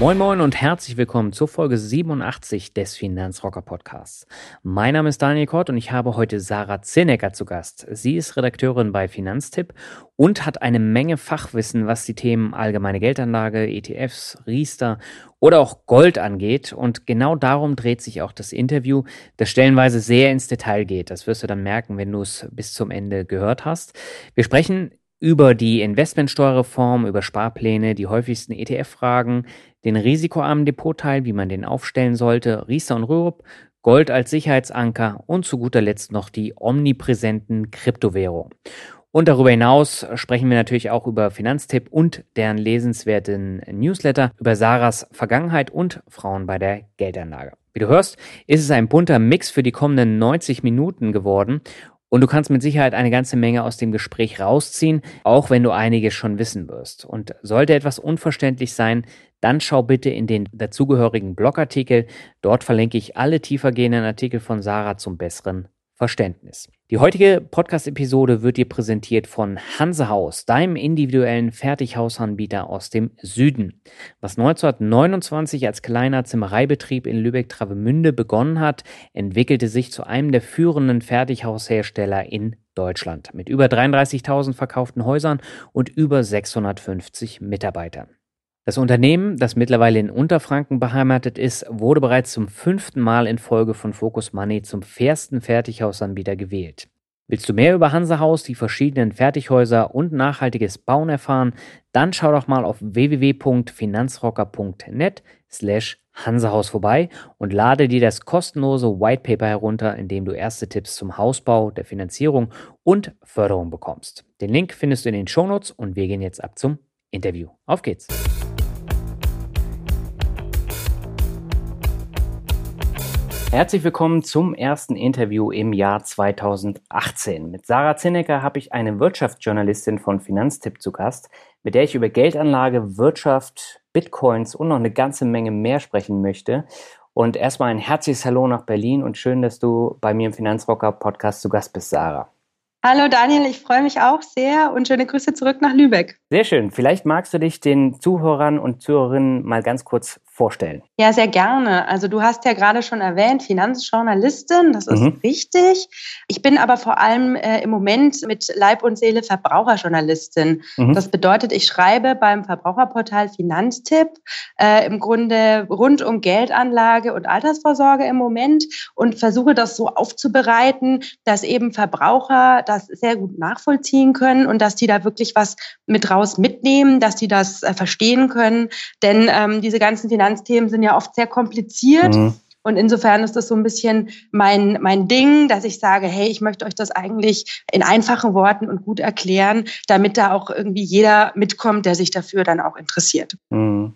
Moin Moin und herzlich willkommen zur Folge 87 des Finanzrocker Podcasts. Mein Name ist Daniel Kort und ich habe heute Sarah Zinnecker zu Gast. Sie ist Redakteurin bei Finanztipp und hat eine Menge Fachwissen, was die Themen allgemeine Geldanlage, ETFs, Riester oder auch Gold angeht. Und genau darum dreht sich auch das Interview, das stellenweise sehr ins Detail geht. Das wirst du dann merken, wenn du es bis zum Ende gehört hast. Wir sprechen über die Investmentsteuerreform, über Sparpläne, die häufigsten ETF-Fragen, den risikoarmen Depotteil, wie man den aufstellen sollte, Riester und Rürup, Gold als Sicherheitsanker und zu guter Letzt noch die omnipräsenten Kryptowährungen. Und darüber hinaus sprechen wir natürlich auch über Finanztipp und deren lesenswerten Newsletter, über Sarahs Vergangenheit und Frauen bei der Geldanlage. Wie du hörst, ist es ein bunter Mix für die kommenden 90 Minuten geworden und du kannst mit Sicherheit eine ganze Menge aus dem Gespräch rausziehen, auch wenn du einiges schon wissen wirst. Und sollte etwas unverständlich sein, dann schau bitte in den dazugehörigen Blogartikel. Dort verlinke ich alle tiefergehenden Artikel von Sarah zum besseren Verständnis. Die heutige Podcast-Episode wird dir präsentiert von Hansehaus, deinem individuellen Fertighausanbieter aus dem Süden. Was 1929 als kleiner Zimmereibetrieb in Lübeck-Travemünde begonnen hat, entwickelte sich zu einem der führenden Fertighaushersteller in Deutschland mit über 33.000 verkauften Häusern und über 650 Mitarbeitern. Das Unternehmen, das mittlerweile in Unterfranken beheimatet ist, wurde bereits zum fünften Mal in Folge von Focus Money zum fairsten Fertighausanbieter gewählt. Willst du mehr über Hansehaus, die verschiedenen Fertighäuser und nachhaltiges Bauen erfahren? Dann schau doch mal auf www.finanzrocker.net slash Hansehaus vorbei und lade dir das kostenlose White Paper herunter, in dem du erste Tipps zum Hausbau, der Finanzierung und Förderung bekommst. Den Link findest du in den Shownotes und wir gehen jetzt ab zum Interview. Auf geht's! Herzlich willkommen zum ersten Interview im Jahr 2018. Mit Sarah Zinnecker habe ich eine Wirtschaftsjournalistin von Finanztipp zu Gast, mit der ich über Geldanlage, Wirtschaft, Bitcoins und noch eine ganze Menge mehr sprechen möchte. Und erstmal ein herzliches Hallo nach Berlin und schön, dass du bei mir im Finanzrocker Podcast zu Gast bist, Sarah. Hallo Daniel, ich freue mich auch sehr und schöne Grüße zurück nach Lübeck. Sehr schön. Vielleicht magst du dich den Zuhörern und Zuhörerinnen mal ganz kurz vorstellen? Ja, sehr gerne. Also du hast ja gerade schon erwähnt, Finanzjournalistin, das ist mhm. richtig. Ich bin aber vor allem äh, im Moment mit Leib und Seele Verbraucherjournalistin. Mhm. Das bedeutet, ich schreibe beim Verbraucherportal Finanztipp äh, im Grunde rund um Geldanlage und Altersvorsorge im Moment und versuche das so aufzubereiten, dass eben Verbraucher das sehr gut nachvollziehen können und dass die da wirklich was mit raus mitnehmen, dass die das äh, verstehen können. Denn ähm, diese ganzen Finanz Finanzthemen sind ja oft sehr kompliziert. Mhm. Und insofern ist das so ein bisschen mein, mein Ding, dass ich sage, hey, ich möchte euch das eigentlich in einfachen Worten und gut erklären, damit da auch irgendwie jeder mitkommt, der sich dafür dann auch interessiert. Mhm.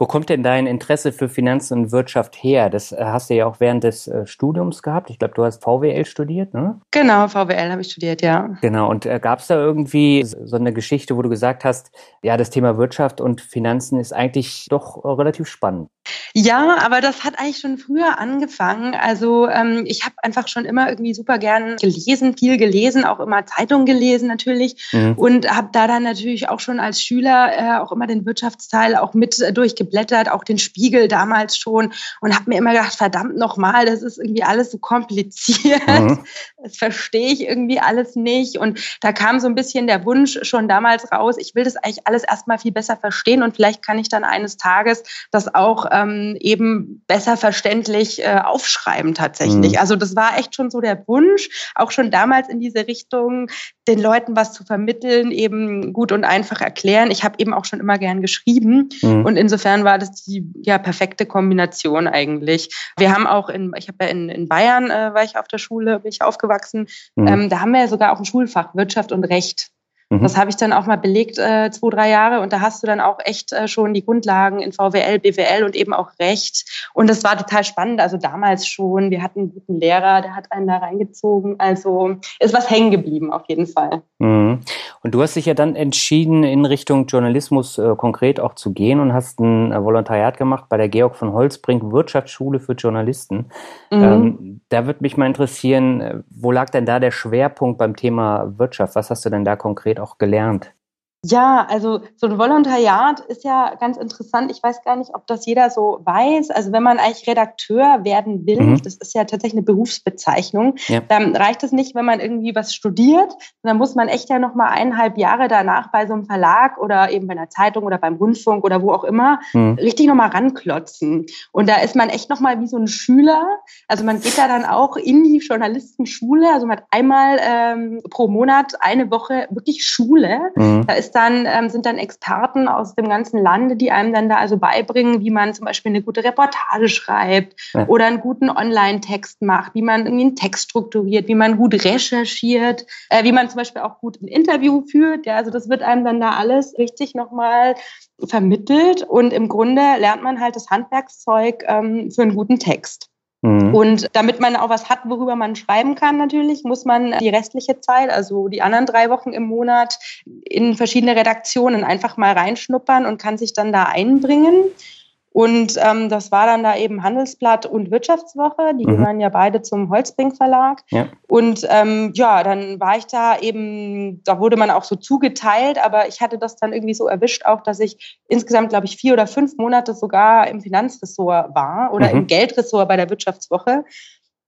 Wo kommt denn dein Interesse für Finanzen und Wirtschaft her? Das äh, hast du ja auch während des äh, Studiums gehabt. Ich glaube, du hast VWL studiert, ne? Genau, VWL habe ich studiert, ja. Genau. Und äh, gab es da irgendwie so eine Geschichte, wo du gesagt hast, ja, das Thema Wirtschaft und Finanzen ist eigentlich doch relativ spannend? Ja, aber das hat eigentlich schon früher angefangen. Also ähm, ich habe einfach schon immer irgendwie super gern gelesen, viel gelesen, auch immer Zeitungen gelesen natürlich mhm. und habe da dann natürlich auch schon als Schüler äh, auch immer den Wirtschaftsteil auch mit äh, durchgeblättert, auch den Spiegel damals schon und habe mir immer gedacht, verdammt nochmal, das ist irgendwie alles so kompliziert. Mhm. Das verstehe ich irgendwie alles nicht. Und da kam so ein bisschen der Wunsch schon damals raus, ich will das eigentlich alles erstmal viel besser verstehen und vielleicht kann ich dann eines Tages das auch ähm, eben besser verständlich äh, aufschreiben tatsächlich. Mhm. Also das war echt schon so der Wunsch, auch schon damals in diese Richtung, den Leuten was zu vermitteln, eben gut und einfach erklären. Ich habe eben auch schon immer gern geschrieben mhm. und insofern war das die ja perfekte Kombination eigentlich. Wir haben auch in, ich habe ja in, in Bayern äh, war ich auf der Schule, bin ich aufgewachsen. Mhm. Ähm, da haben wir ja sogar auch ein Schulfach Wirtschaft und Recht. Mhm. Das habe ich dann auch mal belegt, äh, zwei, drei Jahre. Und da hast du dann auch echt äh, schon die Grundlagen in VWL, BWL und eben auch Recht. Und das war total spannend. Also damals schon. Wir hatten einen guten Lehrer, der hat einen da reingezogen. Also ist was hängen geblieben auf jeden Fall. Mhm. Und du hast dich ja dann entschieden, in Richtung Journalismus äh, konkret auch zu gehen und hast ein äh, Volontariat gemacht bei der Georg von Holzbrink Wirtschaftsschule für Journalisten. Mhm. Ähm, da würde mich mal interessieren, äh, wo lag denn da der Schwerpunkt beim Thema Wirtschaft? Was hast du denn da konkret auch gelernt? Ja, also so ein Volontariat ist ja ganz interessant. Ich weiß gar nicht, ob das jeder so weiß. Also wenn man eigentlich Redakteur werden will, mhm. das ist ja tatsächlich eine Berufsbezeichnung, ja. dann reicht es nicht, wenn man irgendwie was studiert. Dann muss man echt ja noch mal eineinhalb Jahre danach bei so einem Verlag oder eben bei einer Zeitung oder beim Rundfunk oder wo auch immer mhm. richtig noch mal ranklotzen. Und da ist man echt noch mal wie so ein Schüler. Also man geht da dann auch in die Journalistenschule. Also man hat einmal ähm, pro Monat eine Woche wirklich Schule. Mhm. Da ist ist dann, ähm, sind dann Experten aus dem ganzen Lande, die einem dann da also beibringen, wie man zum Beispiel eine gute Reportage schreibt ja. oder einen guten Online-Text macht, wie man irgendwie einen Text strukturiert, wie man gut recherchiert, äh, wie man zum Beispiel auch gut ein Interview führt. Ja, also das wird einem dann da alles richtig nochmal vermittelt und im Grunde lernt man halt das Handwerkszeug ähm, für einen guten Text. Mhm. Und damit man auch was hat, worüber man schreiben kann, natürlich, muss man die restliche Zeit, also die anderen drei Wochen im Monat, in verschiedene Redaktionen einfach mal reinschnuppern und kann sich dann da einbringen. Und ähm, das war dann da eben Handelsblatt und Wirtschaftswoche. Die mhm. gehören ja beide zum Holzbrink Verlag. Ja. Und ähm, ja, dann war ich da eben, da wurde man auch so zugeteilt, aber ich hatte das dann irgendwie so erwischt auch, dass ich insgesamt, glaube ich, vier oder fünf Monate sogar im Finanzressort war oder mhm. im Geldressort bei der Wirtschaftswoche.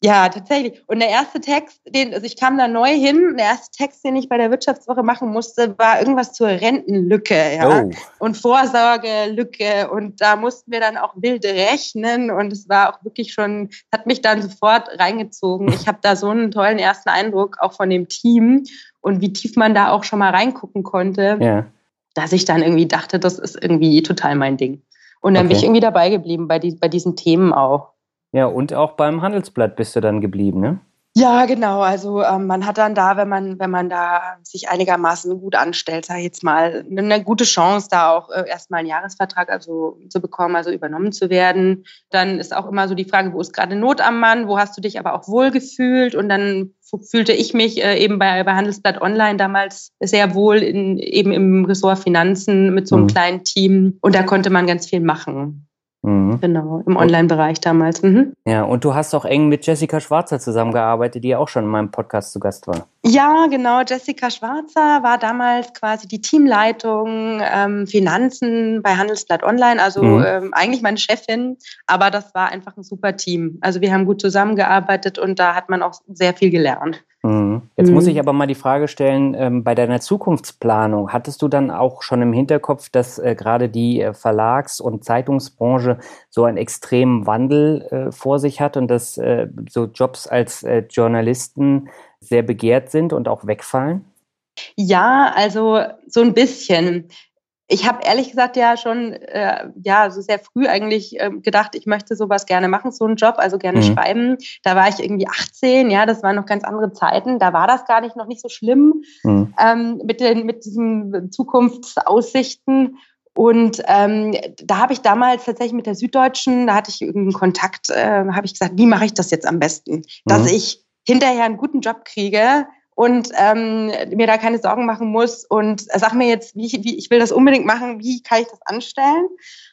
Ja, tatsächlich. Und der erste Text, den, also ich kam da neu hin, der erste Text, den ich bei der Wirtschaftswoche machen musste, war irgendwas zur Rentenlücke, ja. Oh. Und Vorsorgelücke. Und da mussten wir dann auch wild rechnen. Und es war auch wirklich schon, hat mich dann sofort reingezogen. Ich habe da so einen tollen ersten Eindruck auch von dem Team und wie tief man da auch schon mal reingucken konnte, ja. dass ich dann irgendwie dachte, das ist irgendwie total mein Ding. Und dann okay. bin ich irgendwie dabei geblieben bei, die, bei diesen Themen auch. Ja, und auch beim Handelsblatt bist du dann geblieben, ne? Ja, genau. Also ähm, man hat dann da, wenn man, wenn man da sich einigermaßen gut anstellt, sage ich jetzt mal, eine gute Chance, da auch äh, erstmal einen Jahresvertrag also zu bekommen, also übernommen zu werden. Dann ist auch immer so die Frage, wo ist gerade Not am Mann, wo hast du dich aber auch wohl gefühlt? Und dann fühlte ich mich äh, eben bei, bei Handelsblatt Online damals sehr wohl in, eben im Ressort Finanzen mit so einem mhm. kleinen Team. Und da konnte man ganz viel machen. Mhm. Genau, im Online-Bereich damals. Mhm. Ja, und du hast auch eng mit Jessica Schwarzer zusammengearbeitet, die ja auch schon in meinem Podcast zu Gast war. Ja, genau. Jessica Schwarzer war damals quasi die Teamleitung ähm, Finanzen bei Handelsblatt Online, also mhm. ähm, eigentlich meine Chefin, aber das war einfach ein super Team. Also wir haben gut zusammengearbeitet und da hat man auch sehr viel gelernt. Mhm. Jetzt mhm. muss ich aber mal die Frage stellen, ähm, bei deiner Zukunftsplanung, hattest du dann auch schon im Hinterkopf, dass äh, gerade die äh, Verlags- und Zeitungsbranche so einen extremen Wandel äh, vor sich hat und dass äh, so Jobs als äh, Journalisten sehr begehrt sind und auch wegfallen? Ja, also so ein bisschen ich habe ehrlich gesagt ja schon äh, ja so sehr früh eigentlich äh, gedacht, ich möchte sowas gerne machen, so einen Job, also gerne mhm. schreiben. Da war ich irgendwie 18, ja, das waren noch ganz andere Zeiten. Da war das gar nicht noch nicht so schlimm mhm. ähm, mit den mit diesen Zukunftsaussichten. Und ähm, da habe ich damals tatsächlich mit der Süddeutschen, da hatte ich irgendeinen Kontakt, äh, habe ich gesagt, wie mache ich das jetzt am besten, dass mhm. ich hinterher einen guten Job kriege und ähm, mir da keine Sorgen machen muss und sag mir jetzt, wie, wie ich will das unbedingt machen, wie kann ich das anstellen?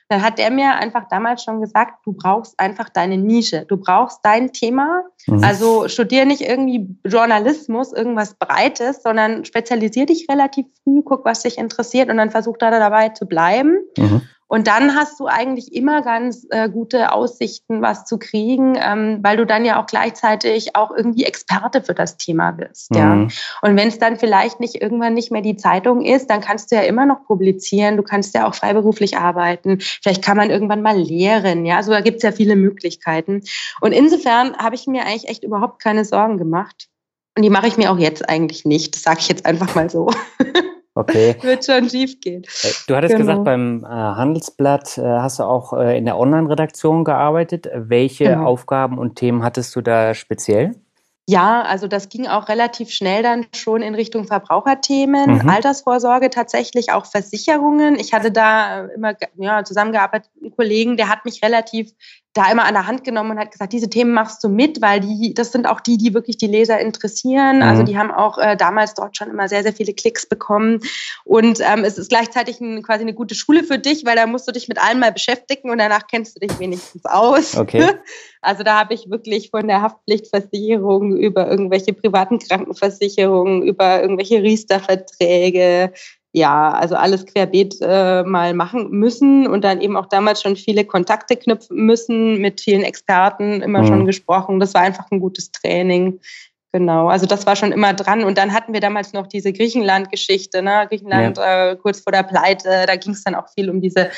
Dann hat der mir einfach damals schon gesagt, du brauchst einfach deine Nische, du brauchst dein Thema. Mhm. Also studier nicht irgendwie Journalismus, irgendwas Breites, sondern spezialisier dich relativ früh, guck, was dich interessiert und dann versuch da dabei zu bleiben. Mhm. Und dann hast du eigentlich immer ganz äh, gute Aussichten, was zu kriegen, ähm, weil du dann ja auch gleichzeitig auch irgendwie Experte für das Thema bist. Mhm. Ja. Und wenn es dann vielleicht nicht irgendwann nicht mehr die Zeitung ist, dann kannst du ja immer noch publizieren. Du kannst ja auch freiberuflich arbeiten. Vielleicht kann man irgendwann mal lehren. Ja, also da gibt es ja viele Möglichkeiten. Und insofern habe ich mir eigentlich echt überhaupt keine Sorgen gemacht. Und die mache ich mir auch jetzt eigentlich nicht. Das sage ich jetzt einfach mal so. Okay. Wird schon schief gehen. Äh, du hattest genau. gesagt, beim äh, Handelsblatt äh, hast du auch äh, in der Online-Redaktion gearbeitet. Welche genau. Aufgaben und Themen hattest du da speziell? Ja, also das ging auch relativ schnell dann schon in Richtung Verbraucherthemen, mhm. Altersvorsorge tatsächlich, auch Versicherungen. Ich hatte da äh, immer ja, zusammengearbeitet mit einem Kollegen, der hat mich relativ da immer an der Hand genommen und hat gesagt, diese Themen machst du mit, weil die, das sind auch die, die wirklich die Leser interessieren. Also mhm. Also die haben auch äh, damals dort schon immer sehr, sehr viele Klicks bekommen. Und ähm, es ist gleichzeitig ein, quasi eine gute Schule für dich, weil da musst du dich mit allem mal beschäftigen und danach kennst du dich wenigstens aus. Okay. Also da habe ich wirklich von der Haftpflichtversicherung über irgendwelche privaten Krankenversicherungen, über irgendwelche Riester-Verträge, ja, also alles querbeet äh, mal machen müssen und dann eben auch damals schon viele Kontakte knüpfen müssen, mit vielen Experten immer mhm. schon gesprochen. Das war einfach ein gutes Training. Genau, also das war schon immer dran. Und dann hatten wir damals noch diese Griechenland-Geschichte, ne? Griechenland ja. äh, kurz vor der Pleite, da ging es dann auch viel um diese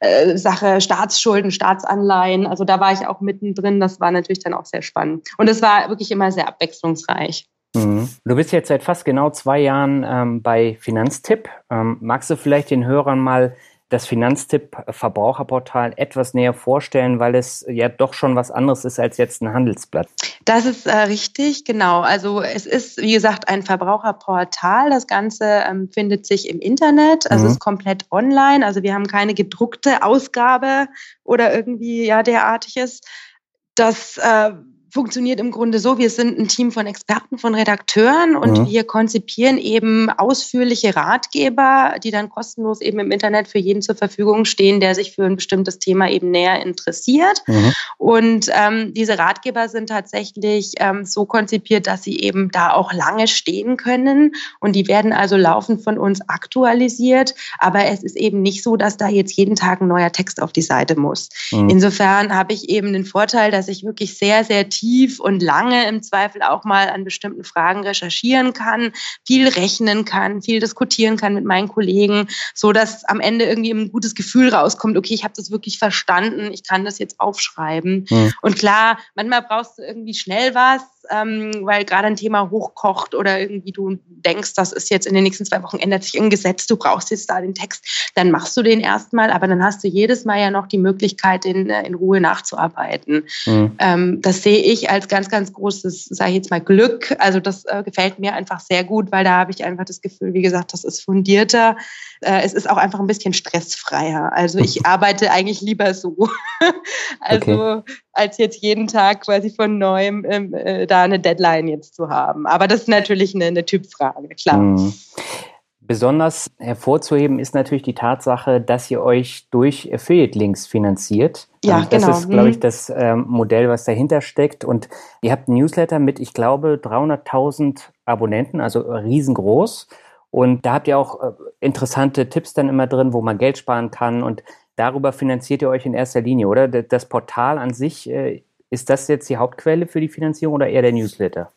äh, Sache Staatsschulden, Staatsanleihen. Also da war ich auch mittendrin. Das war natürlich dann auch sehr spannend. Und es war wirklich immer sehr abwechslungsreich. Mhm. Du bist jetzt seit fast genau zwei Jahren ähm, bei Finanztipp. Ähm, magst du vielleicht den Hörern mal das Finanztipp Verbraucherportal etwas näher vorstellen, weil es ja doch schon was anderes ist als jetzt ein Handelsblatt. Das ist äh, richtig, genau. Also es ist, wie gesagt, ein Verbraucherportal. Das Ganze ähm, findet sich im Internet, also mhm. ist komplett online. Also wir haben keine gedruckte Ausgabe oder irgendwie ja derartiges. Das äh, funktioniert im Grunde so, wir sind ein Team von Experten, von Redakteuren und mhm. wir konzipieren eben ausführliche Ratgeber, die dann kostenlos eben im Internet für jeden zur Verfügung stehen, der sich für ein bestimmtes Thema eben näher interessiert. Mhm. Und ähm, diese Ratgeber sind tatsächlich ähm, so konzipiert, dass sie eben da auch lange stehen können und die werden also laufend von uns aktualisiert. Aber es ist eben nicht so, dass da jetzt jeden Tag ein neuer Text auf die Seite muss. Mhm. Insofern habe ich eben den Vorteil, dass ich wirklich sehr, sehr tief und lange im Zweifel auch mal an bestimmten Fragen recherchieren kann, viel rechnen kann, viel diskutieren kann mit meinen Kollegen, so dass am Ende irgendwie ein gutes Gefühl rauskommt, okay, ich habe das wirklich verstanden, ich kann das jetzt aufschreiben. Mhm. Und klar, manchmal brauchst du irgendwie schnell was, ähm, weil gerade ein Thema hochkocht oder irgendwie du denkst, das ist jetzt in den nächsten zwei Wochen ändert sich ein Gesetz, du brauchst jetzt da den Text, dann machst du den erstmal, aber dann hast du jedes Mal ja noch die Möglichkeit, in, äh, in Ruhe nachzuarbeiten. Mhm. Ähm, das sehe ich als ganz, ganz großes, sage ich jetzt mal, Glück. Also das äh, gefällt mir einfach sehr gut, weil da habe ich einfach das Gefühl, wie gesagt, das ist fundierter. Äh, es ist auch einfach ein bisschen stressfreier. Also ich arbeite eigentlich lieber so. also okay. als jetzt jeden Tag quasi von neuem ähm, äh, da eine Deadline jetzt zu haben. Aber das ist natürlich eine, eine Typfrage, klar. Mhm. Besonders hervorzuheben ist natürlich die Tatsache, dass ihr euch durch Affiliate-Links finanziert. Ja, und das genau. ist, glaube ich, mhm. das ähm, Modell, was dahinter steckt. Und ihr habt ein Newsletter mit, ich glaube, 300.000 Abonnenten, also riesengroß. Und da habt ihr auch äh, interessante Tipps dann immer drin, wo man Geld sparen kann. Und darüber finanziert ihr euch in erster Linie, oder? Das Portal an sich, äh, ist das jetzt die Hauptquelle für die Finanzierung oder eher der Newsletter?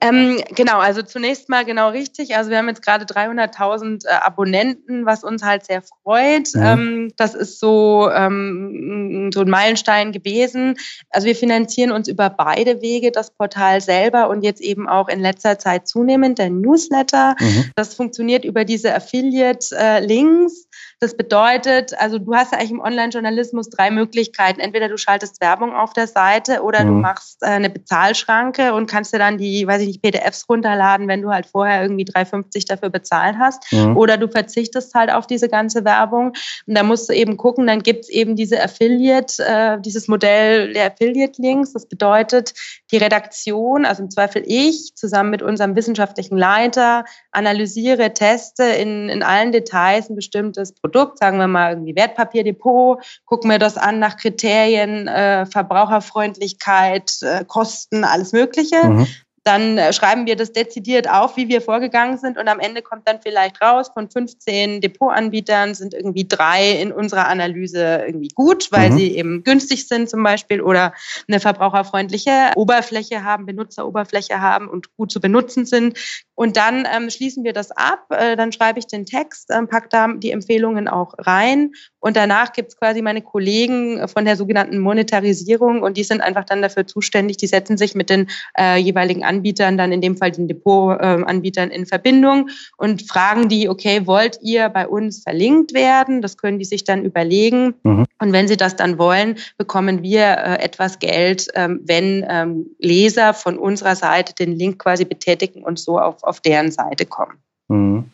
Ähm, genau, also zunächst mal genau richtig. Also wir haben jetzt gerade 300.000 äh, Abonnenten, was uns halt sehr freut. Mhm. Ähm, das ist so, ähm, so ein Meilenstein gewesen. Also wir finanzieren uns über beide Wege, das Portal selber und jetzt eben auch in letzter Zeit zunehmend der Newsletter. Mhm. Das funktioniert über diese Affiliate-Links. Das bedeutet, also du hast ja eigentlich im Online-Journalismus drei Möglichkeiten. Entweder du schaltest Werbung auf der Seite oder mhm. du machst äh, eine Bezahlschranke und kannst dir dann die, weiß ich nicht, PDFs runterladen, wenn du halt vorher irgendwie 3,50 dafür bezahlt hast. Mhm. Oder du verzichtest halt auf diese ganze Werbung. Und da musst du eben gucken, dann gibt's eben diese Affiliate, äh, dieses Modell der Affiliate-Links. Das bedeutet, die Redaktion, also im Zweifel ich, zusammen mit unserem wissenschaftlichen Leiter, analysiere, teste in, in allen Details ein bestimmtes Produkt, sagen wir mal irgendwie Wertpapierdepot, gucken wir das an nach Kriterien, äh, Verbraucherfreundlichkeit, äh, Kosten, alles Mögliche. Mhm dann äh, schreiben wir das dezidiert auf, wie wir vorgegangen sind und am Ende kommt dann vielleicht raus, von 15 Depotanbietern sind irgendwie drei in unserer Analyse irgendwie gut, weil mhm. sie eben günstig sind zum Beispiel oder eine verbraucherfreundliche Oberfläche haben, Benutzeroberfläche haben und gut zu benutzen sind. Und dann ähm, schließen wir das ab, äh, dann schreibe ich den Text, ähm, pack da die Empfehlungen auch rein und danach gibt's quasi meine Kollegen von der sogenannten Monetarisierung und die sind einfach dann dafür zuständig, die setzen sich mit den äh, jeweiligen Anbietern, dann in dem Fall den Depotanbietern äh, in Verbindung und fragen die, okay, wollt ihr bei uns verlinkt werden? Das können die sich dann überlegen. Mhm. Und wenn sie das dann wollen, bekommen wir äh, etwas Geld, ähm, wenn ähm, Leser von unserer Seite den Link quasi betätigen und so auf, auf deren Seite kommen. Mhm.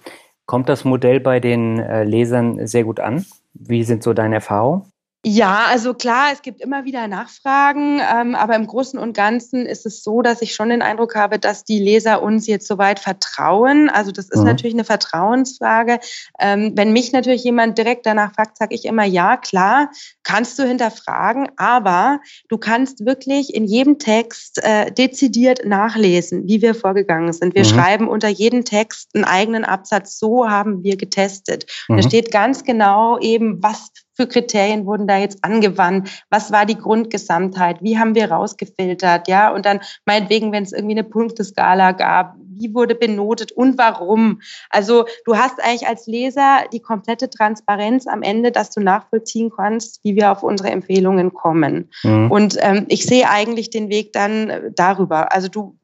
Kommt das Modell bei den äh, Lesern sehr gut an? Wie sind so deine Erfahrungen? Ja, also klar, es gibt immer wieder Nachfragen, ähm, aber im Großen und Ganzen ist es so, dass ich schon den Eindruck habe, dass die Leser uns jetzt soweit vertrauen. Also das ist mhm. natürlich eine Vertrauensfrage. Ähm, wenn mich natürlich jemand direkt danach fragt, sage ich immer, ja, klar, kannst du hinterfragen, aber du kannst wirklich in jedem Text äh, dezidiert nachlesen, wie wir vorgegangen sind. Wir mhm. schreiben unter jedem Text einen eigenen Absatz, so haben wir getestet. Mhm. Da steht ganz genau eben, was für Kriterien wurden da jetzt angewandt? Was war die Grundgesamtheit? Wie haben wir rausgefiltert? Ja, und dann meinetwegen, wenn es irgendwie eine Punkteskala gab, wie wurde benotet und warum? Also du hast eigentlich als Leser die komplette Transparenz am Ende, dass du nachvollziehen kannst, wie wir auf unsere Empfehlungen kommen. Mhm. Und ähm, ich sehe eigentlich den Weg dann äh, darüber. Also du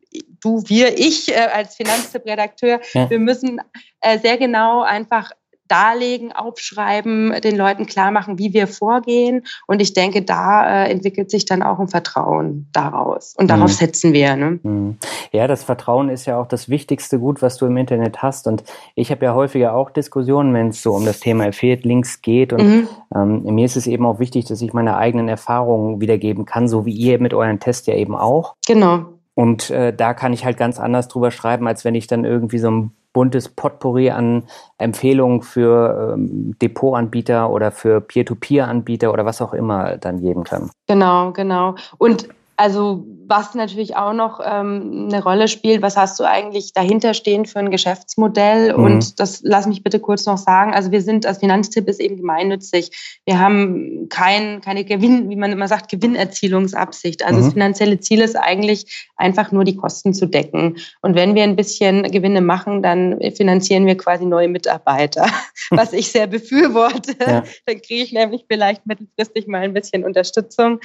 du, wir, ich äh, als Finanztipp-Redakteur, ja. wir müssen äh, sehr genau einfach darlegen, aufschreiben, den Leuten klar machen, wie wir vorgehen. Und ich denke, da äh, entwickelt sich dann auch ein Vertrauen daraus. Und darauf mhm. setzen wir. Ne? Mhm. Ja, das Vertrauen ist ja auch das wichtigste Gut, was du im Internet hast. Und ich habe ja häufiger auch Diskussionen, wenn es so um das Thema Affiliate-Links geht. Und mhm. ähm, mir ist es eben auch wichtig, dass ich meine eigenen Erfahrungen wiedergeben kann, so wie ihr mit euren Test ja eben auch. Genau. Und äh, da kann ich halt ganz anders drüber schreiben, als wenn ich dann irgendwie so ein buntes Potpourri an Empfehlungen für ähm, Depotanbieter oder für Peer-to-Peer-Anbieter oder was auch immer dann geben kann. Genau, genau. Und also was natürlich auch noch ähm, eine Rolle spielt, was hast du eigentlich dahinter stehen für ein Geschäftsmodell? Mhm. Und das lass mich bitte kurz noch sagen. Also wir sind als Finanztipp ist eben gemeinnützig. Wir haben kein, keine Gewinn, wie man immer sagt, Gewinnerzielungsabsicht. Also mhm. das finanzielle Ziel ist eigentlich einfach nur die Kosten zu decken. Und wenn wir ein bisschen Gewinne machen, dann finanzieren wir quasi neue Mitarbeiter, was ich sehr befürworte. Ja. Dann kriege ich nämlich vielleicht mittelfristig mal ein bisschen Unterstützung.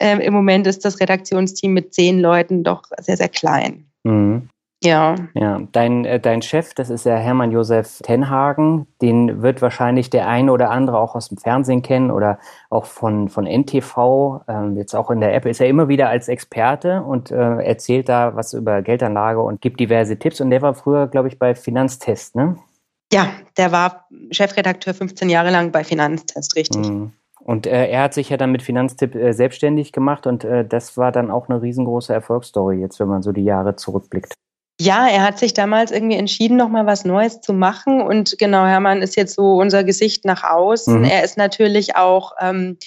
Ähm, Im Moment ist das Redaktionsteam mit zehn Leuten doch sehr, sehr klein. Mhm. Ja. Ja, dein, äh, dein Chef, das ist der Hermann Josef Tenhagen, den wird wahrscheinlich der eine oder andere auch aus dem Fernsehen kennen oder auch von, von NTV, ähm, jetzt auch in der App, ist er immer wieder als Experte und äh, erzählt da was über Geldanlage und gibt diverse Tipps. Und der war früher, glaube ich, bei Finanztest, ne? Ja, der war Chefredakteur 15 Jahre lang bei Finanztest, richtig. Mhm. Und äh, er hat sich ja dann mit Finanztipp äh, selbstständig gemacht und äh, das war dann auch eine riesengroße Erfolgsstory jetzt, wenn man so die Jahre zurückblickt. Ja, er hat sich damals irgendwie entschieden, nochmal was Neues zu machen. Und genau, Hermann ist jetzt so unser Gesicht nach außen. Mhm. Er ist natürlich auch ähm,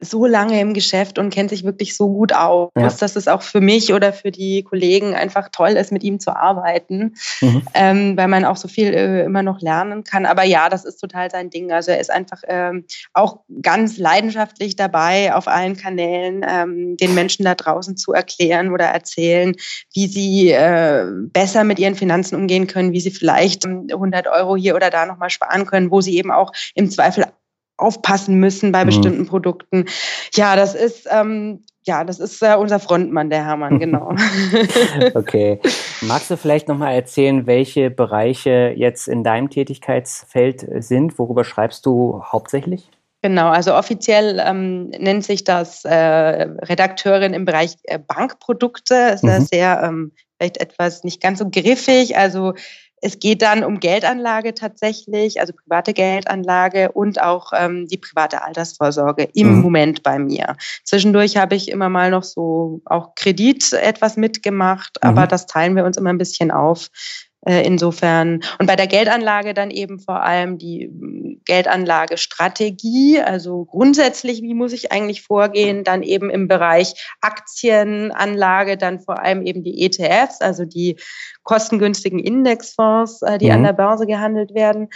so lange im Geschäft und kennt sich wirklich so gut aus, ja. dass es auch für mich oder für die Kollegen einfach toll ist, mit ihm zu arbeiten, mhm. ähm, weil man auch so viel äh, immer noch lernen kann. Aber ja, das ist total sein Ding. Also er ist einfach ähm, auch ganz leidenschaftlich dabei, auf allen Kanälen ähm, den Menschen da draußen zu erklären oder erzählen, wie sie äh, besser mit ihren Finanzen umgehen können, wie sie vielleicht 100 Euro hier oder da nochmal sparen können, wo sie eben auch im Zweifel aufpassen müssen bei mhm. bestimmten Produkten. Ja, das ist ähm, ja, das ist äh, unser Frontmann, der Hermann, genau. okay. Magst du vielleicht nochmal erzählen, welche Bereiche jetzt in deinem Tätigkeitsfeld sind? Worüber schreibst du hauptsächlich? Genau, also offiziell ähm, nennt sich das äh, Redakteurin im Bereich äh, Bankprodukte. Ist mhm. sehr ähm, vielleicht etwas nicht ganz so griffig. Also es geht dann um Geldanlage tatsächlich, also private Geldanlage und auch ähm, die private Altersvorsorge im mhm. Moment bei mir. Zwischendurch habe ich immer mal noch so auch Kredit etwas mitgemacht, mhm. aber das teilen wir uns immer ein bisschen auf. Äh, insofern, und bei der Geldanlage dann eben vor allem die hm, Geldanlagestrategie, also grundsätzlich, wie muss ich eigentlich vorgehen, dann eben im Bereich Aktienanlage, dann vor allem eben die ETFs, also die kostengünstigen Indexfonds, äh, die mhm. an der Börse gehandelt werden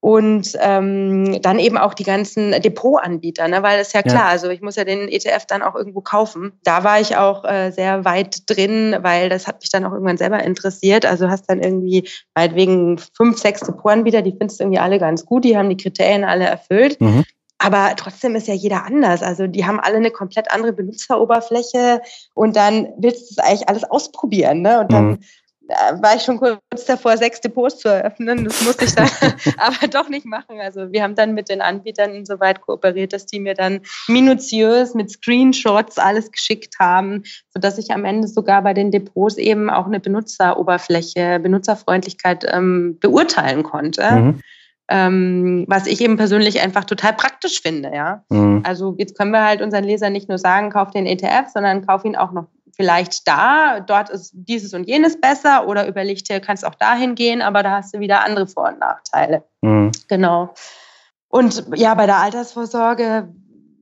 und ähm, dann eben auch die ganzen Depotanbieter, ne? weil das ist ja klar, ja. also ich muss ja den ETF dann auch irgendwo kaufen. Da war ich auch äh, sehr weit drin, weil das hat mich dann auch irgendwann selber interessiert. Also hast dann irgendwie meinetwegen fünf, sechs Depotanbieter, die findest du irgendwie alle ganz gut, die haben die Kriterien alle erfüllt. Mhm. Aber trotzdem ist ja jeder anders. Also die haben alle eine komplett andere Benutzeroberfläche und dann willst du es eigentlich alles ausprobieren. Ne? Und dann mhm war ich schon kurz davor, sechs Depots zu eröffnen. Das musste ich dann aber doch nicht machen. Also wir haben dann mit den Anbietern insoweit kooperiert, dass die mir dann minutiös mit Screenshots alles geschickt haben, sodass ich am Ende sogar bei den Depots eben auch eine Benutzeroberfläche, Benutzerfreundlichkeit ähm, beurteilen konnte. Mhm. Ähm, was ich eben persönlich einfach total praktisch finde, ja. Mhm. Also jetzt können wir halt unseren Lesern nicht nur sagen, kauf den ETF, sondern kauf ihn auch noch vielleicht da, dort ist dieses und jenes besser oder überleg dir, kannst auch dahin gehen, aber da hast du wieder andere Vor- und Nachteile. Mhm. Genau. Und ja, bei der Altersvorsorge,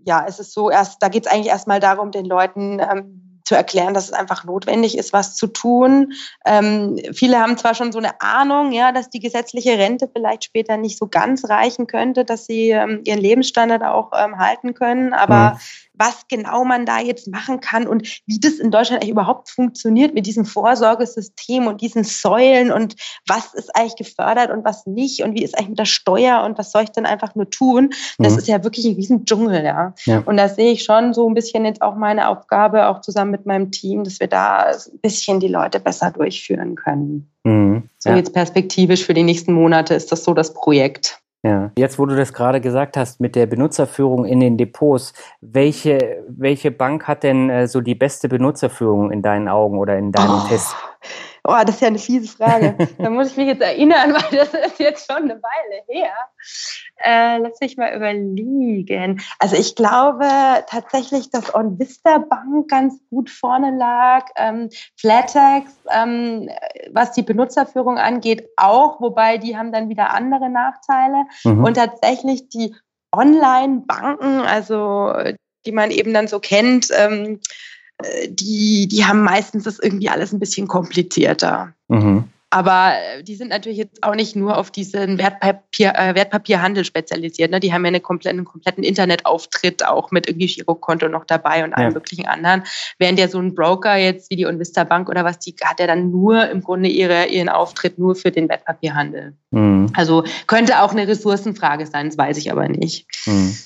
ja, ist es so, erst, da geht es eigentlich erstmal darum, den Leuten ähm, zu erklären, dass es einfach notwendig ist, was zu tun. Ähm, viele haben zwar schon so eine Ahnung, ja, dass die gesetzliche Rente vielleicht später nicht so ganz reichen könnte, dass sie ähm, ihren Lebensstandard auch ähm, halten können, aber mhm was genau man da jetzt machen kann und wie das in Deutschland eigentlich überhaupt funktioniert mit diesem Vorsorgesystem und diesen Säulen und was ist eigentlich gefördert und was nicht und wie ist eigentlich mit der Steuer und was soll ich denn einfach nur tun? Das mhm. ist ja wirklich ein riesen Dschungel, ja. ja. Und da sehe ich schon so ein bisschen jetzt auch meine Aufgabe, auch zusammen mit meinem Team, dass wir da ein bisschen die Leute besser durchführen können. Mhm. So ja. jetzt perspektivisch für die nächsten Monate ist das so das Projekt. Ja. Jetzt, wo du das gerade gesagt hast mit der Benutzerführung in den Depots, welche, welche Bank hat denn äh, so die beste Benutzerführung in deinen Augen oder in deinem oh. Test? Oh, das ist ja eine fiese Frage. da muss ich mich jetzt erinnern, weil das ist jetzt schon eine Weile her. Äh, lass mich mal überlegen. Also ich glaube tatsächlich, dass OnVista Bank ganz gut vorne lag. Ähm, Flatex, ähm, was die Benutzerführung angeht, auch, wobei die haben dann wieder andere Nachteile. Mhm. Und tatsächlich die Online-Banken, also die man eben dann so kennt, ähm, äh, die, die haben meistens das irgendwie alles ein bisschen komplizierter. Mhm. Aber äh, die sind natürlich jetzt auch nicht nur auf diesen Wertpapier, äh, Wertpapierhandel spezialisiert. Ne? Die haben ja eine komplette, einen kompletten Internetauftritt auch mit irgendwie Girokonto noch dabei und allen möglichen anderen. Während ja so ein Broker jetzt wie die Unvista Bank oder was, die hat ja dann nur im Grunde ihre, ihren Auftritt nur für den Wertpapierhandel. Mhm. Also könnte auch eine Ressourcenfrage sein, das weiß ich aber nicht. Mhm.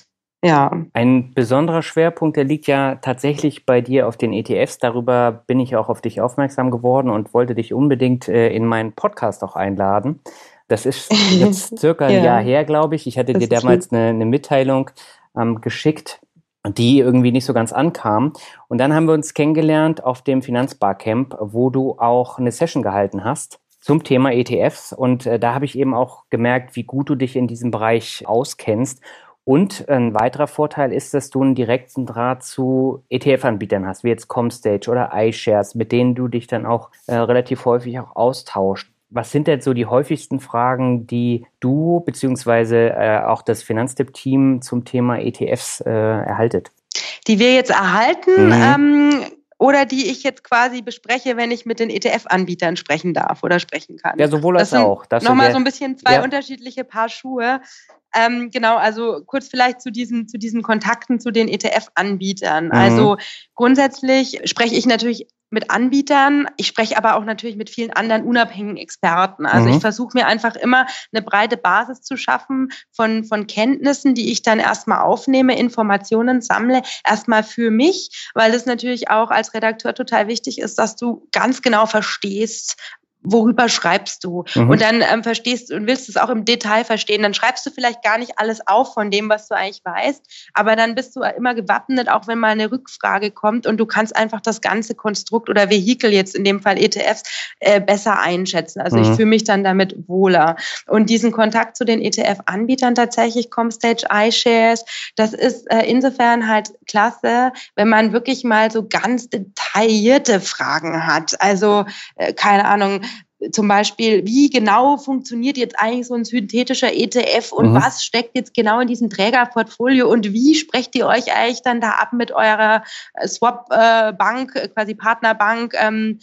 Ja. Ein besonderer Schwerpunkt, der liegt ja tatsächlich bei dir auf den ETFs. Darüber bin ich auch auf dich aufmerksam geworden und wollte dich unbedingt äh, in meinen Podcast auch einladen. Das ist jetzt circa ein ja. Jahr her, glaube ich. Ich hatte das dir damals eine, eine, Mitteilung ähm, geschickt, die irgendwie nicht so ganz ankam. Und dann haben wir uns kennengelernt auf dem Finanzbarcamp, wo du auch eine Session gehalten hast zum Thema ETFs. Und äh, da habe ich eben auch gemerkt, wie gut du dich in diesem Bereich auskennst und ein weiterer Vorteil ist, dass du einen direkten Draht zu ETF-Anbietern hast, wie jetzt Comstage oder iShares, mit denen du dich dann auch äh, relativ häufig auch austauscht. Was sind denn so die häufigsten Fragen, die du beziehungsweise äh, auch das Finanztipp-Team zum Thema ETFs äh, erhaltet? Die wir jetzt erhalten, mhm. ähm, oder die ich jetzt quasi bespreche, wenn ich mit den ETF-Anbietern sprechen darf oder sprechen kann. Ja, sowohl als das auch. Nochmal so ein bisschen zwei ja. unterschiedliche Paar Schuhe. Ähm, genau, also kurz vielleicht zu diesen, zu diesen Kontakten zu den ETF-Anbietern. Mhm. Also grundsätzlich spreche ich natürlich mit Anbietern. Ich spreche aber auch natürlich mit vielen anderen unabhängigen Experten. Also mhm. ich versuche mir einfach immer eine breite Basis zu schaffen von, von Kenntnissen, die ich dann erstmal aufnehme, Informationen sammle, erstmal für mich, weil es natürlich auch als Redakteur total wichtig ist, dass du ganz genau verstehst, worüber schreibst du? Mhm. Und dann ähm, verstehst und willst es auch im Detail verstehen. Dann schreibst du vielleicht gar nicht alles auf von dem, was du eigentlich weißt, aber dann bist du immer gewappnet, auch wenn mal eine Rückfrage kommt und du kannst einfach das ganze Konstrukt oder Vehikel jetzt in dem Fall ETFs äh, besser einschätzen. Also mhm. ich fühle mich dann damit wohler. Und diesen Kontakt zu den ETF-Anbietern tatsächlich, Comstage, iShares, das ist äh, insofern halt klasse, wenn man wirklich mal so ganz detaillierte Fragen hat. Also äh, keine Ahnung, zum Beispiel, wie genau funktioniert jetzt eigentlich so ein synthetischer ETF und mhm. was steckt jetzt genau in diesem Trägerportfolio und wie sprecht ihr euch eigentlich dann da ab mit eurer Swap-Bank, äh, quasi Partnerbank? Ähm,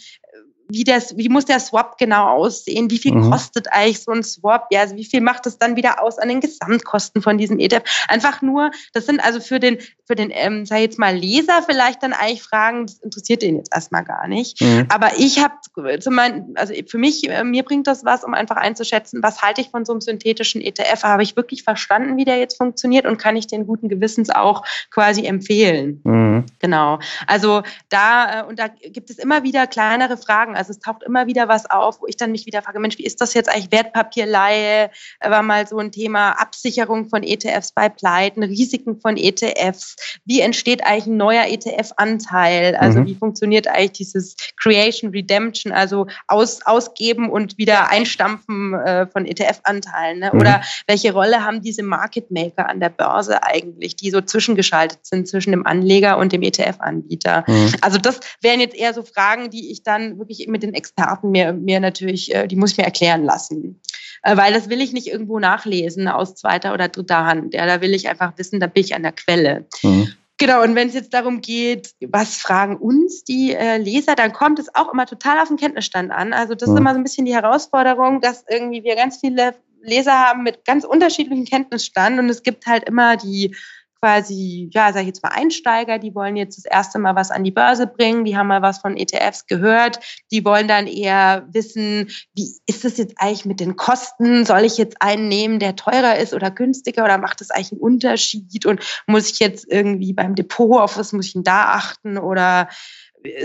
wie, das, wie muss der Swap genau aussehen? Wie viel mhm. kostet eigentlich so ein Swap? Ja, also wie viel macht es dann wieder aus an den Gesamtkosten von diesem ETF? Einfach nur, das sind also für den, für den, ähm, sag ich jetzt mal, Leser vielleicht dann eigentlich Fragen, das interessiert den jetzt erstmal gar nicht. Mhm. Aber ich habe zum meinen, also für mich, äh, mir bringt das was, um einfach einzuschätzen, was halte ich von so einem synthetischen ETF? Habe ich wirklich verstanden, wie der jetzt funktioniert und kann ich den guten Gewissens auch quasi empfehlen? Mhm. Genau. Also da, äh, und da gibt es immer wieder kleinere Fragen. Also es taucht immer wieder was auf, wo ich dann mich wieder frage, Mensch, wie ist das jetzt eigentlich Wertpapierleihe? War mal so ein Thema Absicherung von ETFs bei Pleiten, Risiken von ETFs. Wie entsteht eigentlich ein neuer ETF-Anteil? Also mhm. wie funktioniert eigentlich dieses Creation, Redemption, also aus, ausgeben und wieder einstampfen äh, von ETF-Anteilen? Ne? Mhm. Oder welche Rolle haben diese Market Maker an der Börse eigentlich, die so zwischengeschaltet sind zwischen dem Anleger und dem ETF-Anbieter? Mhm. Also das wären jetzt eher so Fragen, die ich dann wirklich mit den Experten mir, mir natürlich, äh, die muss ich mir erklären lassen. Äh, weil das will ich nicht irgendwo nachlesen aus zweiter oder dritter Hand. Ja, da will ich einfach wissen, da bin ich an der Quelle. Mhm. Genau, und wenn es jetzt darum geht, was fragen uns die äh, Leser, dann kommt es auch immer total auf den Kenntnisstand an. Also das mhm. ist immer so ein bisschen die Herausforderung, dass irgendwie wir ganz viele Leser haben mit ganz unterschiedlichen Kenntnisstand und es gibt halt immer die quasi, ja, sag ich jetzt mal Einsteiger, die wollen jetzt das erste Mal was an die Börse bringen, die haben mal was von ETFs gehört, die wollen dann eher wissen, wie ist das jetzt eigentlich mit den Kosten? Soll ich jetzt einen nehmen, der teurer ist oder günstiger oder macht das eigentlich einen Unterschied? Und muss ich jetzt irgendwie beim Depot, auf was muss ich denn da achten oder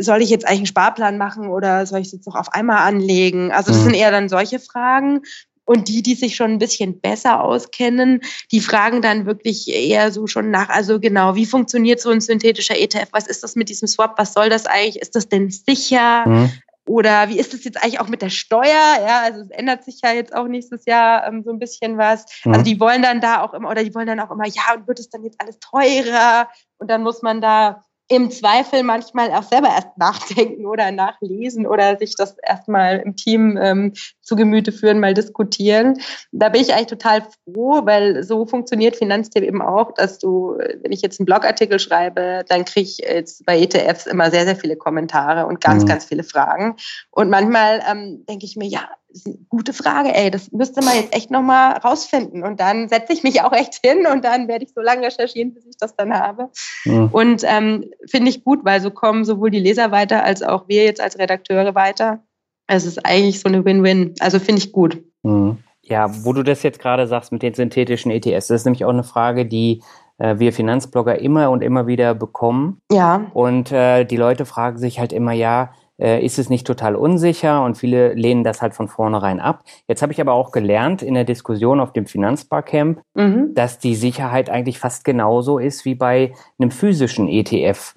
soll ich jetzt eigentlich einen Sparplan machen oder soll ich es jetzt noch auf einmal anlegen? Also das mhm. sind eher dann solche Fragen. Und die, die sich schon ein bisschen besser auskennen, die fragen dann wirklich eher so schon nach, also genau, wie funktioniert so ein synthetischer ETF? Was ist das mit diesem Swap? Was soll das eigentlich? Ist das denn sicher? Mhm. Oder wie ist es jetzt eigentlich auch mit der Steuer? Ja, also es ändert sich ja jetzt auch nächstes Jahr ähm, so ein bisschen was. Mhm. Also die wollen dann da auch immer, oder die wollen dann auch immer, ja, und wird es dann jetzt alles teurer? Und dann muss man da im Zweifel manchmal auch selber erst nachdenken oder nachlesen oder sich das erstmal im Team ähm, zu Gemüte führen, mal diskutieren. Da bin ich eigentlich total froh, weil so funktioniert Finanztipp eben auch, dass du, wenn ich jetzt einen Blogartikel schreibe, dann kriege ich jetzt bei ETFs immer sehr, sehr viele Kommentare und ganz, mhm. ganz viele Fragen. Und manchmal ähm, denke ich mir, ja, das ist eine gute Frage, ey, das müsste man jetzt echt nochmal rausfinden. Und dann setze ich mich auch echt hin und dann werde ich so lange recherchieren, bis ich das dann habe. Mhm. Und ähm, finde ich gut, weil so kommen sowohl die Leser weiter als auch wir jetzt als Redakteure weiter. Es ist eigentlich so eine Win-Win. Also finde ich gut. Mhm. Ja, wo du das jetzt gerade sagst mit den synthetischen ETS, das ist nämlich auch eine Frage, die äh, wir Finanzblogger immer und immer wieder bekommen. Ja. Und äh, die Leute fragen sich halt immer, ja, äh, ist es nicht total unsicher und viele lehnen das halt von vornherein ab. Jetzt habe ich aber auch gelernt in der Diskussion auf dem Finanzbarcamp, mhm. dass die Sicherheit eigentlich fast genauso ist wie bei einem physischen ETF.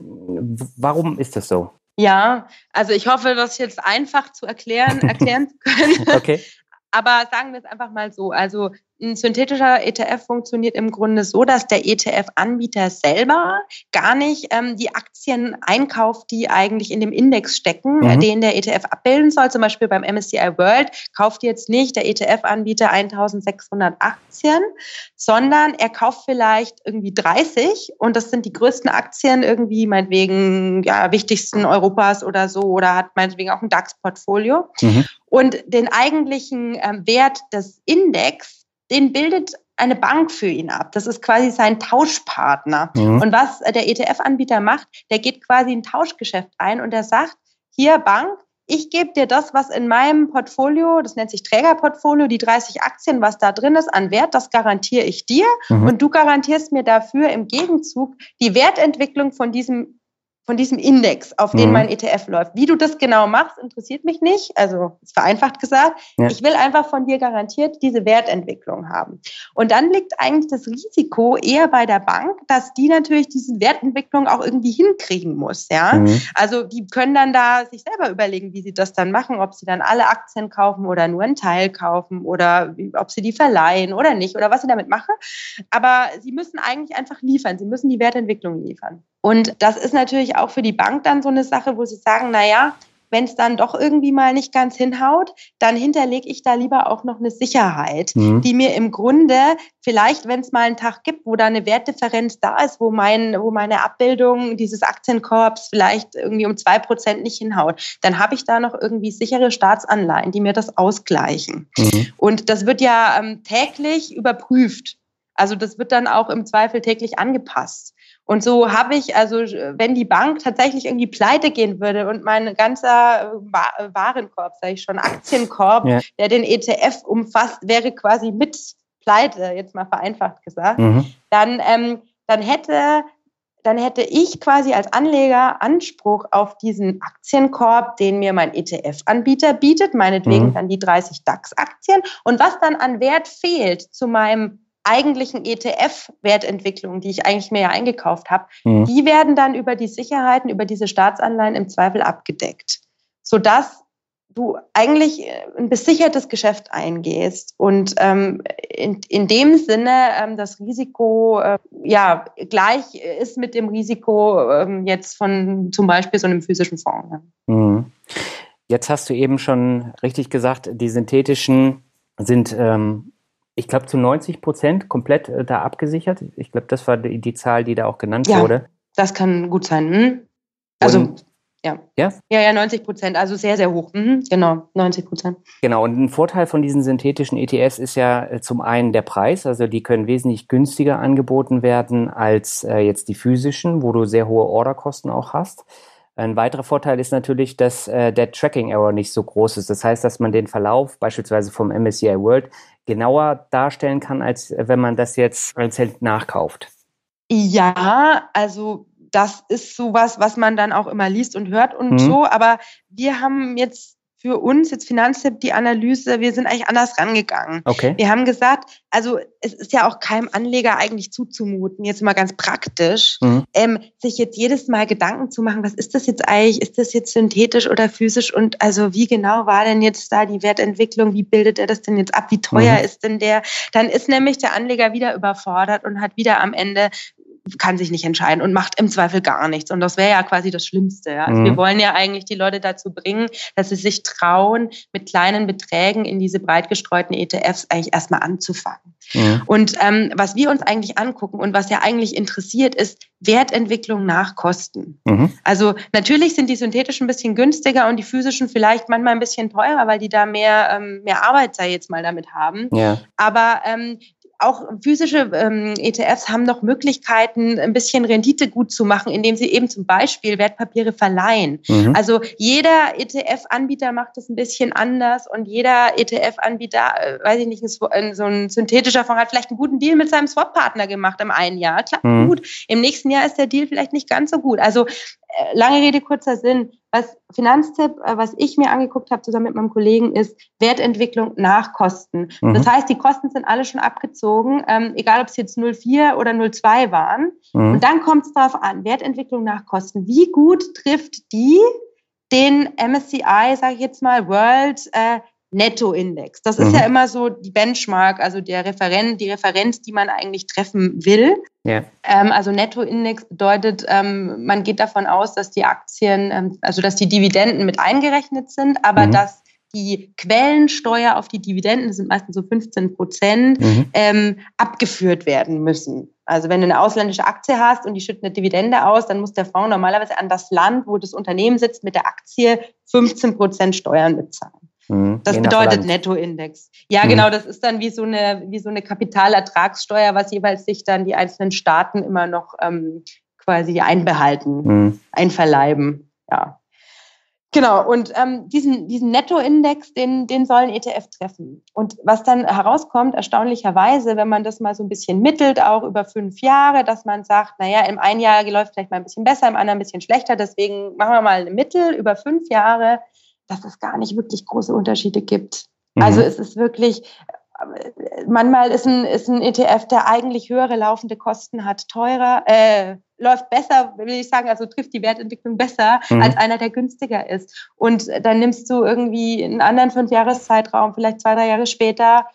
Warum ist das so? Ja, also ich hoffe, das jetzt einfach zu erklären, erklären zu können. okay. Aber sagen wir es einfach mal so. Also ein synthetischer ETF funktioniert im Grunde so, dass der ETF-Anbieter selber gar nicht ähm, die Aktien einkauft, die eigentlich in dem Index stecken, mhm. den der ETF abbilden soll. Zum Beispiel beim MSCI World kauft jetzt nicht der ETF-Anbieter 1600 Aktien, sondern er kauft vielleicht irgendwie 30 und das sind die größten Aktien irgendwie meinetwegen ja, wichtigsten Europas oder so oder hat meinetwegen auch ein DAX-Portfolio. Mhm. Und den eigentlichen ähm, Wert des Index den bildet eine Bank für ihn ab. Das ist quasi sein Tauschpartner. Mhm. Und was der ETF-Anbieter macht, der geht quasi ein Tauschgeschäft ein und er sagt, hier Bank, ich gebe dir das, was in meinem Portfolio, das nennt sich Trägerportfolio, die 30 Aktien, was da drin ist an Wert, das garantiere ich dir. Mhm. Und du garantierst mir dafür im Gegenzug die Wertentwicklung von diesem von diesem Index, auf den mhm. mein ETF läuft. Wie du das genau machst, interessiert mich nicht. Also ist vereinfacht gesagt. Ja. Ich will einfach von dir garantiert diese Wertentwicklung haben. Und dann liegt eigentlich das Risiko eher bei der Bank, dass die natürlich diese Wertentwicklung auch irgendwie hinkriegen muss. Ja, mhm. also die können dann da sich selber überlegen, wie sie das dann machen, ob sie dann alle Aktien kaufen oder nur einen Teil kaufen oder ob sie die verleihen oder nicht oder was sie damit machen. Aber sie müssen eigentlich einfach liefern. Sie müssen die Wertentwicklung liefern. Und das ist natürlich auch für die Bank dann so eine Sache, wo sie sagen, na ja, wenn es dann doch irgendwie mal nicht ganz hinhaut, dann hinterlege ich da lieber auch noch eine Sicherheit, mhm. die mir im Grunde vielleicht, wenn es mal einen Tag gibt, wo da eine Wertdifferenz da ist, wo, mein, wo meine Abbildung dieses Aktienkorps vielleicht irgendwie um zwei Prozent nicht hinhaut, dann habe ich da noch irgendwie sichere Staatsanleihen, die mir das ausgleichen. Mhm. Und das wird ja ähm, täglich überprüft. Also das wird dann auch im Zweifel täglich angepasst. Und so habe ich, also wenn die Bank tatsächlich irgendwie pleite gehen würde und mein ganzer äh, Warenkorb, sage ich schon, Aktienkorb, ja. der den ETF umfasst, wäre quasi mit pleite, jetzt mal vereinfacht gesagt, mhm. dann, ähm, dann hätte dann hätte ich quasi als Anleger Anspruch auf diesen Aktienkorb, den mir mein ETF-Anbieter bietet, meinetwegen mhm. dann die 30 DAX-Aktien. Und was dann an Wert fehlt zu meinem eigentlichen ETF-Wertentwicklungen, die ich eigentlich mir ja eingekauft habe, mhm. die werden dann über die Sicherheiten, über diese Staatsanleihen im Zweifel abgedeckt, sodass du eigentlich äh, ein besichertes Geschäft eingehst und ähm, in, in dem Sinne ähm, das Risiko äh, ja gleich ist mit dem Risiko ähm, jetzt von zum Beispiel so einem physischen Fonds. Mhm. Jetzt hast du eben schon richtig gesagt, die synthetischen sind ähm, ich glaube, zu 90 Prozent komplett äh, da abgesichert. Ich glaube, das war die, die, Zahl, die da auch genannt ja, wurde. Das kann gut sein. Hm? Also, und, ja. ja. Ja, ja, 90 Prozent, also sehr, sehr hoch. Mhm, genau, 90 Prozent. Genau, und ein Vorteil von diesen synthetischen ETFs ist ja äh, zum einen der Preis. Also, die können wesentlich günstiger angeboten werden als äh, jetzt die physischen, wo du sehr hohe Orderkosten auch hast. Ein weiterer Vorteil ist natürlich, dass äh, der Tracking Error nicht so groß ist. Das heißt, dass man den Verlauf beispielsweise vom MSCI World genauer darstellen kann, als wenn man das jetzt einzeln nachkauft. Ja, also das ist sowas, was man dann auch immer liest und hört und mhm. so. Aber wir haben jetzt für uns jetzt Finanztipp die Analyse, wir sind eigentlich anders rangegangen. Okay. Wir haben gesagt, also es ist ja auch keinem Anleger eigentlich zuzumuten, jetzt mal ganz praktisch, mhm. ähm, sich jetzt jedes Mal Gedanken zu machen, was ist das jetzt eigentlich, ist das jetzt synthetisch oder physisch und also wie genau war denn jetzt da die Wertentwicklung, wie bildet er das denn jetzt ab, wie teuer mhm. ist denn der? Dann ist nämlich der Anleger wieder überfordert und hat wieder am Ende kann sich nicht entscheiden und macht im Zweifel gar nichts. Und das wäre ja quasi das Schlimmste. Ja? Also mhm. Wir wollen ja eigentlich die Leute dazu bringen, dass sie sich trauen, mit kleinen Beträgen in diese breit gestreuten ETFs eigentlich erstmal anzufangen. Mhm. Und ähm, was wir uns eigentlich angucken und was ja eigentlich interessiert, ist Wertentwicklung nach Kosten. Mhm. Also natürlich sind die synthetischen ein bisschen günstiger und die physischen vielleicht manchmal ein bisschen teurer, weil die da mehr, ähm, mehr Arbeit, sei jetzt mal, damit haben. Ja. Aber ähm, auch physische ähm, ETFs haben noch Möglichkeiten, ein bisschen Rendite gut zu machen, indem sie eben zum Beispiel Wertpapiere verleihen. Mhm. Also jeder ETF-Anbieter macht das ein bisschen anders und jeder ETF-Anbieter, äh, weiß ich nicht, so ein synthetischer Fonds hat vielleicht einen guten Deal mit seinem Swap-Partner gemacht im einen Jahr. Klappt mhm. gut. Im nächsten Jahr ist der Deal vielleicht nicht ganz so gut. Also lange Rede, kurzer Sinn. Was Finanztipp, äh, was ich mir angeguckt habe zusammen mit meinem Kollegen, ist Wertentwicklung nach Kosten. Mhm. Das heißt, die Kosten sind alle schon abgezogen, ähm, egal ob es jetzt 0,4 oder 0,2 waren. Mhm. Und dann kommt es darauf an, Wertentwicklung nach Kosten. Wie gut trifft die den MSCI, sage ich jetzt mal, World äh, Nettoindex. Das ist mhm. ja immer so die Benchmark, also der Referent, die Referenz, die man eigentlich treffen will. Ja. Ähm, also Nettoindex bedeutet, ähm, man geht davon aus, dass die Aktien, ähm, also dass die Dividenden mit eingerechnet sind, aber mhm. dass die Quellensteuer auf die Dividenden, das sind meistens so 15 Prozent, mhm. ähm, abgeführt werden müssen. Also wenn du eine ausländische Aktie hast und die schüttet eine Dividende aus, dann muss der Fonds normalerweise an das Land, wo das Unternehmen sitzt, mit der Aktie 15 Prozent Steuern bezahlen. Mhm. Das bedeutet Nettoindex. Ja, mhm. genau, das ist dann wie so eine, wie so eine Kapitalertragssteuer, was jeweils sich dann die einzelnen Staaten immer noch ähm, quasi einbehalten, mhm. einverleiben. Ja. Genau, und ähm, diesen, diesen Nettoindex, den, den sollen ETF treffen. Und was dann herauskommt, erstaunlicherweise, wenn man das mal so ein bisschen mittelt, auch über fünf Jahre, dass man sagt, naja, im einen Jahr läuft vielleicht mal ein bisschen besser, im anderen ein bisschen schlechter, deswegen machen wir mal eine Mittel über fünf Jahre, dass es gar nicht wirklich große Unterschiede gibt. Mhm. Also es ist wirklich, manchmal ist ein, ist ein ETF, der eigentlich höhere laufende Kosten hat, teurer, äh, läuft besser, will ich sagen, also trifft die Wertentwicklung besser, mhm. als einer, der günstiger ist. Und dann nimmst du irgendwie einen anderen Fünfjahreszeitraum, vielleicht zwei, drei Jahre später,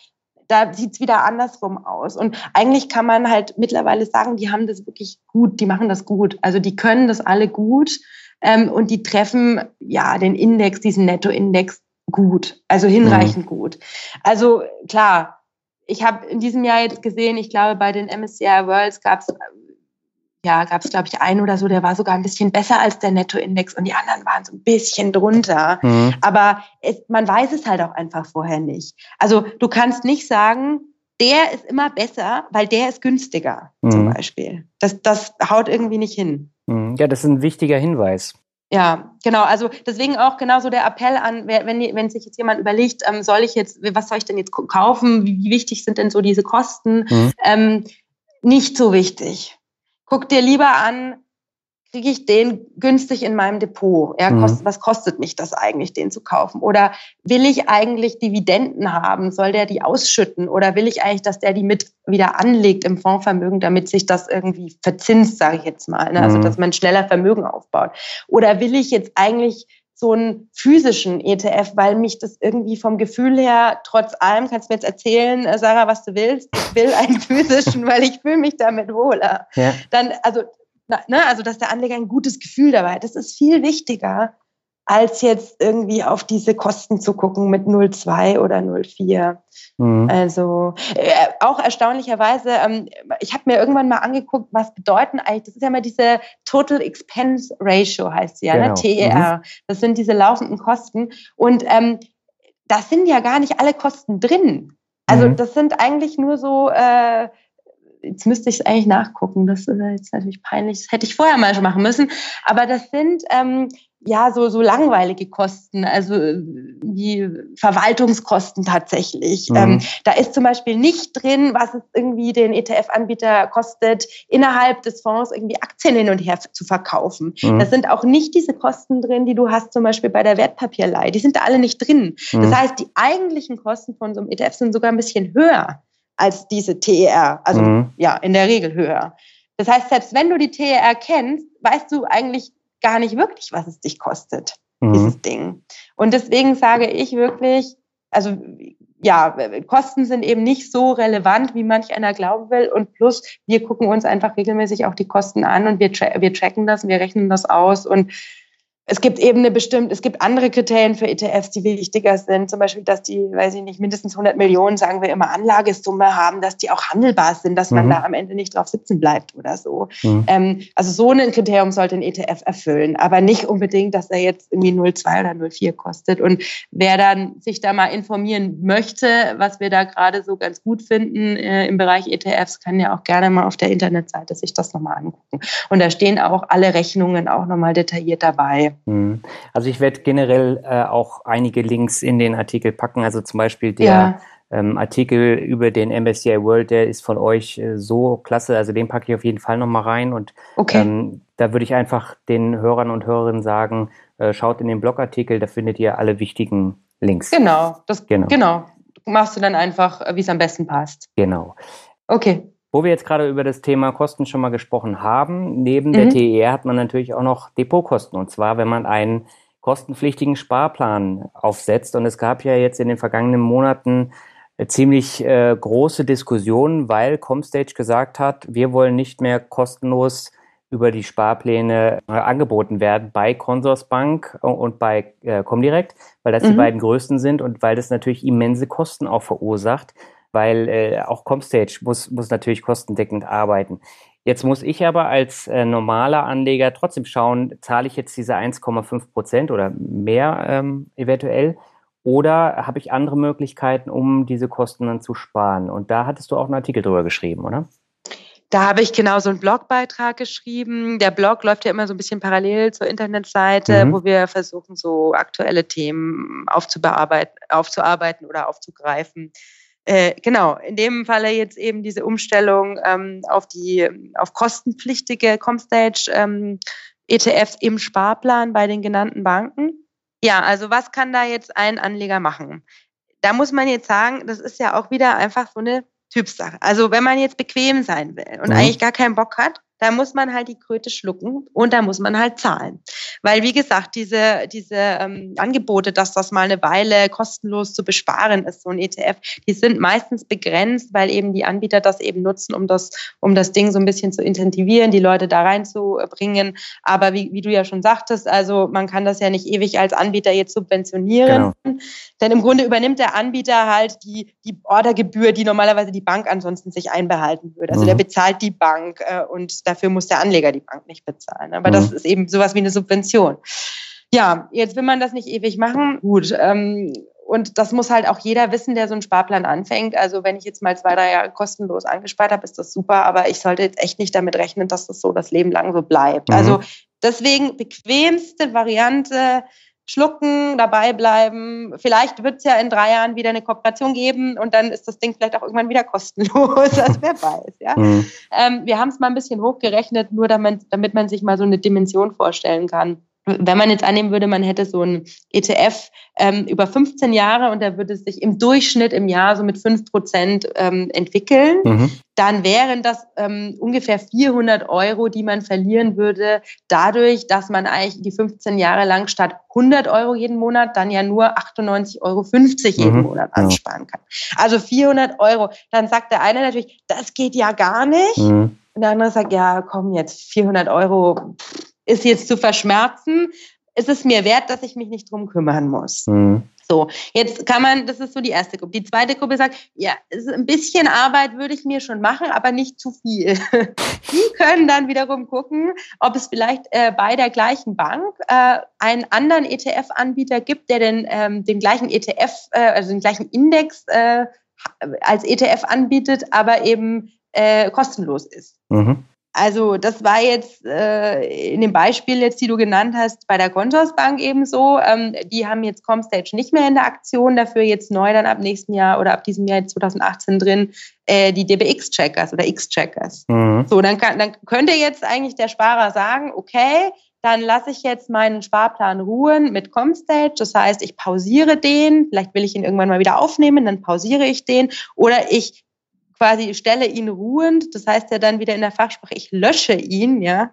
da sieht's wieder andersrum aus. Und eigentlich kann man halt mittlerweile sagen, die haben das wirklich gut, die machen das gut. Also die können das alle gut ähm, und die treffen ja den Index, diesen Nettoindex gut, also hinreichend mhm. gut. Also klar, ich habe in diesem Jahr jetzt gesehen, ich glaube, bei den MSCI Worlds gab es ja, gab es, glaube ich, einen oder so, der war sogar ein bisschen besser als der Nettoindex und die anderen waren so ein bisschen drunter. Mhm. Aber es, man weiß es halt auch einfach vorher nicht. Also du kannst nicht sagen, der ist immer besser, weil der ist günstiger, mhm. zum Beispiel. Das, das haut irgendwie nicht hin. Mhm. Ja, das ist ein wichtiger Hinweis. Ja, genau. Also deswegen auch genauso der Appell an, wenn, wenn sich jetzt jemand überlegt, ähm, soll ich jetzt, was soll ich denn jetzt kaufen? Wie, wichtig sind denn so diese Kosten? Mhm. Ähm, nicht so wichtig. Guck dir lieber an, kriege ich den günstig in meinem Depot? Ja, kost, mhm. Was kostet mich das eigentlich, den zu kaufen? Oder will ich eigentlich Dividenden haben? Soll der die ausschütten? Oder will ich eigentlich, dass der die mit wieder anlegt im Fondsvermögen, damit sich das irgendwie verzinst, sage ich jetzt mal. Ne? Also, mhm. dass man schneller Vermögen aufbaut. Oder will ich jetzt eigentlich so einen physischen ETF, weil mich das irgendwie vom Gefühl her, trotz allem, kannst du mir jetzt erzählen, äh, Sarah, was du willst, ich will einen physischen, weil ich fühle mich damit wohler. Ja. Dann, also ne, also dass der Anleger ein gutes Gefühl dabei hat. Das ist viel wichtiger, als jetzt irgendwie auf diese Kosten zu gucken mit 0,2 oder 0,4. Mhm. Also äh, auch erstaunlicherweise, ähm, ich habe mir irgendwann mal angeguckt, was bedeuten eigentlich, das ist ja mal diese Total Expense Ratio heißt sie ja, ne? genau. ne? TER. Mhm. Das sind diese laufenden Kosten. Und ähm, da sind ja gar nicht alle Kosten drin. Also mhm. das sind eigentlich nur so äh, jetzt müsste ich es eigentlich nachgucken. Das ist jetzt natürlich peinlich. Das hätte ich vorher mal schon machen müssen. Aber das sind ähm, ja so, so langweilige Kosten, also die Verwaltungskosten tatsächlich. Mhm. Ähm, da ist zum Beispiel nicht drin, was es irgendwie den ETF-Anbieter kostet, innerhalb des Fonds irgendwie Aktien hin und her zu verkaufen. Mhm. Das sind auch nicht diese Kosten drin, die du hast zum Beispiel bei der Wertpapierleihe. Die sind da alle nicht drin. Mhm. Das heißt, die eigentlichen Kosten von so einem ETF sind sogar ein bisschen höher als diese TER. Also mhm. ja, in der Regel höher. Das heißt, selbst wenn du die TER kennst, weißt du eigentlich gar nicht wirklich, was es dich kostet, mhm. dieses Ding. Und deswegen sage ich wirklich, also ja, Kosten sind eben nicht so relevant, wie manch einer glauben will. Und plus, wir gucken uns einfach regelmäßig auch die Kosten an und wir, tra wir tracken das, wir rechnen das aus und es gibt eben eine bestimmte, es gibt andere Kriterien für ETFs, die wichtiger sind. Zum Beispiel, dass die, weiß ich nicht, mindestens 100 Millionen, sagen wir immer, Anlagesumme haben, dass die auch handelbar sind, dass man mhm. da am Ende nicht drauf sitzen bleibt oder so. Mhm. Ähm, also so ein Kriterium sollte ein ETF erfüllen, aber nicht unbedingt, dass er jetzt irgendwie 0,2 oder 0,4 kostet. Und wer dann sich da mal informieren möchte, was wir da gerade so ganz gut finden äh, im Bereich ETFs, kann ja auch gerne mal auf der Internetseite sich das nochmal angucken. Und da stehen auch alle Rechnungen auch nochmal detailliert dabei. Also ich werde generell äh, auch einige Links in den Artikel packen. Also zum Beispiel der ja. ähm, Artikel über den MSCI World, der ist von euch äh, so klasse. Also den packe ich auf jeden Fall nochmal rein. Und okay. ähm, da würde ich einfach den Hörern und Hörerinnen sagen, äh, schaut in den Blogartikel, da findet ihr alle wichtigen Links. Genau, das, genau. genau. Machst du dann einfach, äh, wie es am besten passt. Genau. Okay. Wo wir jetzt gerade über das Thema Kosten schon mal gesprochen haben, neben mhm. der TER hat man natürlich auch noch Depotkosten. Und zwar, wenn man einen kostenpflichtigen Sparplan aufsetzt. Und es gab ja jetzt in den vergangenen Monaten äh, ziemlich äh, große Diskussionen, weil Comstage gesagt hat, wir wollen nicht mehr kostenlos über die Sparpläne äh, angeboten werden bei Consorsbank und bei äh, Comdirect, weil das mhm. die beiden größten sind und weil das natürlich immense Kosten auch verursacht weil äh, auch Comstage muss, muss natürlich kostendeckend arbeiten. Jetzt muss ich aber als äh, normaler Anleger trotzdem schauen, zahle ich jetzt diese 1,5 Prozent oder mehr ähm, eventuell Oder habe ich andere Möglichkeiten, um diese Kosten dann zu sparen? Und da hattest du auch einen Artikel drüber geschrieben, oder? Da habe ich genau so einen Blogbeitrag geschrieben. Der Blog läuft ja immer so ein bisschen parallel zur Internetseite, mhm. wo wir versuchen, so aktuelle Themen aufzubearbeiten, aufzuarbeiten oder aufzugreifen. Äh, genau, in dem Falle jetzt eben diese Umstellung ähm, auf die auf kostenpflichtige Comstage ähm, ETFs im Sparplan bei den genannten Banken. Ja, also was kann da jetzt ein Anleger machen? Da muss man jetzt sagen, das ist ja auch wieder einfach so eine Typsache. Also wenn man jetzt bequem sein will und mhm. eigentlich gar keinen Bock hat, da muss man halt die Kröte schlucken und da muss man halt zahlen. Weil, wie gesagt, diese, diese ähm, Angebote, dass das mal eine Weile kostenlos zu besparen ist, so ein ETF, die sind meistens begrenzt, weil eben die Anbieter das eben nutzen, um das, um das Ding so ein bisschen zu intensivieren, die Leute da reinzubringen. Aber wie, wie du ja schon sagtest, also man kann das ja nicht ewig als Anbieter jetzt subventionieren. Genau. Denn im Grunde übernimmt der Anbieter halt die, die Ordergebühr, die normalerweise die Bank ansonsten sich einbehalten würde. Also mhm. der bezahlt die Bank äh, und dafür muss der Anleger die Bank nicht bezahlen. Aber mhm. das ist eben sowas wie eine Subvention. Ja, jetzt will man das nicht ewig machen. Gut. Ähm, und das muss halt auch jeder wissen, der so einen Sparplan anfängt. Also wenn ich jetzt mal zwei, drei Jahre kostenlos angespart habe, ist das super. Aber ich sollte jetzt echt nicht damit rechnen, dass das so das Leben lang so bleibt. Mhm. Also deswegen bequemste Variante, schlucken, dabei bleiben. Vielleicht wird es ja in drei Jahren wieder eine Kooperation geben und dann ist das Ding vielleicht auch irgendwann wieder kostenlos. Also wer weiß, ja. Mhm. Ähm, wir haben es mal ein bisschen hochgerechnet, nur damit, damit man sich mal so eine Dimension vorstellen kann wenn man jetzt annehmen würde, man hätte so ein ETF ähm, über 15 Jahre und der würde sich im Durchschnitt im Jahr so mit 5 Prozent ähm, entwickeln, mhm. dann wären das ähm, ungefähr 400 Euro, die man verlieren würde, dadurch, dass man eigentlich die 15 Jahre lang statt 100 Euro jeden Monat dann ja nur 98,50 Euro jeden mhm. Monat ansparen kann. Also 400 Euro. Dann sagt der eine natürlich, das geht ja gar nicht. Mhm. Und der andere sagt, ja, komm jetzt, 400 Euro. Pff, ist jetzt zu verschmerzen, ist es mir wert, dass ich mich nicht drum kümmern muss. Mhm. So, jetzt kann man, das ist so die erste Gruppe. Die zweite Gruppe sagt, ja, ein bisschen Arbeit würde ich mir schon machen, aber nicht zu viel. Die können dann wiederum gucken, ob es vielleicht äh, bei der gleichen Bank äh, einen anderen ETF-Anbieter gibt, der den, ähm, den gleichen ETF, äh, also den gleichen Index äh, als ETF anbietet, aber eben äh, kostenlos ist. Mhm. Also das war jetzt äh, in dem Beispiel jetzt, die du genannt hast, bei der Consorsbank eben so. Ähm, die haben jetzt Comstage nicht mehr in der Aktion, dafür jetzt neu dann ab nächsten Jahr oder ab diesem Jahr 2018 drin äh, die DBX-Checkers oder X-Checkers. Mhm. So, dann, kann, dann könnte jetzt eigentlich der Sparer sagen, okay, dann lasse ich jetzt meinen Sparplan ruhen mit Comstage. Das heißt, ich pausiere den, vielleicht will ich ihn irgendwann mal wieder aufnehmen, dann pausiere ich den oder ich quasi stelle ihn ruhend. Das heißt ja dann wieder in der Fachsprache, ich lösche ihn, ja.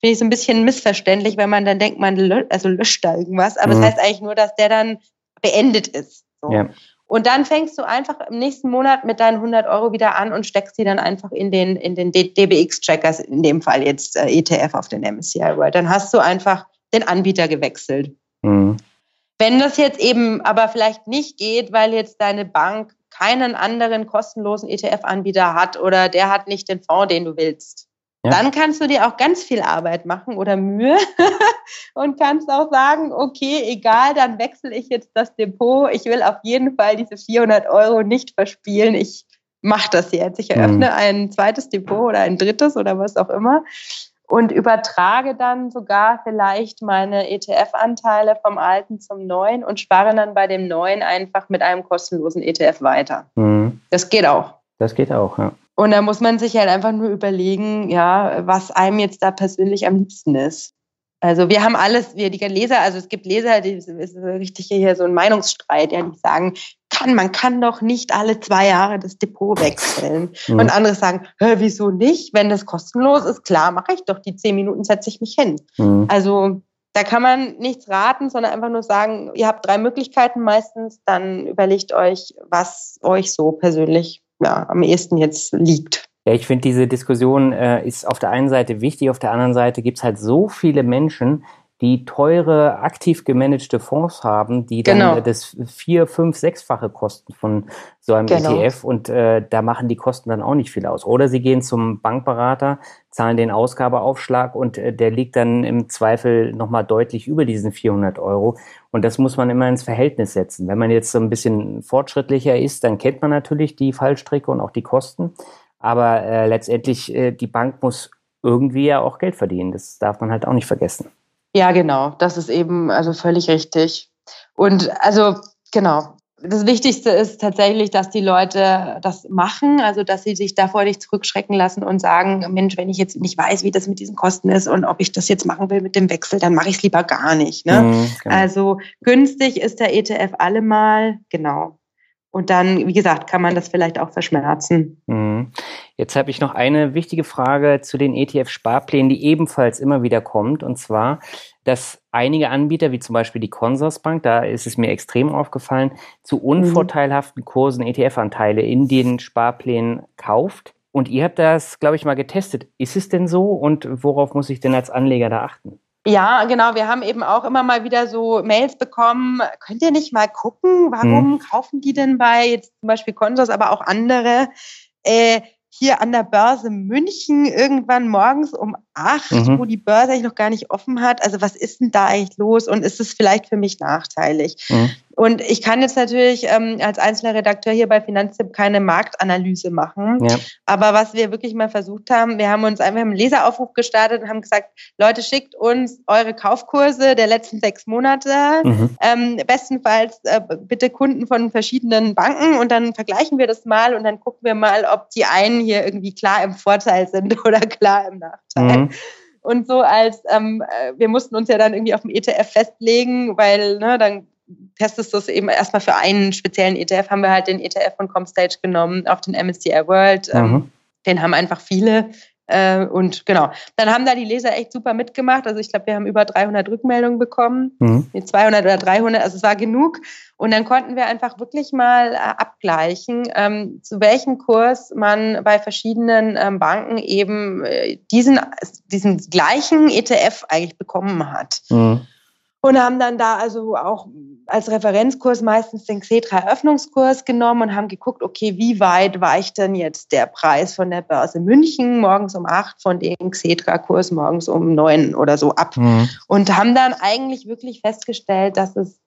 Finde ich so ein bisschen missverständlich, wenn man dann denkt, man lö also löscht da irgendwas. Aber mhm. das heißt eigentlich nur, dass der dann beendet ist. So. Ja. Und dann fängst du einfach im nächsten Monat mit deinen 100 Euro wieder an und steckst sie dann einfach in den, in den DBX-Checkers, in dem Fall jetzt äh, ETF auf den MSCI World. Dann hast du einfach den Anbieter gewechselt. Mhm. Wenn das jetzt eben aber vielleicht nicht geht, weil jetzt deine Bank keinen anderen kostenlosen ETF-Anbieter hat oder der hat nicht den Fonds, den du willst. Ja. Dann kannst du dir auch ganz viel Arbeit machen oder Mühe und kannst auch sagen, okay, egal, dann wechsle ich jetzt das Depot. Ich will auf jeden Fall diese 400 Euro nicht verspielen. Ich mache das jetzt. Ich eröffne mhm. ein zweites Depot oder ein drittes oder was auch immer und übertrage dann sogar vielleicht meine ETF-Anteile vom alten zum neuen und spare dann bei dem neuen einfach mit einem kostenlosen ETF weiter. Mhm. Das geht auch. Das geht auch, ja. Und da muss man sich halt einfach nur überlegen, ja, was einem jetzt da persönlich am liebsten ist. Also wir haben alles, wir die Leser, also es gibt Leser, die ist richtig hier so ein Meinungsstreit, ja, die sagen, kann, man kann doch nicht alle zwei Jahre das Depot wechseln. Mhm. Und andere sagen, wieso nicht? Wenn das kostenlos ist, klar, mache ich doch die zehn Minuten, setze ich mich hin. Mhm. Also da kann man nichts raten, sondern einfach nur sagen, ihr habt drei Möglichkeiten meistens, dann überlegt euch, was euch so persönlich ja, am ehesten jetzt liegt. Ja, ich finde, diese Diskussion äh, ist auf der einen Seite wichtig, auf der anderen Seite gibt es halt so viele Menschen, die teure, aktiv gemanagte Fonds haben, die dann genau. das vier, fünf, sechsfache kosten von so einem genau. ETF und äh, da machen die Kosten dann auch nicht viel aus. Oder sie gehen zum Bankberater, zahlen den Ausgabeaufschlag und äh, der liegt dann im Zweifel nochmal deutlich über diesen 400 Euro. Und das muss man immer ins Verhältnis setzen. Wenn man jetzt so ein bisschen fortschrittlicher ist, dann kennt man natürlich die Fallstricke und auch die Kosten. Aber äh, letztendlich, äh, die Bank muss irgendwie ja auch Geld verdienen. Das darf man halt auch nicht vergessen. Ja, genau. Das ist eben also völlig richtig. Und also genau. Das Wichtigste ist tatsächlich, dass die Leute das machen, also dass sie sich davor nicht zurückschrecken lassen und sagen, Mensch, wenn ich jetzt nicht weiß, wie das mit diesen Kosten ist und ob ich das jetzt machen will mit dem Wechsel, dann mache ich es lieber gar nicht. Ne? Mhm, genau. Also günstig ist der ETF allemal, genau. Und dann, wie gesagt, kann man das vielleicht auch verschmerzen. Mhm. Jetzt habe ich noch eine wichtige Frage zu den ETF-Sparplänen, die ebenfalls immer wieder kommt. Und zwar, dass einige Anbieter, wie zum Beispiel die Consorsbank, da ist es mir extrem aufgefallen, zu mhm. unvorteilhaften Kursen ETF-Anteile in den Sparplänen kauft. Und ihr habt das, glaube ich, mal getestet. Ist es denn so? Und worauf muss ich denn als Anleger da achten? Ja, genau. Wir haben eben auch immer mal wieder so Mails bekommen. Könnt ihr nicht mal gucken, warum hm. kaufen die denn bei jetzt zum Beispiel Consors, aber auch andere äh, hier an der Börse München irgendwann morgens um acht, mhm. wo die Börse eigentlich noch gar nicht offen hat. Also was ist denn da eigentlich los und ist es vielleicht für mich nachteilig? Mhm. Und ich kann jetzt natürlich ähm, als einzelner Redakteur hier bei Finanztipp keine Marktanalyse machen. Ja. Aber was wir wirklich mal versucht haben, wir haben uns einfach einen Leseraufruf gestartet und haben gesagt, Leute, schickt uns eure Kaufkurse der letzten sechs Monate. Mhm. Ähm, bestenfalls äh, bitte Kunden von verschiedenen Banken und dann vergleichen wir das mal und dann gucken wir mal, ob die einen hier irgendwie klar im Vorteil sind oder klar im Nachteil. Mhm und so als ähm, äh, wir mussten uns ja dann irgendwie auf dem ETF festlegen, weil ne, dann testest du es eben erstmal für einen speziellen ETF, haben wir halt den ETF von Comstage genommen auf den MSCI World. Ähm, mhm. Den haben einfach viele. Äh, und genau, dann haben da die Leser echt super mitgemacht. Also ich glaube, wir haben über 300 Rückmeldungen bekommen, mhm. 200 oder 300, also es war genug. Und dann konnten wir einfach wirklich mal äh, abgleichen, ähm, zu welchem Kurs man bei verschiedenen ähm, Banken eben äh, diesen, diesen gleichen ETF eigentlich bekommen hat. Mhm und haben dann da also auch als Referenzkurs meistens den Xetra-Eröffnungskurs genommen und haben geguckt, okay, wie weit weicht denn jetzt der Preis von der Börse München morgens um acht von dem Xetra-Kurs morgens um neun oder so ab. Mhm. Und haben dann eigentlich wirklich festgestellt, dass es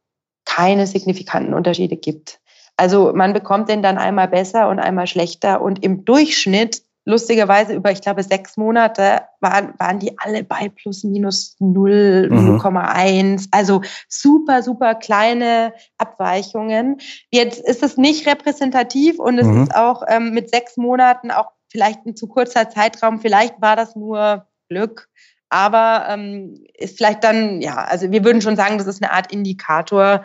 keine signifikanten Unterschiede gibt. Also man bekommt den dann einmal besser und einmal schlechter und im Durchschnitt lustigerweise über, ich glaube, sechs Monate waren, waren die alle bei plus minus 0, mhm. 0,1. Also super, super kleine Abweichungen. Jetzt ist es nicht repräsentativ und es mhm. ist auch ähm, mit sechs Monaten auch vielleicht ein zu kurzer Zeitraum. Vielleicht war das nur Glück. Aber ähm, ist vielleicht dann, ja, also wir würden schon sagen, das ist eine Art Indikator,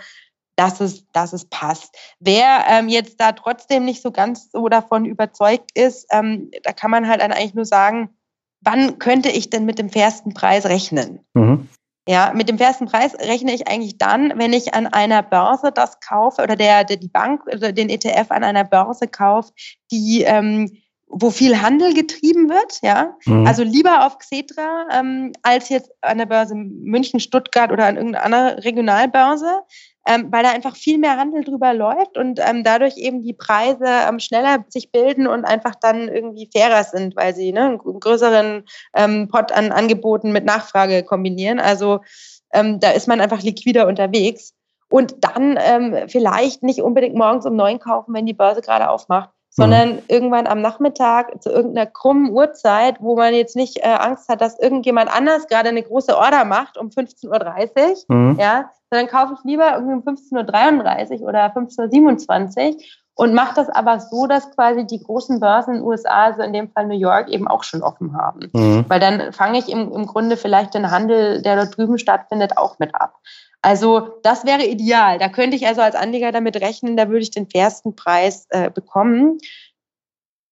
dass es, dass es passt. Wer ähm, jetzt da trotzdem nicht so ganz so davon überzeugt ist, ähm, da kann man halt eigentlich nur sagen, wann könnte ich denn mit dem fairsten Preis rechnen? Mhm. Ja, mit dem fairsten Preis rechne ich eigentlich dann, wenn ich an einer Börse das kaufe oder der, der die Bank oder den ETF an einer Börse kauft, die ähm, wo viel Handel getrieben wird, ja. Mhm. Also lieber auf Xetra ähm, als jetzt an der Börse München, Stuttgart oder an irgendeiner Regionalbörse, ähm, weil da einfach viel mehr Handel drüber läuft und ähm, dadurch eben die Preise ähm, schneller sich bilden und einfach dann irgendwie fairer sind, weil sie ne, einen größeren ähm, Pot an Angeboten mit Nachfrage kombinieren. Also ähm, da ist man einfach liquider unterwegs. Und dann ähm, vielleicht nicht unbedingt morgens um neun kaufen, wenn die Börse gerade aufmacht, sondern mhm. irgendwann am Nachmittag zu irgendeiner krummen Uhrzeit, wo man jetzt nicht äh, Angst hat, dass irgendjemand anders gerade eine große Order macht um 15.30 Uhr, mhm. ja, sondern kaufe ich lieber irgendwie um 15.33 Uhr oder 15.27 Uhr und mache das aber so, dass quasi die großen Börsen in den USA, also in dem Fall New York, eben auch schon offen haben. Mhm. Weil dann fange ich im, im Grunde vielleicht den Handel, der dort drüben stattfindet, auch mit ab. Also das wäre ideal. Da könnte ich also als Anleger damit rechnen, da würde ich den fairsten Preis äh, bekommen.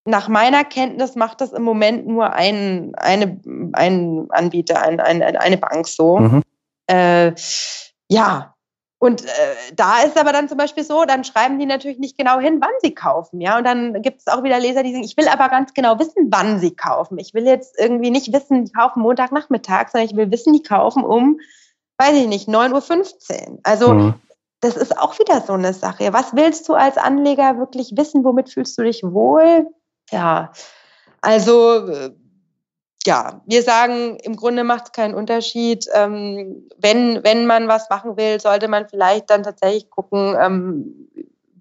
Nach meiner Kenntnis macht das im Moment nur ein, eine, ein Anbieter, ein, ein, eine Bank so. Mhm. Äh, ja, und äh, da ist aber dann zum Beispiel so, dann schreiben die natürlich nicht genau hin, wann sie kaufen, ja. Und dann gibt es auch wieder Leser, die sagen, ich will aber ganz genau wissen, wann sie kaufen. Ich will jetzt irgendwie nicht wissen, die kaufen Montagnachmittag, sondern ich will wissen, die kaufen um weiß ich nicht, 9.15 Uhr. Also mhm. das ist auch wieder so eine Sache. Was willst du als Anleger wirklich wissen? Womit fühlst du dich wohl? Ja, also äh, ja, wir sagen, im Grunde macht es keinen Unterschied. Ähm, wenn, wenn man was machen will, sollte man vielleicht dann tatsächlich gucken, ähm,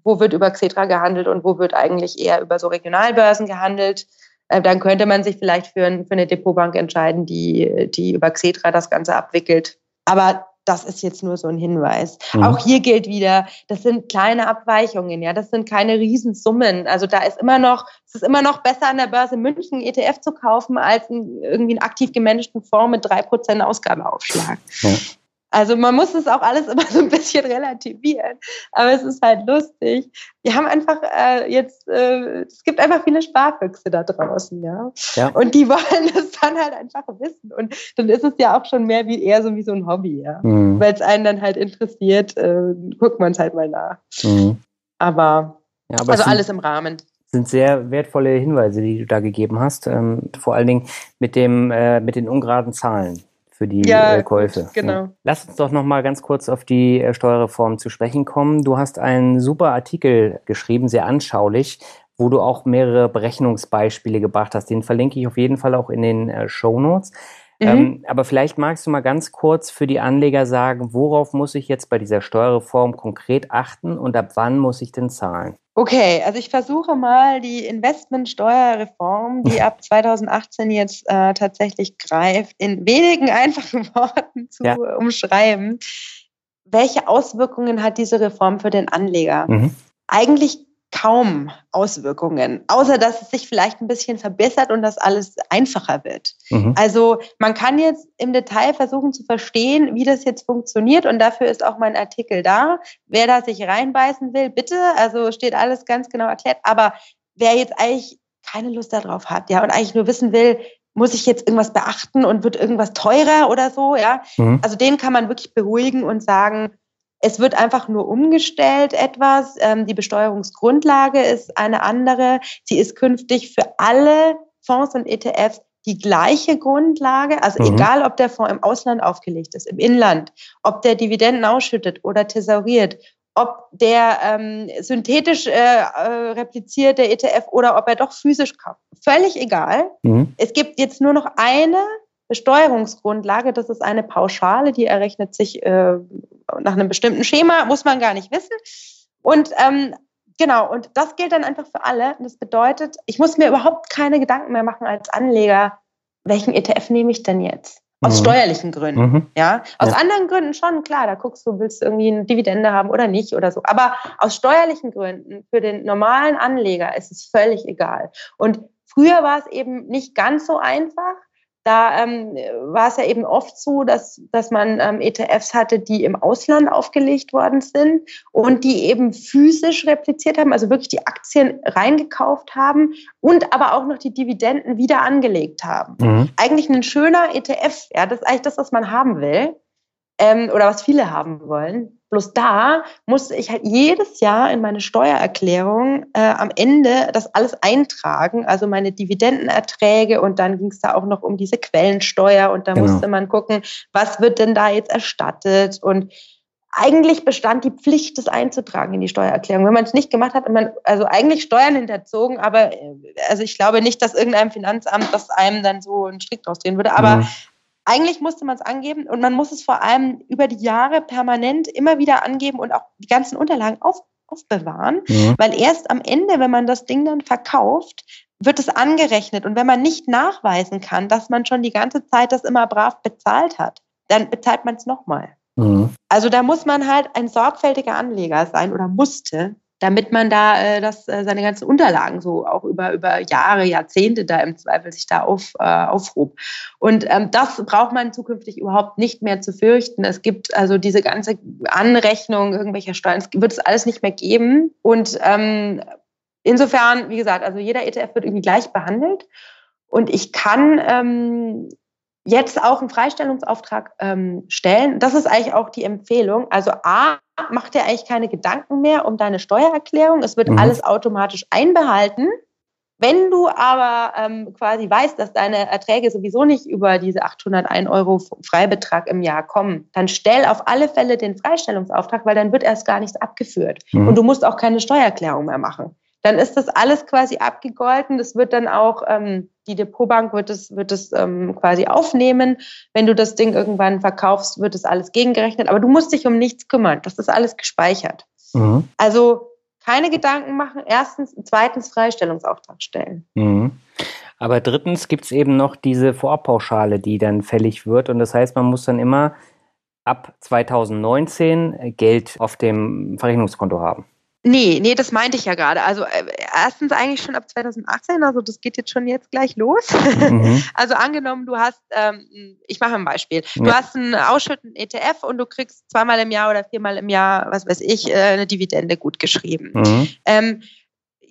wo wird über Xetra gehandelt und wo wird eigentlich eher über so Regionalbörsen gehandelt. Äh, dann könnte man sich vielleicht für, ein, für eine Depotbank entscheiden, die, die über Xetra das Ganze abwickelt. Aber das ist jetzt nur so ein Hinweis. Mhm. Auch hier gilt wieder, das sind kleine Abweichungen, ja, das sind keine Riesensummen. Also da ist immer noch, es ist immer noch besser an der Börse München ETF zu kaufen als ein, irgendwie einen aktiv gemanagten Fonds mit drei Prozent Ausgabeaufschlag. Ja. Also man muss es auch alles immer so ein bisschen relativieren, aber es ist halt lustig. Wir haben einfach äh, jetzt, äh, es gibt einfach viele Sparfüchse da draußen, ja? ja. Und die wollen das dann halt einfach wissen. Und dann ist es ja auch schon mehr wie eher so wie so ein Hobby, ja. Mhm. Weil es einen dann halt interessiert, äh, guckt man es halt mal nach. Mhm. Aber, ja, aber also alles im Rahmen sind sehr wertvolle Hinweise, die du da gegeben hast. Ähm, vor allen Dingen mit dem äh, mit den ungeraden Zahlen für die ja, äh, Käufe. Genau. Ja. Lass uns doch noch mal ganz kurz auf die äh, Steuerreform zu sprechen kommen. Du hast einen super Artikel geschrieben, sehr anschaulich, wo du auch mehrere Berechnungsbeispiele gebracht hast. Den verlinke ich auf jeden Fall auch in den äh, Show Notes. Mhm. Ähm, aber vielleicht magst du mal ganz kurz für die Anleger sagen, worauf muss ich jetzt bei dieser Steuerreform konkret achten und ab wann muss ich denn zahlen? Okay, also ich versuche mal die Investmentsteuerreform, die ab 2018 jetzt äh, tatsächlich greift, in wenigen einfachen Worten zu ja. umschreiben. Welche Auswirkungen hat diese Reform für den Anleger? Mhm. Eigentlich kaum Auswirkungen, außer dass es sich vielleicht ein bisschen verbessert und das alles einfacher wird. Mhm. Also man kann jetzt im Detail versuchen zu verstehen, wie das jetzt funktioniert und dafür ist auch mein Artikel da. Wer da sich reinbeißen will, bitte, also steht alles ganz genau erklärt, aber wer jetzt eigentlich keine Lust darauf hat, ja, und eigentlich nur wissen will, muss ich jetzt irgendwas beachten und wird irgendwas teurer oder so, ja? Mhm. Also den kann man wirklich beruhigen und sagen, es wird einfach nur umgestellt etwas. Ähm, die Besteuerungsgrundlage ist eine andere. Sie ist künftig für alle Fonds und ETFs die gleiche Grundlage, also mhm. egal ob der Fonds im Ausland aufgelegt ist, im Inland, ob der Dividenden ausschüttet oder thesauriert, ob der ähm, synthetisch äh, äh, repliziert, der ETF, oder ob er doch physisch kauft. Völlig egal. Mhm. Es gibt jetzt nur noch eine Besteuerungsgrundlage, das ist eine Pauschale, die errechnet sich äh, nach einem bestimmten Schema, muss man gar nicht wissen. Und ähm, genau, und das gilt dann einfach für alle. Und das bedeutet, ich muss mir überhaupt keine Gedanken mehr machen als Anleger, welchen ETF nehme ich denn jetzt? Aus mhm. steuerlichen Gründen, mhm. ja. Aus ja. anderen Gründen schon, klar, da guckst du, willst du irgendwie eine Dividende haben oder nicht oder so. Aber aus steuerlichen Gründen, für den normalen Anleger ist es völlig egal. Und früher war es eben nicht ganz so einfach da ähm, war es ja eben oft so, dass, dass man ähm, ETFs hatte, die im Ausland aufgelegt worden sind und die eben physisch repliziert haben, also wirklich die Aktien reingekauft haben und aber auch noch die Dividenden wieder angelegt haben. Mhm. Eigentlich ein schöner ETF, ja, das ist eigentlich das, was man haben will ähm, oder was viele haben wollen. Bloß da musste ich halt jedes Jahr in meine Steuererklärung äh, am Ende das alles eintragen, also meine Dividendenerträge und dann ging es da auch noch um diese Quellensteuer und da genau. musste man gucken, was wird denn da jetzt erstattet und eigentlich bestand die Pflicht, das einzutragen in die Steuererklärung. Wenn man es nicht gemacht hat, man also eigentlich Steuern hinterzogen, aber äh, also ich glaube nicht, dass irgendeinem Finanzamt das einem dann so einen Strick draus drehen würde. Aber mhm eigentlich musste man es angeben und man muss es vor allem über die Jahre permanent immer wieder angeben und auch die ganzen Unterlagen auf, aufbewahren, mhm. weil erst am Ende, wenn man das Ding dann verkauft, wird es angerechnet. Und wenn man nicht nachweisen kann, dass man schon die ganze Zeit das immer brav bezahlt hat, dann bezahlt man es nochmal. Mhm. Also da muss man halt ein sorgfältiger Anleger sein oder musste, damit man da äh, das, äh, seine ganzen Unterlagen so auch über, über Jahre, Jahrzehnte da im Zweifel sich da auf, äh, aufhob. Und ähm, das braucht man zukünftig überhaupt nicht mehr zu fürchten. Es gibt also diese ganze Anrechnung irgendwelcher Steuern, es wird es alles nicht mehr geben. Und ähm, insofern, wie gesagt, also jeder ETF wird irgendwie gleich behandelt. Und ich kann ähm, jetzt auch einen Freistellungsauftrag ähm, stellen. Das ist eigentlich auch die Empfehlung. Also A, mach dir eigentlich keine Gedanken mehr um deine Steuererklärung. Es wird mhm. alles automatisch einbehalten. Wenn du aber ähm, quasi weißt, dass deine Erträge sowieso nicht über diese 801 Euro Freibetrag im Jahr kommen, dann stell auf alle Fälle den Freistellungsauftrag, weil dann wird erst gar nichts abgeführt. Mhm. Und du musst auch keine Steuererklärung mehr machen. Dann ist das alles quasi abgegolten. Das wird dann auch, ähm, die Depotbank wird es, wird es ähm, quasi aufnehmen. Wenn du das Ding irgendwann verkaufst, wird es alles gegengerechnet. Aber du musst dich um nichts kümmern. Das ist alles gespeichert. Mhm. Also keine Gedanken machen. Erstens, zweitens Freistellungsauftrag stellen. Mhm. Aber drittens gibt es eben noch diese Vorpauschale, die dann fällig wird. Und das heißt, man muss dann immer ab 2019 Geld auf dem Verrechnungskonto haben. Nee, nee, das meinte ich ja gerade. Also äh, erstens eigentlich schon ab 2018, also das geht jetzt schon jetzt gleich los. Mhm. Also angenommen, du hast, ähm, ich mache ein Beispiel, du ja. hast einen ausschüttenden ETF und du kriegst zweimal im Jahr oder viermal im Jahr, was weiß ich, äh, eine Dividende gut geschrieben. Mhm. Ähm,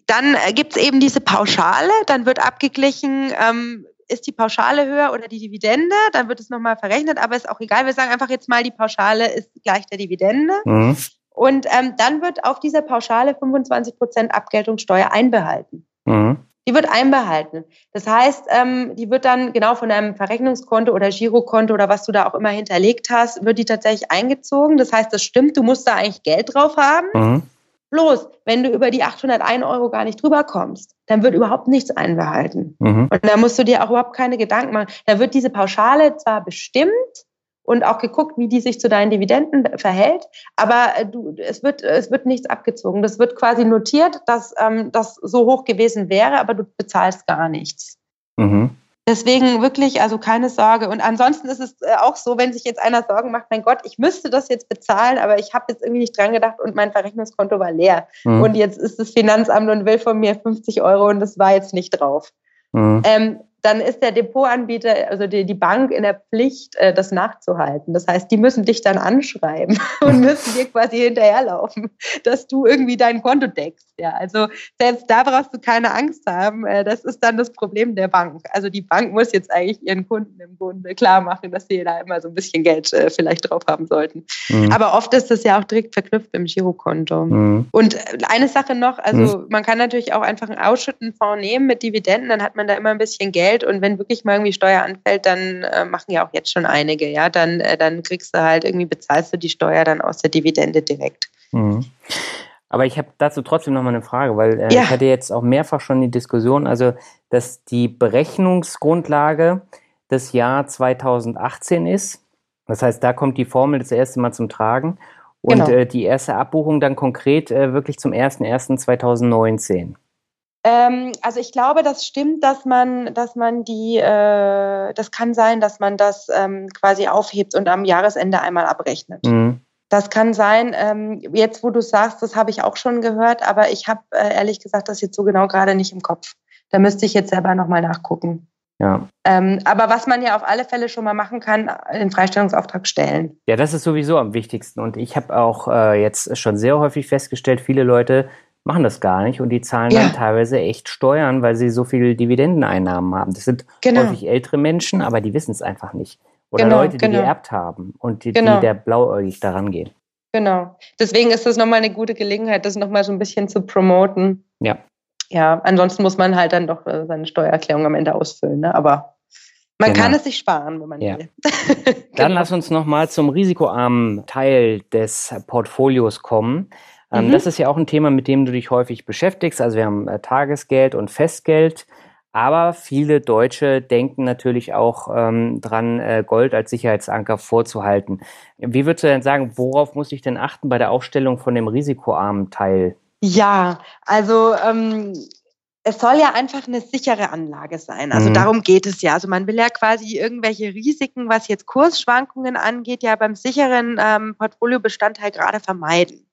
dann gibt es eben diese Pauschale, dann wird abgeglichen, ähm, ist die Pauschale höher oder die Dividende, dann wird es nochmal verrechnet, aber ist auch egal. Wir sagen einfach jetzt mal, die Pauschale ist gleich der Dividende. Mhm. Und ähm, dann wird auf dieser Pauschale 25 Prozent Abgeltungssteuer einbehalten. Mhm. Die wird einbehalten. Das heißt, ähm, die wird dann genau von deinem Verrechnungskonto oder Girokonto oder was du da auch immer hinterlegt hast, wird die tatsächlich eingezogen. Das heißt, das stimmt, du musst da eigentlich Geld drauf haben. Mhm. Bloß, wenn du über die 801 Euro gar nicht drüber kommst, dann wird überhaupt nichts einbehalten. Mhm. Und da musst du dir auch überhaupt keine Gedanken machen. Da wird diese Pauschale zwar bestimmt, und auch geguckt, wie die sich zu deinen Dividenden verhält. Aber äh, du, es wird, es wird nichts abgezogen. Das wird quasi notiert, dass ähm, das so hoch gewesen wäre, aber du bezahlst gar nichts. Mhm. Deswegen wirklich, also keine Sorge. Und ansonsten ist es äh, auch so, wenn sich jetzt einer Sorgen macht, mein Gott, ich müsste das jetzt bezahlen, aber ich habe jetzt irgendwie nicht dran gedacht und mein Verrechnungskonto war leer. Mhm. Und jetzt ist das Finanzamt und will von mir 50 Euro und das war jetzt nicht drauf. Mhm. Ähm, dann ist der Depotanbieter, also die, die Bank in der Pflicht, äh, das nachzuhalten. Das heißt, die müssen dich dann anschreiben und müssen dir quasi hinterherlaufen, dass du irgendwie dein Konto deckst. Ja, also selbst da brauchst du keine Angst haben. Äh, das ist dann das Problem der Bank. Also die Bank muss jetzt eigentlich ihren Kunden im Grunde klar machen, dass sie da immer so ein bisschen Geld äh, vielleicht drauf haben sollten. Mhm. Aber oft ist das ja auch direkt verknüpft im Girokonto. Mhm. Und eine Sache noch, also mhm. man kann natürlich auch einfach einen Ausschüttenfonds nehmen mit Dividenden, dann hat man da immer ein bisschen Geld Geld und wenn wirklich mal irgendwie Steuer anfällt, dann äh, machen ja auch jetzt schon einige, ja, dann, äh, dann kriegst du halt irgendwie, bezahlst du die Steuer dann aus der Dividende direkt. Mhm. Aber ich habe dazu trotzdem noch mal eine Frage, weil äh, ja. ich hatte jetzt auch mehrfach schon die Diskussion, also dass die Berechnungsgrundlage das Jahr 2018 ist. Das heißt, da kommt die Formel das erste Mal zum Tragen und genau. äh, die erste Abbuchung dann konkret äh, wirklich zum 01.01.2019. Ähm, also ich glaube, das stimmt, dass man, dass man die, äh, das kann sein, dass man das ähm, quasi aufhebt und am Jahresende einmal abrechnet. Mhm. Das kann sein. Ähm, jetzt, wo du sagst, das habe ich auch schon gehört, aber ich habe äh, ehrlich gesagt das jetzt so genau gerade nicht im Kopf. Da müsste ich jetzt selber nochmal nachgucken. Ja. Ähm, aber was man ja auf alle Fälle schon mal machen kann, den Freistellungsauftrag stellen. Ja, das ist sowieso am wichtigsten. Und ich habe auch äh, jetzt schon sehr häufig festgestellt, viele Leute machen das gar nicht und die zahlen ja. dann teilweise echt Steuern, weil sie so viele Dividendeneinnahmen haben. Das sind genau. häufig ältere Menschen, aber die wissen es einfach nicht. Oder genau, Leute, die genau. geerbt haben und die, genau. die der blauäugig daran gehen. Genau. Deswegen ist das nochmal eine gute Gelegenheit, das nochmal so ein bisschen zu promoten. Ja. Ja, ansonsten muss man halt dann doch äh, seine Steuererklärung am Ende ausfüllen, ne? aber man genau. kann es sich sparen, wenn man ja. will. Dann lass uns nochmal zum risikoarmen Teil des Portfolios kommen. Ähm, mhm. Das ist ja auch ein Thema, mit dem du dich häufig beschäftigst. Also wir haben äh, Tagesgeld und Festgeld. Aber viele Deutsche denken natürlich auch ähm, dran, äh, Gold als Sicherheitsanker vorzuhalten. Wie würdest du denn sagen, worauf muss ich denn achten bei der Aufstellung von dem risikoarmen Teil? Ja, also ähm, es soll ja einfach eine sichere Anlage sein. Also mhm. darum geht es ja. Also man will ja quasi irgendwelche Risiken, was jetzt Kursschwankungen angeht, ja beim sicheren ähm, Portfoliobestandteil gerade vermeiden.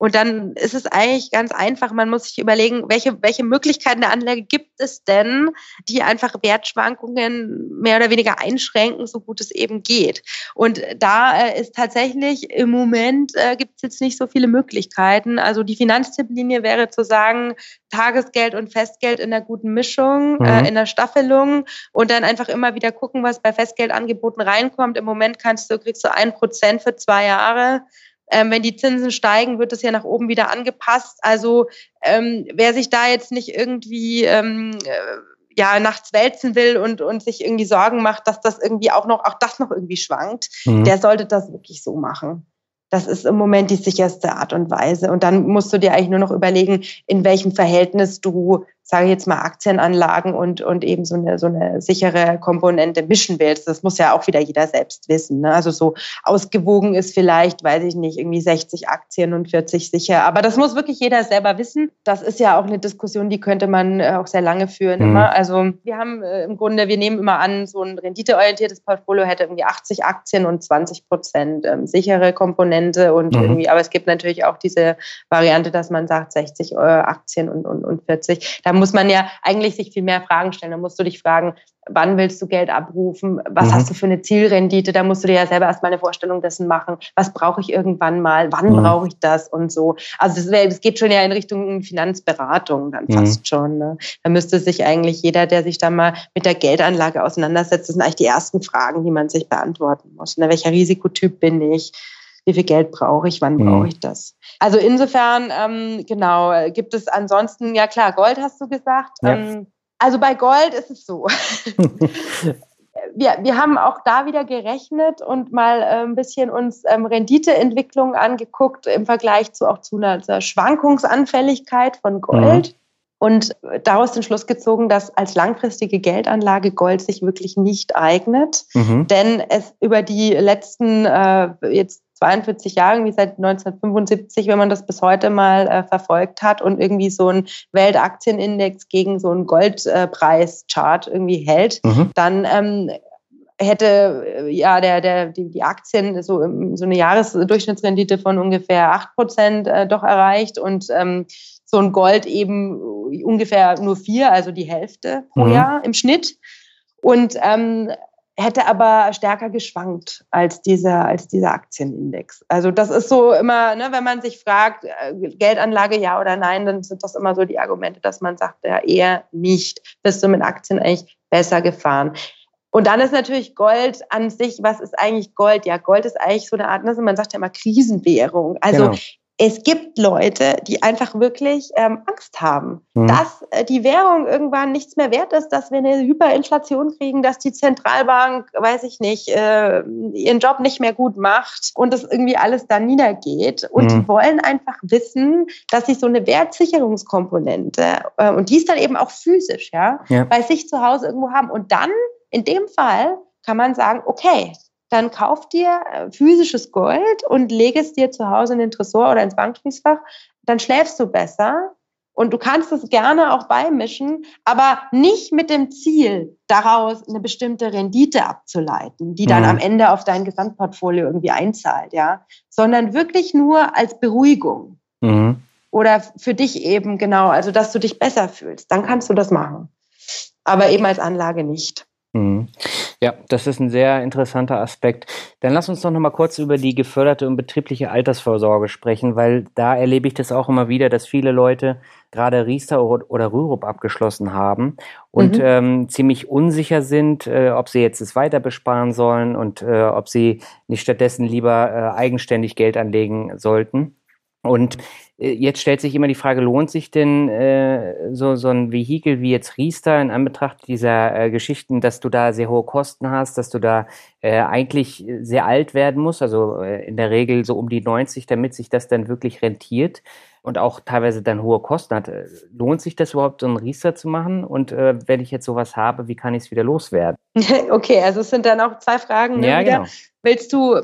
Und dann ist es eigentlich ganz einfach. Man muss sich überlegen, welche, welche Möglichkeiten der Anlage gibt es denn, die einfach Wertschwankungen mehr oder weniger einschränken, so gut es eben geht. Und da äh, ist tatsächlich im Moment äh, gibt es jetzt nicht so viele Möglichkeiten. Also die Finanztipplinie wäre zu sagen, Tagesgeld und Festgeld in einer guten Mischung, äh, mhm. äh, in der Staffelung und dann einfach immer wieder gucken, was bei Festgeldangeboten reinkommt. Im Moment kannst du, kriegst du ein Prozent für zwei Jahre Ähm, wenn die Zinsen steigen, wird es ja nach oben wieder angepasst. Also ähm, wer sich da jetzt nicht irgendwie ähm, äh, ja nachts wälzen will und und sich irgendwie Sorgen macht, dass das irgendwie auch noch auch das noch irgendwie schwankt, mhm. der sollte das wirklich so machen. Das ist im Moment die sicherste Art und Weise. Und dann musst du dir eigentlich nur noch überlegen, in welchem Verhältnis du sage ich jetzt mal, Aktienanlagen und, und eben so eine, so eine sichere Komponente mischen willst. Das muss ja auch wieder jeder selbst wissen. Ne? Also so ausgewogen ist vielleicht, weiß ich nicht, irgendwie 60 Aktien und 40 sicher. Aber das muss wirklich jeder selber wissen. Das ist ja auch eine Diskussion, die könnte man äh, auch sehr lange führen mhm. immer. Also wir haben äh, im Grunde, wir nehmen immer an, so ein renditeorientiertes Portfolio hätte irgendwie 80 Aktien und 20 Prozent ähm, sichere Komponente und mhm. irgendwie, aber es gibt natürlich auch diese Variante, dass man sagt 60 Aktien und, und, und 40. Da muss man ja eigentlich sich viel mehr Fragen stellen. Da musst du dich fragen, wann willst du Geld abrufen? Was mhm. hast du für eine Zielrendite? Da musst du dir ja selber erstmal eine Vorstellung dessen machen. Was brauche ich irgendwann mal? Wann mhm. brauche ich das? Und so. Also das, wär, das, geht schon ja in Richtung Finanzberatung dann mhm. fast schon. Ne? Da müsste sich eigentlich jeder, der sich da mal mit der Geldanlage auseinandersetzt, das sind eigentlich die ersten Fragen, die man sich beantworten muss. Ne? Welcher Risikotyp bin ich? Wie viel Geld brauche ich? Wann brauche mhm. ich das? Also insofern, ähm, genau, gibt es ansonsten, ja klar, Gold hast du gesagt. Ja. Ähm, also bei Gold ist es so. wir, wir haben auch da wieder gerechnet und mal äh, ein bisschen uns ähm, Renditeentwicklung angeguckt im Vergleich zu auch zu einer, einer Schwankungsanfälligkeit von Gold. Mhm. Und daraus den Schluss gezogen, dass als langfristige Geldanlage Gold sich wirklich nicht eignet, mhm. denn es über die letzten äh, jetzt 42 Jahren, wie seit 1975, wenn man das bis heute mal äh, verfolgt hat und irgendwie so ein Weltaktienindex gegen so einen Goldpreischart äh, irgendwie hält, mhm. dann ähm, hätte äh, ja der, der, die, die Aktien so, so eine Jahresdurchschnittsrendite von ungefähr 8 Prozent äh, doch erreicht und ähm, so ein Gold eben ungefähr nur vier, also die Hälfte pro mhm. Jahr im Schnitt. Und ähm, hätte aber stärker geschwankt als dieser, als dieser Aktienindex. Also das ist so immer, ne, wenn man sich fragt, äh, Geldanlage ja oder nein, dann sind das immer so die Argumente, dass man sagt, ja eher nicht. Bist du mit Aktien eigentlich besser gefahren? Und dann ist natürlich Gold an sich, was ist eigentlich Gold? Ja, Gold ist eigentlich so eine Art, ne, man sagt ja immer Krisenwährung. Also genau es gibt Leute, die einfach wirklich ähm, Angst haben, mhm. dass äh, die Währung irgendwann nichts mehr wert ist, dass wir eine Hyperinflation kriegen, dass die Zentralbank, weiß ich nicht, äh, ihren Job nicht mehr gut macht und das irgendwie alles da niedergeht. Und mhm. die wollen einfach wissen, dass sich so eine Wertsicherungskomponente, äh, und die ist dann eben auch physisch, ja, ja, bei sich zu Hause irgendwo haben. Und dann, in dem Fall, kann man sagen, okay, dann kauf dir äh, physisches Gold und lege es dir zu Hause in den Tresor oder ins Bankschließfach. Dann schläfst du besser und du kannst es gerne auch beimischen, aber nicht mit dem Ziel, daraus eine bestimmte Rendite abzuleiten, die dann mhm. am Ende auf dein Gesamtportfolio irgendwie einzahlt, ja, sondern wirklich nur als Beruhigung. Mhm. Oder für dich eben genau, also dass du dich besser fühlst. Dann kannst du das machen. Aber eben als Anlage nicht. Mhm. Ja, das ist ein sehr interessanter Aspekt. Dann lass uns doch noch mal kurz über die geförderte und betriebliche Altersvorsorge sprechen, weil da erlebe ich das auch immer wieder, dass viele Leute gerade Riester oder Rürup abgeschlossen haben und mhm. ähm, ziemlich unsicher sind, äh, ob sie jetzt es weiter besparen sollen und äh, ob sie nicht stattdessen lieber äh, eigenständig Geld anlegen sollten. Und jetzt stellt sich immer die Frage, lohnt sich denn äh, so, so ein Vehikel wie jetzt Riester in Anbetracht dieser äh, Geschichten, dass du da sehr hohe Kosten hast, dass du da äh, eigentlich sehr alt werden musst, also äh, in der Regel so um die 90, damit sich das dann wirklich rentiert und auch teilweise dann hohe Kosten hat. Äh, lohnt sich das überhaupt, so einen Riester zu machen? Und äh, wenn ich jetzt sowas habe, wie kann ich es wieder loswerden? Okay, also es sind dann auch zwei Fragen. Ne, ja, wieder. genau. Willst du,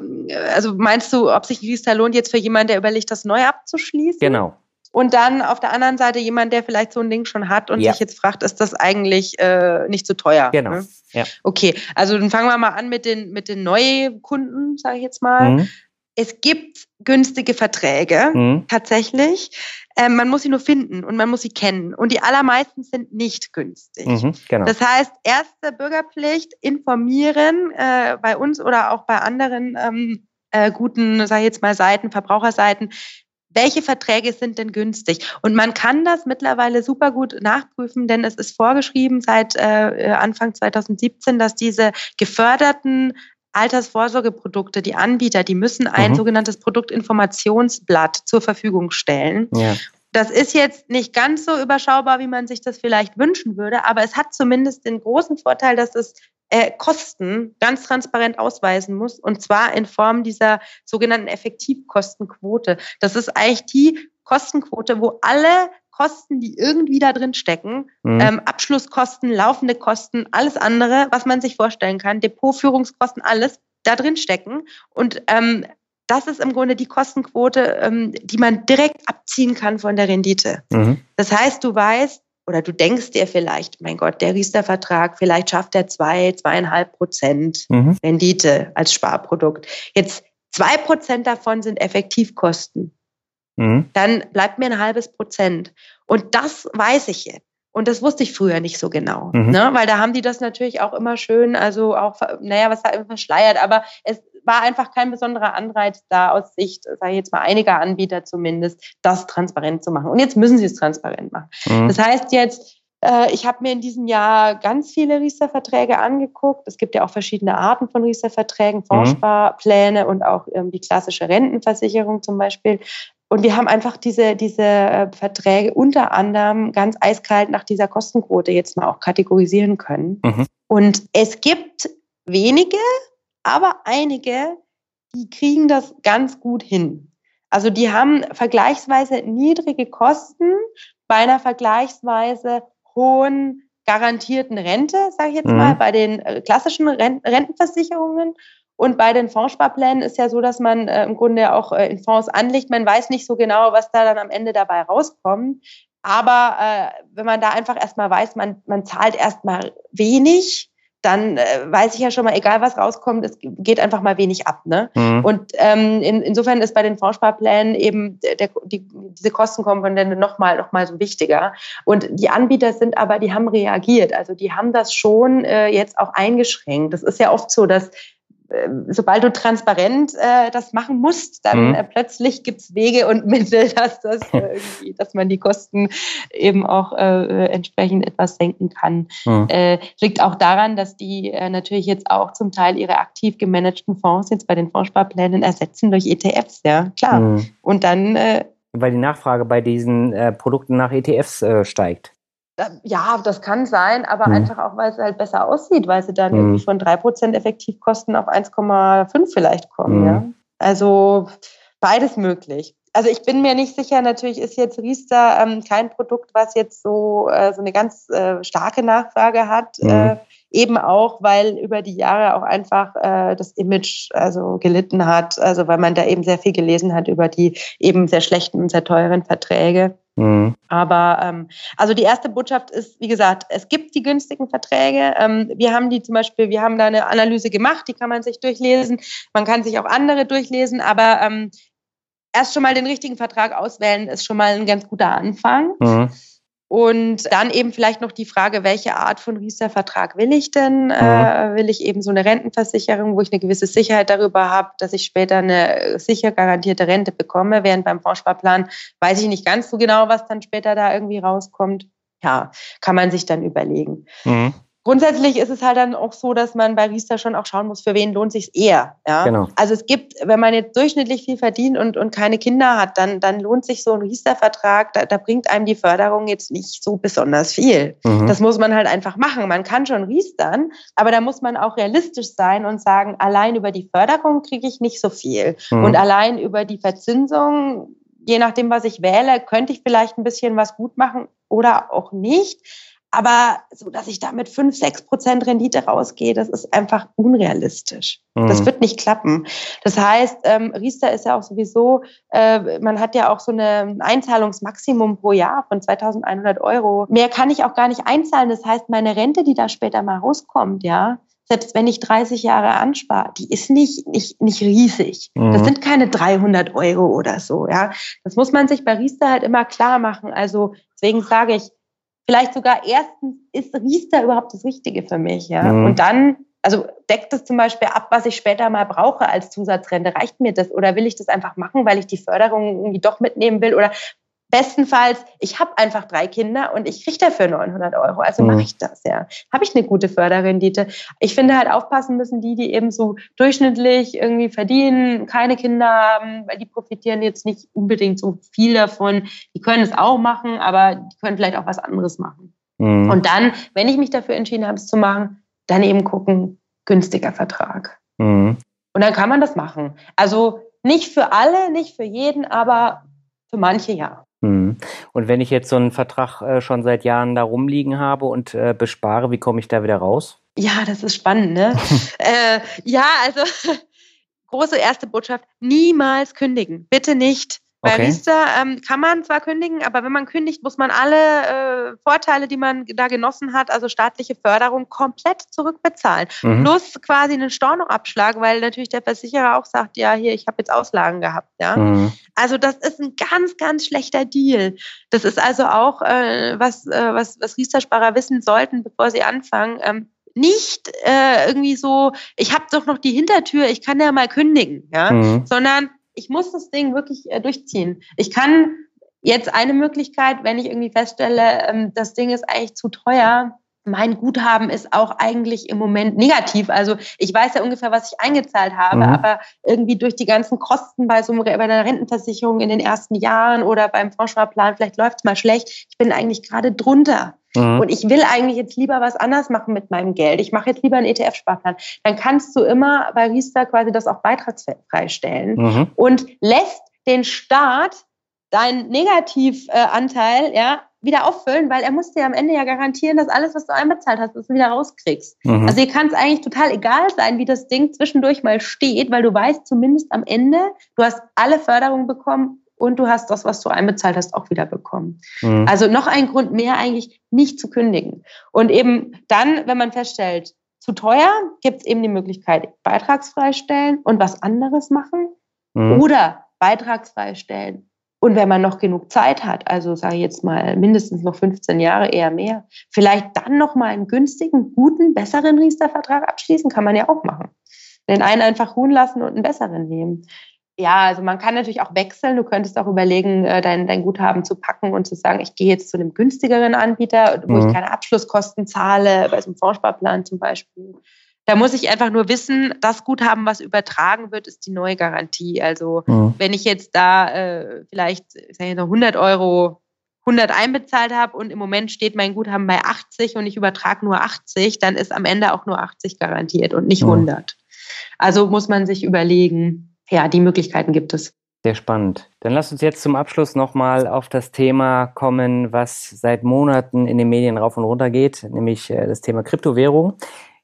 also meinst du, ob sich Riester lohnt jetzt für jemanden, der überlegt, das neu abzuschließen? Genau. Und dann auf der anderen Seite jemand, der vielleicht so ein Ding schon hat und ja. sich jetzt fragt, ist das eigentlich äh, nicht zu teuer? Genau. Ne? Ja. Okay, also dann fangen wir mal an mit den, mit den Neukunden, sage ich jetzt mal. Mhm. Es gibt günstige Verträge, mhm. tatsächlich. Ähm, man muss sie nur finden und man muss sie kennen. Und die allermeisten sind nicht günstig. Mhm, genau. Das heißt, erste Bürgerpflicht, informieren äh, bei uns oder auch bei anderen ähm, äh, guten, sage ich jetzt mal, Seiten, Verbraucherseiten, welche Verträge sind denn günstig? Und man kann das mittlerweile super gut nachprüfen, denn es ist vorgeschrieben seit äh, Anfang 2017, dass diese geförderten Altersvorsorgeprodukte, die Anbieter, die müssen ein mhm. sogenanntes Produktinformationsblatt zur Verfügung stellen. Ja. Das ist jetzt nicht ganz so überschaubar, wie man sich das vielleicht wünschen würde, aber es hat zumindest den großen Vorteil, dass es äh, Kosten ganz transparent ausweisen muss und zwar in Form dieser sogenannten Effektivkostenquote. Das ist eigentlich die Kostenquote, wo alle Kosten, die irgendwie da drin stecken, mhm. ähm, Abschlusskosten, laufende Kosten, alles andere, was man sich vorstellen kann, Depotführungskosten, alles da drin stecken. Und ähm, das ist im Grunde die Kostenquote, ähm, die man direkt abziehen kann von der Rendite. Mhm. Das heißt, du weißt oder du denkst dir vielleicht, mein Gott, der Riester-Vertrag, vielleicht schafft er zwei, zweieinhalb Prozent mhm. Rendite als Sparprodukt. Jetzt zwei Prozent davon sind Effektivkosten. Mhm. Dann bleibt mir ein halbes Prozent. Und das weiß ich jetzt. Und das wusste ich früher nicht so genau, mhm. ne? weil da haben die das natürlich auch immer schön, also auch, naja, was da verschleiert, aber es war einfach kein besonderer Anreiz da aus Sicht, sage ich jetzt mal, einiger Anbieter zumindest, das transparent zu machen. Und jetzt müssen sie es transparent machen. Mhm. Das heißt jetzt, äh, ich habe mir in diesem Jahr ganz viele Riester-Verträge angeguckt. Es gibt ja auch verschiedene Arten von Riester-Verträgen, mhm. Fondssparpläne und auch ähm, die klassische Rentenversicherung zum Beispiel. Und wir haben einfach diese, diese äh, Verträge unter anderem ganz eiskalt nach dieser Kostenquote jetzt mal auch kategorisieren können. Mhm. Und es gibt wenige, aber einige, die kriegen das ganz gut hin. Also die haben vergleichsweise niedrige Kosten bei einer vergleichsweise hohen garantierten Rente, sage ich jetzt mhm. mal, bei den äh, klassischen Rentenversicherungen und bei den Fondssparplänen ist ja so, dass man äh, im Grunde auch äh, in Fonds anlegt. Man weiß nicht so genau, was da dann am Ende dabei rauskommt. Aber äh, wenn man da einfach erstmal weiß, man, man zahlt erstmal wenig, dann äh, weiß ich ja schon mal, egal was rauskommt, es geht einfach mal wenig ab. Ne? Mhm. Und ähm, in, insofern ist bei den Fondssparplänen eben der, die, diese Kostenkomponente nochmal noch mal so wichtiger. Und die Anbieter sind aber, die haben reagiert. Also die haben das schon äh, jetzt auch eingeschränkt. Das ist ja oft so, dass sobald du transparent äh, das machen musst, dann mhm. äh, plötzlich gibt's Wege und Mittel, dass das irgendwie, dass man die Kosten eben auch äh, entsprechend etwas senken kann. Mhm. Äh, liegt auch daran, dass die äh, natürlich jetzt auch zum Teil ihre aktiv gemanagten Fonds jetzt bei den Fondssparplänen ersetzen durch ETFs, ja klar. Mhm. Und dann äh, weil die Nachfrage bei diesen äh, Produkten nach ETFs äh, steigt. Ja, das kann sein, aber mhm. einfach auch, weil es halt besser aussieht, weil sie dann mhm. irgendwie von 3% Effektivkosten auf 1,5 vielleicht kommen. Mhm. Ja? Also beides möglich. Also ich bin mir nicht sicher, natürlich ist jetzt Riester ähm, kein Produkt, was jetzt so, äh, so eine ganz äh, starke Nachfrage hat. Mhm. Äh, eben auch, weil über die Jahre auch einfach äh, das Image also gelitten hat, also weil man da eben sehr viel gelesen hat über die eben sehr schlechten und sehr teuren Verträge. Mhm. Aber ähm, also die erste Botschaft ist, wie gesagt, es gibt die günstigen Verträge. Ähm, wir haben die zum Beispiel, wir haben da eine Analyse gemacht, die kann man sich durchlesen. Man kann sich auch andere durchlesen, aber ähm, erst schon mal den richtigen Vertrag auswählen ist schon mal ein ganz guter Anfang. Mhm. Und dann eben vielleicht noch die Frage, welche Art von Riester-Vertrag will ich denn? Mhm. Äh, will ich eben so eine Rentenversicherung, wo ich eine gewisse Sicherheit darüber habe, dass ich später eine sicher garantierte Rente bekomme, während beim Vorsparplan weiß ich nicht ganz so genau, was dann später da irgendwie rauskommt. Ja, kann man sich dann überlegen. Mhm. Grundsätzlich ist es halt dann auch so, dass man bei Riester schon auch schauen muss, für wen lohnt sich eher. Ja? Genau. Also es gibt, wenn man jetzt durchschnittlich viel verdient und, und keine Kinder hat, dann, dann lohnt sich so ein Riester-Vertrag, da, da bringt einem die Förderung jetzt nicht so besonders viel. Mhm. Das muss man halt einfach machen. Man kann schon riestern, aber da muss man auch realistisch sein und sagen, allein über die Förderung kriege ich nicht so viel. Mhm. Und allein über die Verzinsung, je nachdem, was ich wähle, könnte ich vielleicht ein bisschen was gut machen oder auch nicht. Aber so, dass ich da mit 5, 6 Prozent Rendite rausgehe, das ist einfach unrealistisch. Mhm. Das wird nicht klappen. Das heißt, ähm, Riester ist ja auch sowieso, äh, man hat ja auch so ein Einzahlungsmaximum pro Jahr von 2100 Euro. Mehr kann ich auch gar nicht einzahlen. Das heißt, meine Rente, die da später mal rauskommt, ja, selbst wenn ich 30 Jahre anspare, die ist nicht, nicht, nicht riesig. Mhm. Das sind keine 300 Euro oder so, ja. Das muss man sich bei Riester halt immer klar machen. Also deswegen sage ich, vielleicht sogar erstens, ist Riester überhaupt das Richtige für mich, ja? Mhm. Und dann, also deckt das zum Beispiel ab, was ich später mal brauche als Zusatzrente? Reicht mir das? Oder will ich das einfach machen, weil ich die Förderung irgendwie doch mitnehmen will? Oder bestenfalls, ich habe einfach drei Kinder und ich kriege dafür 900 Euro, also mhm. mache ich das, ja. Habe ich eine gute Förderrendite. Ich finde halt aufpassen müssen die, die eben so durchschnittlich irgendwie verdienen, keine Kinder haben, weil die profitieren jetzt nicht unbedingt so viel davon. Die können es auch machen, aber die können vielleicht auch was anderes machen. Mhm. Und dann, wenn ich mich dafür entschieden habe, es zu machen, dann eben gucken, günstiger Vertrag. Mhm. Und dann kann man das machen. Also nicht für alle, nicht für jeden, aber für manche ja. Und wenn ich jetzt so einen Vertrag äh, schon seit Jahren da rumliegen habe und äh, bespare, wie komme ich da wieder raus? Ja, das ist spannend, ne? äh, ja, also große erste Botschaft, niemals kündigen. Bitte nicht. Bei okay. Riester ähm, kann man zwar kündigen, aber wenn man kündigt, muss man alle äh, Vorteile, die man da genossen hat, also staatliche Förderung, komplett zurückbezahlen. Mhm. Plus quasi einen Stornoabschlag, weil natürlich der Versicherer auch sagt, ja, hier, ich habe jetzt Auslagen gehabt. Ja? Mhm. Also das ist ein ganz, ganz schlechter Deal. Das ist also auch, äh, was, äh, was, was Riester-Sparer wissen sollten, bevor sie anfangen. Ähm, nicht äh, irgendwie so, ich habe doch noch die Hintertür, ich kann ja mal kündigen, ja, mhm. sondern ich muss das Ding wirklich äh, durchziehen. Ich kann jetzt eine Möglichkeit, wenn ich irgendwie feststelle, ähm, das Ding ist eigentlich zu teuer, mein Guthaben ist auch eigentlich im Moment negativ. Also ich weiß ja ungefähr, was ich eingezahlt habe, mhm. aber irgendwie durch die ganzen Kosten bei so bei einer Rentenversicherung in den ersten Jahren oder beim Vorsparplan, vielleicht läuft es mal schlecht. Ich bin eigentlich gerade drunter. Mhm. Und ich will eigentlich jetzt lieber was anders machen mit meinem Geld. Ich mache jetzt lieber einen ETF-Sparplan. Dann kannst du immer bei Riester quasi das auch beitragsfrei stellen mhm. und lässt den Staat deinen Negativanteil ja, wieder auffüllen, weil er muss dir am Ende ja garantieren, dass alles, was du einbezahlt hast, dass du wieder rauskriegst. Mhm. Also dir kann es eigentlich total egal sein, wie das Ding zwischendurch mal steht, weil du weißt zumindest am Ende, du hast alle Förderungen bekommen und du hast das, was du einbezahlt hast, auch wieder bekommen. Mhm. Also noch ein Grund mehr eigentlich nicht zu kündigen. Und eben dann, wenn man feststellt, zu teuer, gibt es eben die Möglichkeit, beitragsfrei stellen und was anderes machen mhm. oder beitragsfrei stellen. Und wenn man noch genug Zeit hat, also sage ich jetzt mal mindestens noch 15 Jahre, eher mehr, vielleicht dann noch mal einen günstigen, guten, besseren Riester-Vertrag abschließen, kann man ja auch machen. Den einen einfach ruhen lassen und einen besseren nehmen ja, also man kann natürlich auch wechseln. Du könntest auch überlegen, äh, dein, dein Guthaben zu packen und zu sagen, ich gehe jetzt zu einem günstigeren Anbieter, wo mhm. ich keine Abschlusskosten zahle, bei so einem Fondssparplan zum Beispiel. Da muss ich einfach nur wissen, das Guthaben, was übertragen wird, ist die neue Garantie. Also mhm. wenn ich jetzt da äh, vielleicht sag ich, 100 Euro 100 einbezahlt habe und im Moment steht mein Guthaben bei 80 und ich übertrage nur 80, dann ist am Ende auch nur 80 garantiert und nicht 100. Mhm. Also muss man sich überlegen, ja, die Möglichkeiten gibt es. Sehr spannend. Dann lass uns jetzt zum Abschluss nochmal auf das Thema kommen, was seit Monaten in den Medien rauf und runter geht, nämlich äh, das Thema Kryptowährung.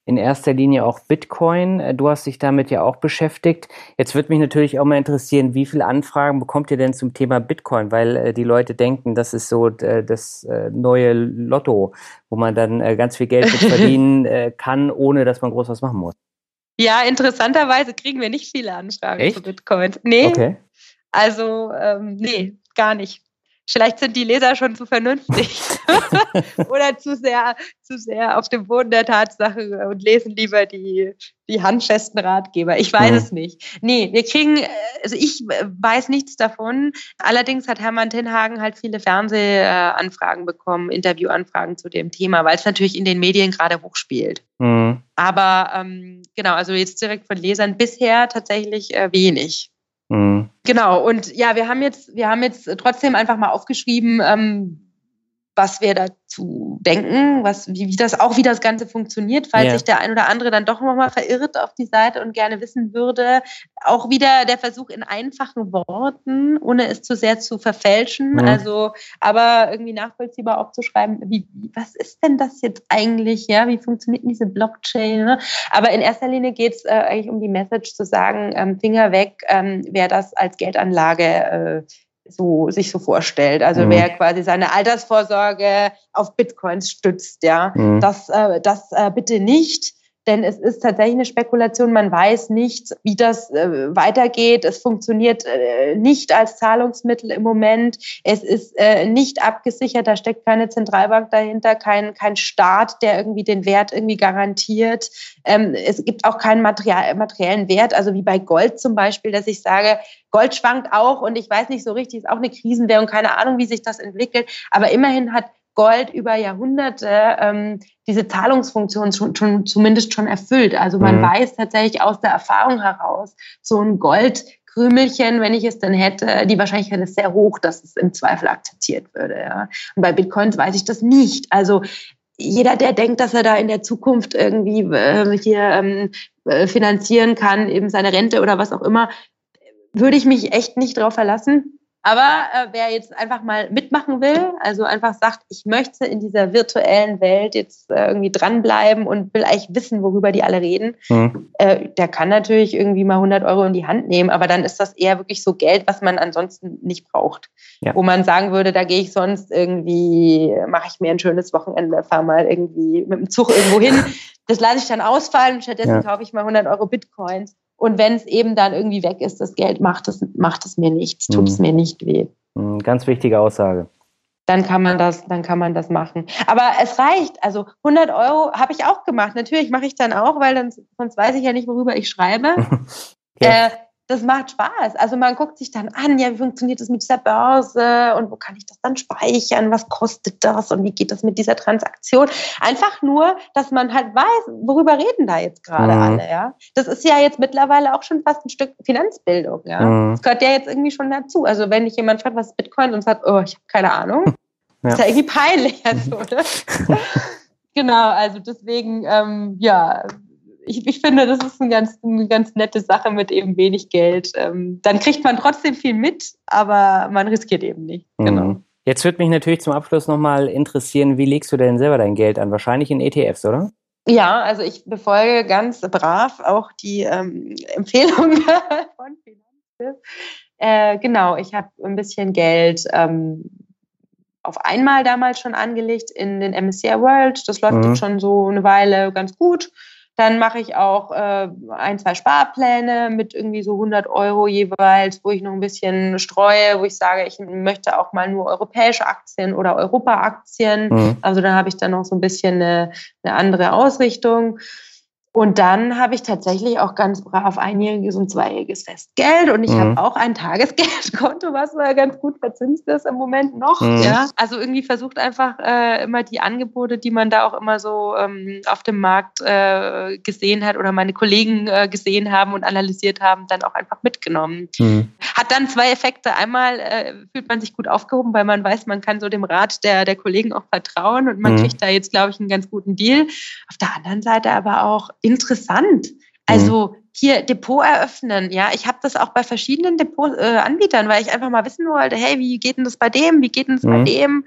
In erster Linie auch Bitcoin. Äh, du hast dich damit ja auch beschäftigt. Jetzt würde mich natürlich auch mal interessieren, wie viele Anfragen bekommt ihr denn zum Thema Bitcoin? Weil äh, die Leute denken, das ist so äh, das äh, neue Lotto, wo man dann äh, ganz viel Geld verdienen äh, kann, ohne dass man groß was machen muss. Ja, interessanterweise kriegen wir nicht viele Anfragen Echt? zu Bitcoin. Nee. Okay. Also, ähm, nee, gar nicht. Vielleicht sind die Leser schon zu vernünftig oder zu sehr, zu sehr auf dem Boden der Tatsache und lesen lieber die, die handfesten Ratgeber. Ich weiß mhm. es nicht. Nee, wir kriegen, also ich weiß nichts davon. Allerdings hat Hermann Tinhagen halt viele Fernsehanfragen bekommen, Interviewanfragen zu dem Thema, weil es natürlich in den Medien gerade hochspielt. Mhm. Aber ähm, genau, also jetzt direkt von Lesern bisher tatsächlich äh, wenig. Mhm. Genau, und ja, wir haben jetzt, wir haben jetzt trotzdem einfach mal aufgeschrieben, ähm, was wir dazu denken, was, wie, wie das auch, wie das Ganze funktioniert, falls ja. sich der ein oder andere dann doch nochmal verirrt auf die Seite und gerne wissen würde. Auch wieder der Versuch in einfachen Worten, ohne es zu sehr zu verfälschen. Mhm. Also, aber irgendwie nachvollziehbar aufzuschreiben, wie, was ist denn das jetzt eigentlich? Ja, wie funktioniert diese Blockchain? Ne? Aber in erster Linie geht es äh, eigentlich um die Message zu sagen, ähm, Finger weg, ähm, wer das als Geldanlage äh, so sich so vorstellt. Also mhm. wer quasi seine Altersvorsorge auf Bitcoins stützt, ja, mhm. das, äh, das äh, bitte nicht. Denn es ist tatsächlich eine Spekulation. Man weiß nicht, wie das äh, weitergeht. Es funktioniert äh, nicht als Zahlungsmittel im Moment. Es ist äh, nicht abgesichert. Da steckt keine Zentralbank dahinter, kein, kein Staat, der irgendwie den Wert irgendwie garantiert. Ähm, es gibt auch keinen Material, materiellen Wert, also wie bei Gold zum Beispiel, dass ich sage, Gold schwankt auch und ich weiß nicht so richtig, ist auch eine Krisenwährung, keine Ahnung, wie sich das entwickelt. Aber immerhin hat Gold über Jahrhunderte ähm, diese Zahlungsfunktion schon, schon, zumindest schon erfüllt. Also man mhm. weiß tatsächlich aus der Erfahrung heraus, so ein Goldkrümelchen, wenn ich es denn hätte, die Wahrscheinlichkeit ist sehr hoch, dass es im Zweifel akzeptiert würde. Ja. Und bei Bitcoins weiß ich das nicht. Also jeder, der denkt, dass er da in der Zukunft irgendwie äh, hier ähm, äh, finanzieren kann, eben seine Rente oder was auch immer, würde ich mich echt nicht drauf verlassen. Aber äh, wer jetzt einfach mal mitmachen will, also einfach sagt, ich möchte in dieser virtuellen Welt jetzt äh, irgendwie dranbleiben und will eigentlich wissen, worüber die alle reden, mhm. äh, der kann natürlich irgendwie mal 100 Euro in die Hand nehmen. Aber dann ist das eher wirklich so Geld, was man ansonsten nicht braucht. Ja. Wo man sagen würde, da gehe ich sonst irgendwie, mache ich mir ein schönes Wochenende, fahre mal irgendwie mit dem Zug irgendwo hin. Das lasse ich dann ausfallen. Stattdessen ja. kaufe ich mal 100 Euro Bitcoins und wenn es eben dann irgendwie weg ist, das Geld, macht es, macht es mir nichts, tut es mhm. mir nicht weh. Mhm, ganz wichtige Aussage. Dann kann man das, dann kann man das machen. Aber es reicht. Also 100 Euro habe ich auch gemacht. Natürlich mache ich dann auch, weil dann, sonst weiß ich ja nicht, worüber ich schreibe. ja. äh, das macht Spaß. Also man guckt sich dann an, ja, wie funktioniert das mit dieser Börse und wo kann ich das dann speichern? Was kostet das und wie geht das mit dieser Transaktion? Einfach nur, dass man halt weiß, worüber reden da jetzt gerade mhm. alle, ja. Das ist ja jetzt mittlerweile auch schon fast ein Stück Finanzbildung, ja. Mhm. Das gehört ja jetzt irgendwie schon dazu. Also wenn dich jemand fragt, was ist Bitcoin und sagt, oh, ich habe keine Ahnung, ja. ist ja irgendwie peinlich, also, oder? genau, also deswegen, ähm, ja, ich, ich finde, das ist eine ganz, eine ganz nette Sache mit eben wenig Geld. Ähm, dann kriegt man trotzdem viel mit, aber man riskiert eben nicht. Mhm. Genau. Jetzt würde mich natürlich zum Abschluss nochmal interessieren, wie legst du denn selber dein Geld an? Wahrscheinlich in ETFs, oder? Ja, also ich befolge ganz brav auch die ähm, Empfehlungen von Finanztipp. Äh, genau, ich habe ein bisschen Geld ähm, auf einmal damals schon angelegt in den MSCI World. Das läuft mhm. jetzt schon so eine Weile ganz gut. Dann mache ich auch äh, ein, zwei Sparpläne mit irgendwie so 100 Euro jeweils, wo ich noch ein bisschen streue, wo ich sage, ich möchte auch mal nur europäische Aktien oder Europa-Aktien. Mhm. Also da habe ich dann noch so ein bisschen eine, eine andere Ausrichtung. Und dann habe ich tatsächlich auch ganz brav einjähriges und zweijähriges Festgeld und ich mhm. habe auch ein Tagesgeldkonto, was ganz gut verzinst ist im Moment noch. Mhm. Ja, also irgendwie versucht einfach äh, immer die Angebote, die man da auch immer so ähm, auf dem Markt äh, gesehen hat oder meine Kollegen äh, gesehen haben und analysiert haben, dann auch einfach mitgenommen. Mhm. Hat dann zwei Effekte. Einmal äh, fühlt man sich gut aufgehoben, weil man weiß, man kann so dem Rat der, der Kollegen auch vertrauen und man mhm. kriegt da jetzt, glaube ich, einen ganz guten Deal. Auf der anderen Seite aber auch interessant. Also mhm. hier Depot eröffnen, ja, ich habe das auch bei verschiedenen Depot-Anbietern, äh, weil ich einfach mal wissen wollte, hey, wie geht denn das bei dem, wie geht denn das mhm. bei dem?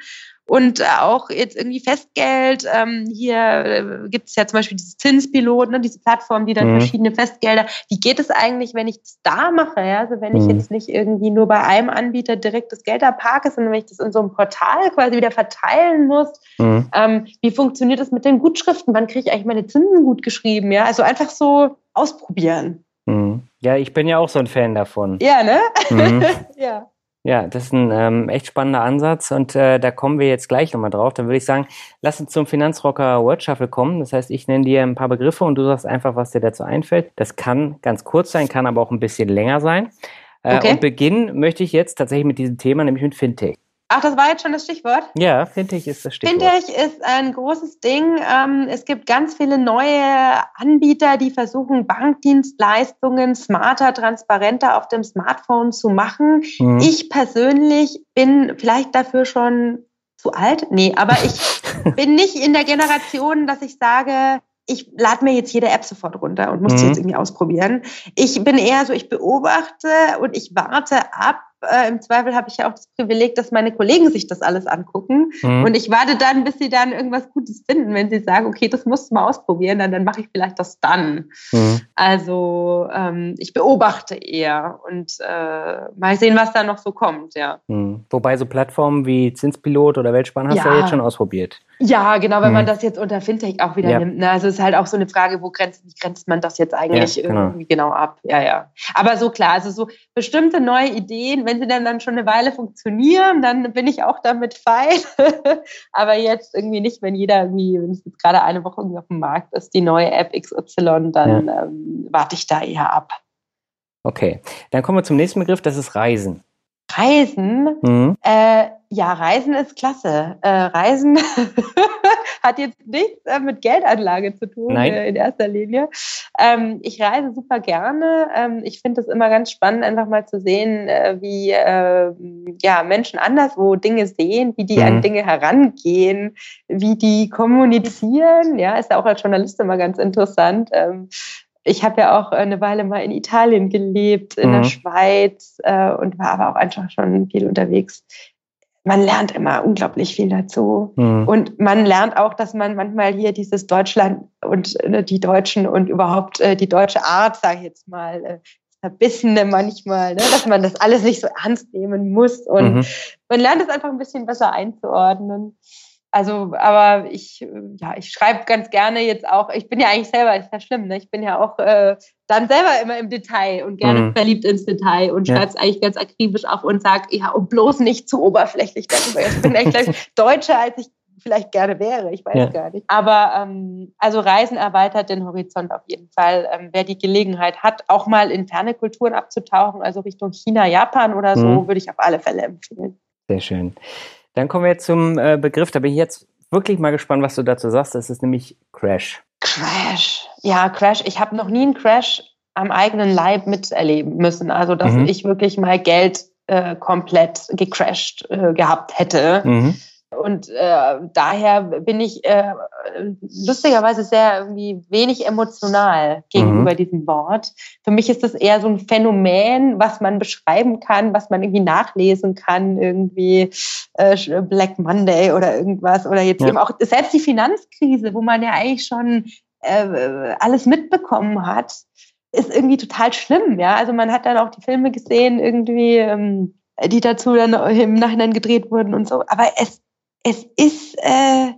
Und äh, auch jetzt irgendwie Festgeld. Ähm, hier äh, gibt es ja zum Beispiel diese Zinspilot, ne, diese Plattform, die dann mhm. verschiedene Festgelder. Wie geht es eigentlich, wenn ich das da mache? Ja? Also wenn mhm. ich jetzt nicht irgendwie nur bei einem Anbieter direkt das Geld abparke, sondern wenn ich das in so einem Portal quasi wieder verteilen muss. Mhm. Ähm, wie funktioniert das mit den Gutschriften? Wann kriege ich eigentlich meine Zinsen gut geschrieben? Ja, also einfach so ausprobieren. Mhm. Ja, ich bin ja auch so ein Fan davon. Ja, ne? Mhm. ja. Ja, das ist ein ähm, echt spannender Ansatz und äh, da kommen wir jetzt gleich nochmal drauf. Dann würde ich sagen, lass uns zum Finanzrocker Word Shuffle kommen. Das heißt, ich nenne dir ein paar Begriffe und du sagst einfach, was dir dazu einfällt. Das kann ganz kurz sein, kann aber auch ein bisschen länger sein. Äh, okay. Und beginnen möchte ich jetzt tatsächlich mit diesem Thema, nämlich mit Fintech. Ach, das war jetzt schon das Stichwort? Ja, Fintech ist das Stichwort. Fintech ist ein großes Ding. Ähm, es gibt ganz viele neue Anbieter, die versuchen, Bankdienstleistungen smarter, transparenter auf dem Smartphone zu machen. Mhm. Ich persönlich bin vielleicht dafür schon zu alt. Nee, aber ich bin nicht in der Generation, dass ich sage, ich lade mir jetzt jede App sofort runter und muss mhm. die jetzt irgendwie ausprobieren. Ich bin eher so, ich beobachte und ich warte ab, äh, Im Zweifel habe ich ja auch das Privileg, dass meine Kollegen sich das alles angucken. Mhm. Und ich warte dann, bis sie dann irgendwas Gutes finden. Wenn sie sagen, okay, das musst du mal ausprobieren, dann, dann mache ich vielleicht das dann. Mhm. Also ähm, ich beobachte eher und äh, mal sehen, was da noch so kommt, ja. Mhm. Wobei so Plattformen wie Zinspilot oder Weltspann hast ja. du ja jetzt schon ausprobiert. Ja, genau, wenn mhm. man das jetzt unter Fintech auch wieder ja. nimmt. Ne? Also es ist halt auch so eine Frage, wo grenzt, wie grenzt man das jetzt eigentlich ja, genau. irgendwie genau ab? Ja, ja. Aber so klar, also so bestimmte neue Ideen, wenn sie dann, dann schon eine Weile funktionieren, dann bin ich auch damit fein. Aber jetzt irgendwie nicht, wenn jeder irgendwie, wenn es jetzt gerade eine Woche irgendwie auf dem Markt ist, die neue App XY, dann ja. ähm, warte ich da eher ab. Okay, dann kommen wir zum nächsten Begriff, das ist Reisen. Reisen? Mhm. Äh, ja, Reisen ist klasse. Äh, Reisen hat jetzt nichts äh, mit Geldanlage zu tun äh, in erster Linie. Ähm, ich reise super gerne. Ähm, ich finde es immer ganz spannend, einfach mal zu sehen, äh, wie ähm, ja, Menschen anderswo Dinge sehen, wie die mhm. an Dinge herangehen, wie die kommunizieren. Ja, ist ja auch als Journalist immer ganz interessant. Ähm, ich habe ja auch eine Weile mal in Italien gelebt, in mhm. der Schweiz äh, und war aber auch einfach schon viel unterwegs. Man lernt immer unglaublich viel dazu. Mhm. Und man lernt auch, dass man manchmal hier dieses Deutschland und äh, die Deutschen und überhaupt äh, die deutsche Art, sage ich jetzt mal, äh, Verbissene manchmal, ne? dass man das alles nicht so ernst nehmen muss. Und mhm. man lernt es einfach ein bisschen besser einzuordnen. Also, aber ich, ja, ich schreibe ganz gerne jetzt auch, ich bin ja eigentlich selber, ist ja schlimm, ne? Ich bin ja auch äh, dann selber immer im Detail und gerne mhm. verliebt ins Detail und ja. schreibe es eigentlich ganz akribisch auf und sage, ja, und bloß nicht zu oberflächlich darüber. Ich bin eigentlich deutscher, als ich vielleicht gerne wäre, ich weiß ja. gar nicht. Aber ähm, also Reisen erweitert den Horizont auf jeden Fall. Ähm, wer die Gelegenheit hat, auch mal in ferne Kulturen abzutauchen, also Richtung China, Japan oder so, mhm. würde ich auf alle Fälle empfehlen. Sehr schön. Dann kommen wir zum äh, Begriff, da bin ich jetzt wirklich mal gespannt, was du dazu sagst. Das ist nämlich Crash. Crash. Ja, Crash. Ich habe noch nie einen Crash am eigenen Leib miterleben müssen. Also, dass mhm. ich wirklich mal Geld äh, komplett gecrashed äh, gehabt hätte. Mhm. Und äh, daher bin ich äh, lustigerweise sehr irgendwie wenig emotional gegenüber mhm. diesem Wort. Für mich ist das eher so ein Phänomen, was man beschreiben kann, was man irgendwie nachlesen kann, irgendwie äh, Black Monday oder irgendwas. Oder jetzt ja. eben auch selbst die Finanzkrise, wo man ja eigentlich schon äh, alles mitbekommen hat, ist irgendwie total schlimm. Ja, also man hat dann auch die Filme gesehen, irgendwie. Ähm, die dazu dann im Nachhinein gedreht wurden und so. Aber es es ist, äh,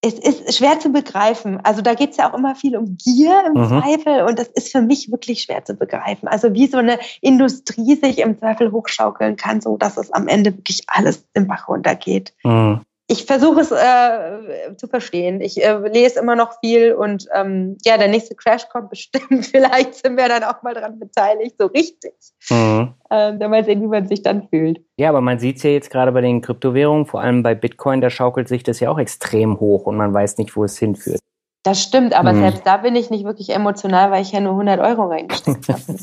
es ist schwer zu begreifen. Also da geht es ja auch immer viel um Gier im mhm. Zweifel und das ist für mich wirklich schwer zu begreifen. Also wie so eine Industrie sich im Zweifel hochschaukeln kann, so dass es am Ende wirklich alles im Bach runtergeht. Mhm ich versuche es äh, zu verstehen. Ich äh, lese immer noch viel und ähm, ja, der nächste Crash kommt bestimmt. Vielleicht sind wir dann auch mal dran beteiligt, so richtig. Mhm. Ähm, dann mal sehen, wie man sich dann fühlt. Ja, aber man sieht es ja jetzt gerade bei den Kryptowährungen, vor allem bei Bitcoin, da schaukelt sich das ja auch extrem hoch und man weiß nicht, wo es hinführt. Das stimmt, aber hm. selbst da bin ich nicht wirklich emotional, weil ich ja nur 100 Euro reingesteckt habe.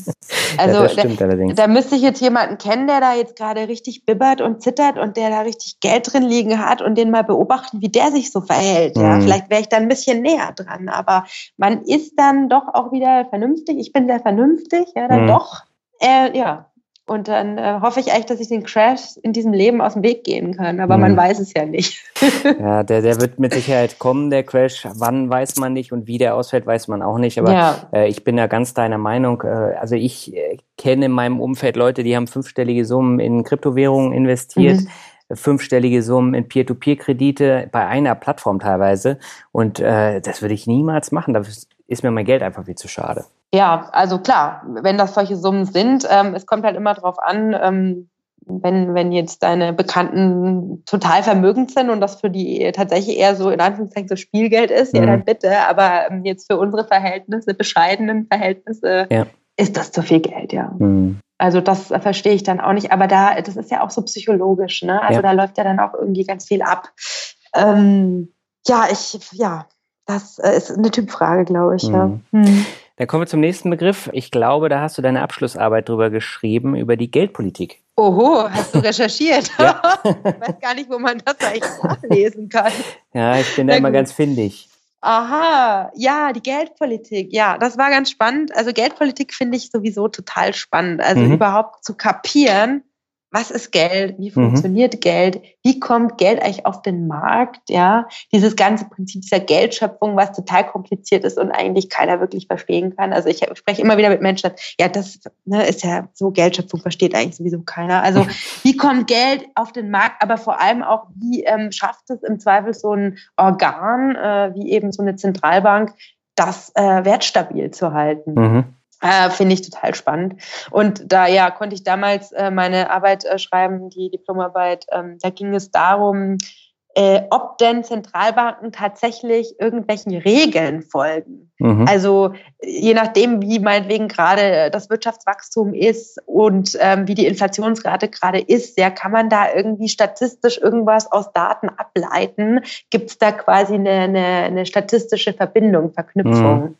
Also ja, da, da, müsste ich jetzt jemanden kennen, der da jetzt gerade richtig bibbert und zittert und der da richtig Geld drin liegen hat und den mal beobachten, wie der sich so verhält. Hm. Ja, vielleicht wäre ich da ein bisschen näher dran, aber man ist dann doch auch wieder vernünftig. Ich bin sehr vernünftig, ja, dann hm. doch. Äh, ja, und dann äh, hoffe ich eigentlich, dass ich den Crash in diesem Leben aus dem Weg gehen kann. Aber mhm. man weiß es ja nicht. ja, der, der wird mit Sicherheit kommen, der Crash. Wann weiß man nicht und wie der ausfällt, weiß man auch nicht. Aber ja. äh, ich bin ja ganz deiner Meinung. Äh, also ich äh, kenne in meinem Umfeld Leute, die haben fünfstellige Summen in Kryptowährungen investiert. Mhm fünfstellige Summen in Peer-to-Peer-Kredite bei einer Plattform teilweise. Und äh, das würde ich niemals machen. Da ist mir mein Geld einfach viel zu schade. Ja, also klar, wenn das solche Summen sind, ähm, es kommt halt immer darauf an, ähm, wenn, wenn jetzt deine Bekannten total vermögend sind und das für die tatsächlich eher so in Anführungszeichen so Spielgeld ist, mhm. ja dann bitte, aber ähm, jetzt für unsere Verhältnisse, bescheidenen Verhältnisse, ja. ist das zu viel Geld, ja. Mhm. Also das verstehe ich dann auch nicht, aber da, das ist ja auch so psychologisch, ne? Also ja. da läuft ja dann auch irgendwie ganz viel ab. Ähm, ja, ich, ja, das äh, ist eine Typfrage, glaube ich. Mhm. Ja. Hm. Dann kommen wir zum nächsten Begriff. Ich glaube, da hast du deine Abschlussarbeit drüber geschrieben, über die Geldpolitik. Oho, hast du recherchiert? Ja. ich weiß gar nicht, wo man das eigentlich nachlesen kann. Ja, ich bin da immer ganz findig. Aha, ja, die Geldpolitik. Ja, das war ganz spannend. Also Geldpolitik finde ich sowieso total spannend. Also mhm. überhaupt zu kapieren, was ist Geld, wie mhm. funktioniert mhm. Geld, wie kommt Geld eigentlich auf den Markt, ja, dieses ganze Prinzip dieser Geldschöpfung, was total kompliziert ist und eigentlich keiner wirklich verstehen kann. Also ich spreche immer wieder mit Menschen, ja, das ne, ist ja so, Geldschöpfung versteht eigentlich sowieso keiner. Also wie kommt Geld auf den Markt, aber vor allem auch, wie ähm, schafft es im Zweifel so ein Organ, äh, wie eben so eine Zentralbank, das äh, wertstabil zu halten. Mhm. Äh, Finde ich total spannend. Und da ja konnte ich damals äh, meine Arbeit äh, schreiben, die Diplomarbeit. Ähm, da ging es darum, äh, ob denn Zentralbanken tatsächlich irgendwelchen Regeln folgen. Mhm. Also je nachdem, wie meinetwegen gerade das Wirtschaftswachstum ist und ähm, wie die Inflationsrate gerade ist, ja, kann man da irgendwie statistisch irgendwas aus Daten ableiten? Gibt es da quasi eine, eine, eine statistische Verbindung, Verknüpfung? Mhm.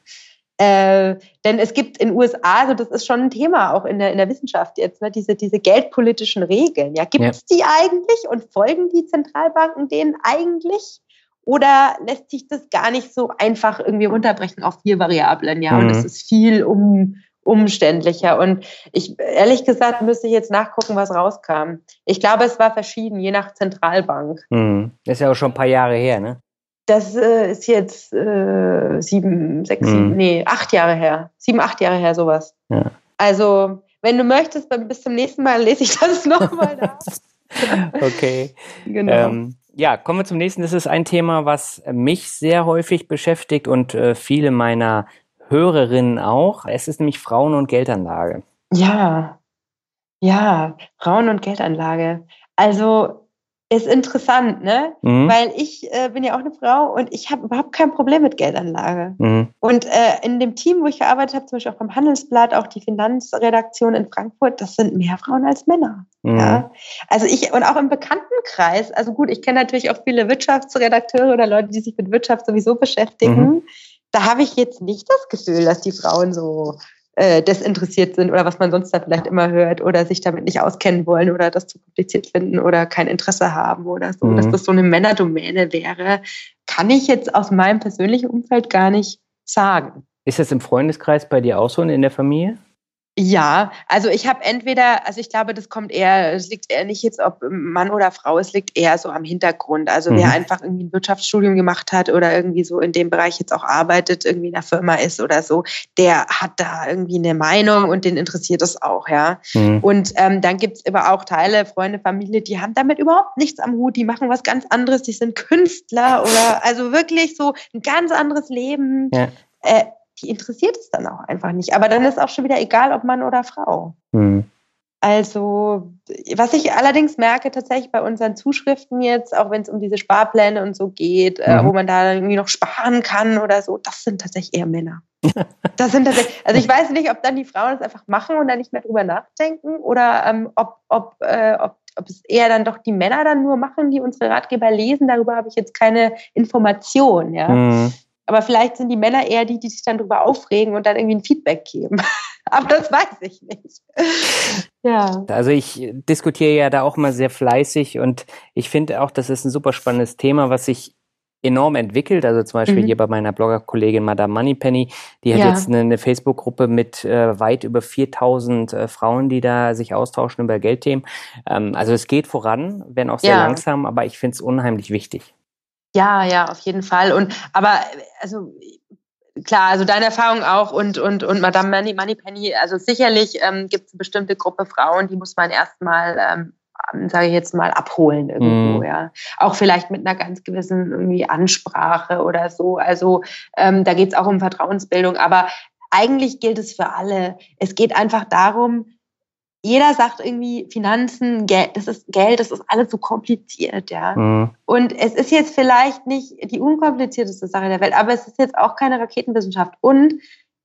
Äh, denn es gibt in USA, also das ist schon ein Thema auch in der, in der Wissenschaft jetzt, ne, diese, diese geldpolitischen Regeln. Ja, gibt es ja. die eigentlich und folgen die Zentralbanken denen eigentlich? Oder lässt sich das gar nicht so einfach irgendwie runterbrechen auf vier Variablen? Ja, mhm. und es ist viel um, umständlicher. Und ich, ehrlich gesagt, müsste ich jetzt nachgucken, was rauskam. Ich glaube, es war verschieden, je nach Zentralbank. Mhm. Das ist ja auch schon ein paar Jahre her, ne? Das äh, ist jetzt äh, sieben, sechs, mhm. sieben, nee, acht Jahre her. Sieben, acht Jahre her, sowas. Ja. Also, wenn du möchtest, bis zum nächsten Mal lese ich das nochmal nach. okay. Genau. Ähm, ja, kommen wir zum nächsten. Das ist ein Thema, was mich sehr häufig beschäftigt und äh, viele meiner Hörerinnen auch. Es ist nämlich Frauen- und Geldanlage. Ja, ja, Frauen- und Geldanlage. Also ist interessant, ne? Mhm. Weil ich äh, bin ja auch eine Frau und ich habe überhaupt kein Problem mit Geldanlage. Mhm. Und äh, in dem Team, wo ich gearbeitet habe, zum Beispiel auch beim Handelsblatt, auch die Finanzredaktion in Frankfurt, das sind mehr Frauen als Männer. Mhm. Ja? Also ich, und auch im Bekanntenkreis, also gut, ich kenne natürlich auch viele Wirtschaftsredakteure oder Leute, die sich mit Wirtschaft sowieso beschäftigen. Mhm. Da habe ich jetzt nicht das Gefühl, dass die Frauen so äh, desinteressiert sind oder was man sonst da vielleicht immer hört oder sich damit nicht auskennen wollen oder das zu kompliziert finden oder kein Interesse haben oder so, mhm. dass das so eine Männerdomäne wäre, kann ich jetzt aus meinem persönlichen Umfeld gar nicht sagen. Ist das im Freundeskreis bei dir auch so und in der Familie? Ja, also ich habe entweder, also ich glaube, das kommt eher, es liegt eher nicht jetzt, ob Mann oder Frau, es liegt eher so am Hintergrund. Also mhm. wer einfach irgendwie ein Wirtschaftsstudium gemacht hat oder irgendwie so in dem Bereich jetzt auch arbeitet, irgendwie in der Firma ist oder so, der hat da irgendwie eine Meinung und den interessiert das auch, ja. Mhm. Und ähm, dann gibt's aber auch Teile, Freunde, Familie, die haben damit überhaupt nichts am Hut, die machen was ganz anderes, die sind Künstler oder also wirklich so ein ganz anderes Leben. Ja. Äh, die interessiert es dann auch einfach nicht. Aber dann ist auch schon wieder egal, ob Mann oder Frau. Mhm. Also, was ich allerdings merke tatsächlich bei unseren Zuschriften jetzt, auch wenn es um diese Sparpläne und so geht, äh, mhm. äh, wo man da irgendwie noch sparen kann oder so, das sind tatsächlich eher Männer. das sind tatsächlich, also ich weiß nicht, ob dann die Frauen das einfach machen und dann nicht mehr drüber nachdenken oder ähm, ob, ob, äh, ob, ob es eher dann doch die Männer dann nur machen, die unsere Ratgeber lesen. Darüber habe ich jetzt keine Information, ja. Mhm. Aber vielleicht sind die Männer eher die, die sich dann darüber aufregen und dann irgendwie ein Feedback geben. Aber das weiß ich nicht. ja. Also ich diskutiere ja da auch mal sehr fleißig und ich finde auch, das ist ein super spannendes Thema, was sich enorm entwickelt. Also zum Beispiel mhm. hier bei meiner Bloggerkollegin Madame Moneypenny, die hat ja. jetzt eine, eine Facebook-Gruppe mit äh, weit über 4000 äh, Frauen, die da sich austauschen über Geldthemen. Ähm, also es geht voran, wenn auch sehr ja. langsam, aber ich finde es unheimlich wichtig. Ja, ja, auf jeden Fall. Und aber also klar, also deine Erfahrung auch und und und Madame Money, Moneypenny, also sicherlich ähm, gibt es eine bestimmte Gruppe Frauen, die muss man erstmal ähm, sage ich jetzt mal, abholen irgendwo, mm. ja. Auch vielleicht mit einer ganz gewissen irgendwie Ansprache oder so. Also ähm, da geht es auch um Vertrauensbildung, aber eigentlich gilt es für alle. Es geht einfach darum, jeder sagt irgendwie Finanzen, Geld, das ist Geld, das ist alles so kompliziert, ja. Mhm. Und es ist jetzt vielleicht nicht die unkomplizierteste Sache der Welt, aber es ist jetzt auch keine Raketenwissenschaft. Und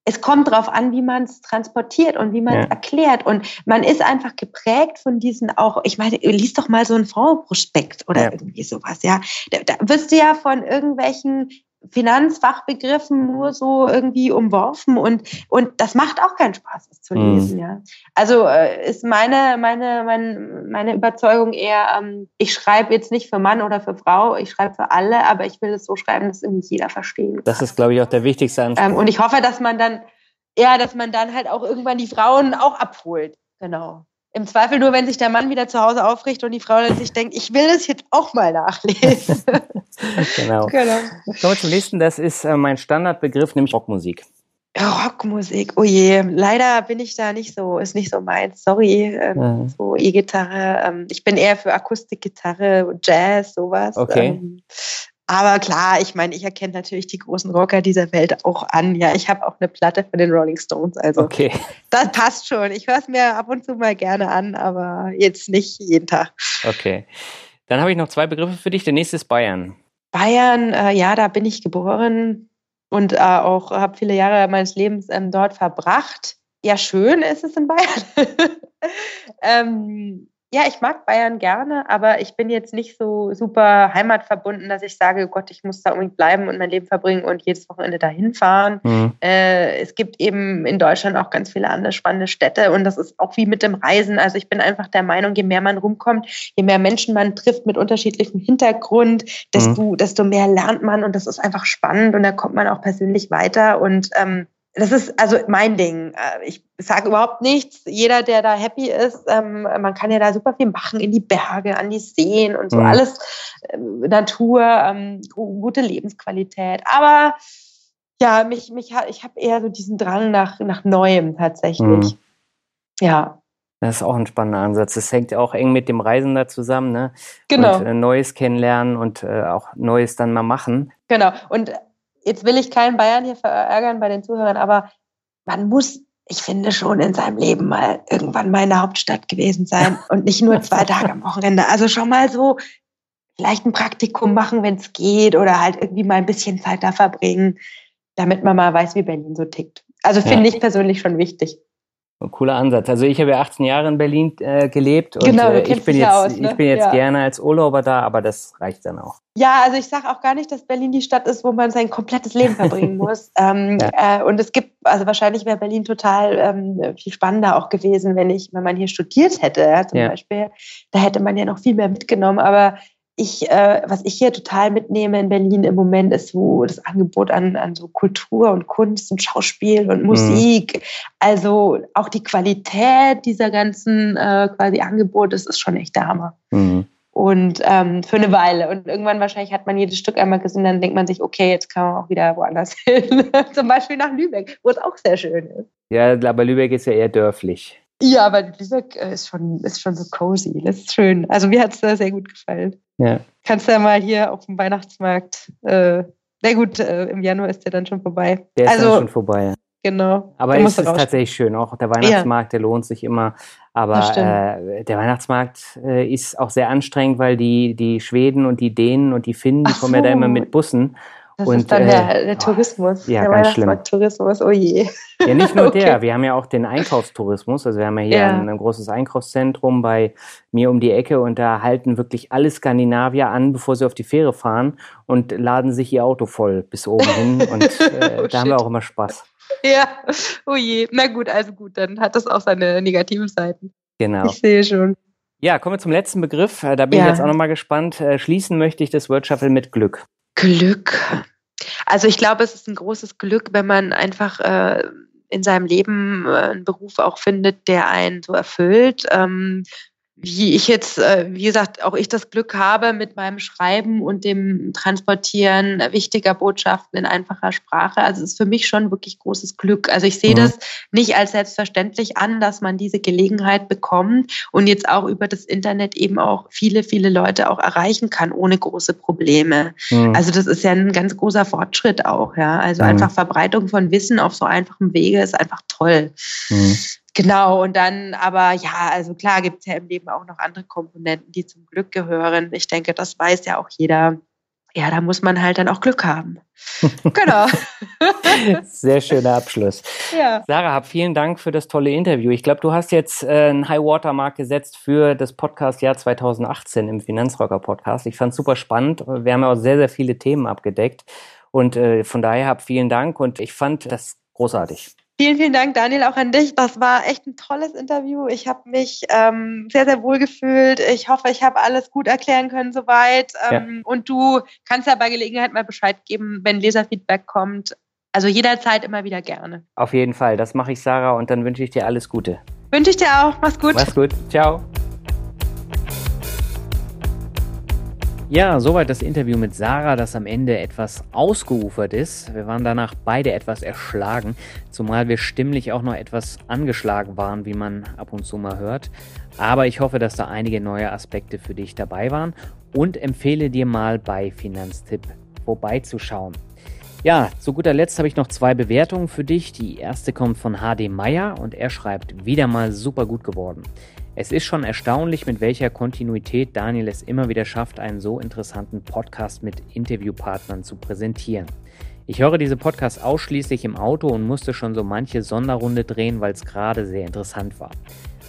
es kommt darauf an, wie man es transportiert und wie man es ja. erklärt. Und man ist einfach geprägt von diesen auch, ich meine, liest doch mal so ein Fondsprospekt oder ja. irgendwie sowas, ja. Da, da wirst du ja von irgendwelchen Finanzfachbegriffen nur so irgendwie umworfen und, und das macht auch keinen Spaß, das zu mhm. lesen, mhm. ja. Also äh, ist meine, meine, meine, meine Überzeugung eher, ähm, ich schreibe jetzt nicht für Mann oder für Frau, ich schreibe für alle, aber ich will es so schreiben, dass irgendwie jeder verstehen kann. Das ist, glaube ich, auch der wichtigste Anspruch. Ähm, und ich hoffe, dass man dann, ja, dass man dann halt auch irgendwann die Frauen auch abholt. Genau. Im Zweifel nur, wenn sich der Mann wieder zu Hause aufricht und die Frau dann sich denkt, ich will das jetzt auch mal nachlesen. genau. genau. Kommen wir zum nächsten, das ist äh, mein Standardbegriff, nämlich Rockmusik. Rockmusik, oh je, leider bin ich da nicht so, ist nicht so meins, sorry, ähm, ja. so E-Gitarre. Ähm, ich bin eher für Akustikgitarre, Jazz, sowas. Okay. Ähm, aber klar, ich meine, ich erkenne natürlich die großen Rocker dieser Welt auch an. Ja, ich habe auch eine Platte von den Rolling Stones, also okay. das passt schon. Ich höre es mir ab und zu mal gerne an, aber jetzt nicht jeden Tag. Okay. Dann habe ich noch zwei Begriffe für dich. Der nächste ist Bayern. Bayern, äh, ja, da bin ich geboren und äh, auch habe viele Jahre meines Lebens ähm, dort verbracht. Ja, schön ist es in Bayern. ähm, ja, ich mag Bayern gerne, aber ich bin jetzt nicht so super heimatverbunden, dass ich sage, Gott, ich muss da unbedingt bleiben und mein Leben verbringen und jedes Wochenende dahin fahren. Mhm. Äh, es gibt eben in Deutschland auch ganz viele andere spannende Städte und das ist auch wie mit dem Reisen. Also ich bin einfach der Meinung, je mehr man rumkommt, je mehr Menschen man trifft mit unterschiedlichem Hintergrund, desto, mhm. desto mehr lernt man und das ist einfach spannend und da kommt man auch persönlich weiter und ähm, das ist also mein Ding. Äh, ich sage überhaupt nichts. Jeder, der da happy ist, ähm, man kann ja da super viel machen in die Berge, an die Seen und so mhm. alles äh, Natur, ähm, gute Lebensqualität. Aber ja, mich, mich, ich habe eher so diesen Drang nach, nach Neuem tatsächlich. Mhm. Ja. Das ist auch ein spannender Ansatz. Das hängt ja auch eng mit dem Reisen da zusammen, ne? Genau. Und, äh, Neues kennenlernen und äh, auch Neues dann mal machen. Genau. Und jetzt will ich keinen Bayern hier verärgern bei den Zuhörern, aber man muss, ich finde, schon in seinem Leben mal irgendwann mal in der Hauptstadt gewesen sein und nicht nur zwei Tage am Wochenende. Also schon mal so vielleicht ein Praktikum machen, wenn es geht, oder halt irgendwie mal ein bisschen Zeit da verbringen, damit man mal weiß, wie Berlin so tickt. Also finde ja. ich persönlich schon wichtig. Ein cooler Ansatz. Also ich habe ja 18 Jahre in Berlin äh, gelebt und genau, äh, ich, bin jetzt, aus, ne? ich bin jetzt ja. gerne als Urlauber da, aber das reicht dann auch. Ja, also ich sage auch gar nicht, dass Berlin die Stadt ist, wo man sein komplettes Leben verbringen muss. ähm, ja. äh, und es gibt, also wahrscheinlich wäre Berlin total ähm, viel spannender auch gewesen, wenn ich, wenn man hier studiert hätte, ja, zum Beispiel. Da hätte man ja noch viel mehr mitgenommen. Aber ich, äh, was ich hier total mitnehme in Berlin im Moment, ist so das Angebot an, an so Kultur und Kunst und Schauspiel und mhm. Musik. Mhm. Also auch die Qualität dieser ganzen äh, quasi Angebote, das ist schon echt der Hammer. Mhm. Und ähm, für eine Weile. Und irgendwann wahrscheinlich hat man jedes Stück einmal gesehen, dann denkt man sich, okay, jetzt kann man auch wieder woanders hin. Zum Beispiel nach Lübeck, wo es auch sehr schön ist. Ja, aber Lübeck ist ja eher dörflich. Ja, aber Lübeck äh, ist schon, ist schon so cozy. Das ist schön. Also mir hat es sehr gut gefallen. Ja. Kannst ja mal hier auf dem Weihnachtsmarkt, äh, na gut, äh, im Januar ist der dann schon vorbei. Der ist also, dann schon vorbei. Genau. Aber es ist tatsächlich schön. Auch der Weihnachtsmarkt, ja. der lohnt sich immer. Aber äh, der Weihnachtsmarkt äh, ist auch sehr anstrengend, weil die, die Schweden und die Dänen und die Finnen, die Ach kommen so. ja da immer mit Bussen. Das und, ist dann der, äh, der Tourismus. Ja, der ganz schlimm. Tourismus, oh je. Ja, nicht nur okay. der. Wir haben ja auch den Einkaufstourismus. Also wir haben ja hier ja. Ein, ein, großes Einkaufszentrum bei mir um die Ecke und da halten wirklich alle Skandinavier an, bevor sie auf die Fähre fahren und laden sich ihr Auto voll bis oben hin. Und äh, oh, da haben wir auch immer Spaß. Ja, oh je. Na gut, also gut, dann hat das auch seine negativen Seiten. Genau. Ich sehe schon. Ja, kommen wir zum letzten Begriff. Äh, da bin ja. ich jetzt auch nochmal gespannt. Äh, schließen möchte ich das Word Shuffle mit Glück. Glück. Also ich glaube, es ist ein großes Glück, wenn man einfach äh, in seinem Leben äh, einen Beruf auch findet, der einen so erfüllt. Ähm, wie ich jetzt, äh, wie gesagt, auch ich das Glück habe mit meinem Schreiben und dem Transportieren wichtiger Botschaften in einfacher Sprache. Also es ist für mich schon wirklich großes Glück. Also ich sehe mhm. das nicht als selbstverständlich an, dass man diese Gelegenheit bekommt und jetzt auch über das Internet eben auch viele, viele Leute auch erreichen kann ohne große Probleme. Mhm. Also das ist ja ein ganz großer Fortschritt auch, ja. Also mhm. einfach Verbreitung von Wissen auf so einfachem Wege ist einfach toll. Genau, und dann aber ja, also klar gibt es ja im Leben auch noch andere Komponenten, die zum Glück gehören. Ich denke, das weiß ja auch jeder. Ja, da muss man halt dann auch Glück haben. genau. Sehr schöner Abschluss. Ja. Sarah, hab vielen Dank für das tolle Interview. Ich glaube, du hast jetzt äh, einen High Watermark gesetzt für das Podcast Jahr 2018 im Finanzrocker Podcast. Ich fand es super spannend. Wir haben ja auch sehr, sehr viele Themen abgedeckt. Und äh, von daher hab vielen Dank und ich fand das großartig. Vielen, vielen Dank, Daniel, auch an dich. Das war echt ein tolles Interview. Ich habe mich ähm, sehr, sehr wohl gefühlt. Ich hoffe, ich habe alles gut erklären können soweit. Ähm, ja. Und du kannst ja bei Gelegenheit mal Bescheid geben, wenn Leserfeedback kommt. Also jederzeit immer wieder gerne. Auf jeden Fall, das mache ich, Sarah, und dann wünsche ich dir alles Gute. Wünsche ich dir auch. Mach's gut. Mach's gut. Ciao. Ja, soweit das Interview mit Sarah, das am Ende etwas ausgeufert ist. Wir waren danach beide etwas erschlagen, zumal wir stimmlich auch noch etwas angeschlagen waren, wie man ab und zu mal hört. Aber ich hoffe, dass da einige neue Aspekte für dich dabei waren und empfehle dir mal bei Finanztipp vorbeizuschauen. Ja, zu guter Letzt habe ich noch zwei Bewertungen für dich. Die erste kommt von HD Meyer und er schreibt, wieder mal super gut geworden. Es ist schon erstaunlich, mit welcher Kontinuität Daniel es immer wieder schafft, einen so interessanten Podcast mit Interviewpartnern zu präsentieren. Ich höre diese Podcasts ausschließlich im Auto und musste schon so manche Sonderrunde drehen, weil es gerade sehr interessant war.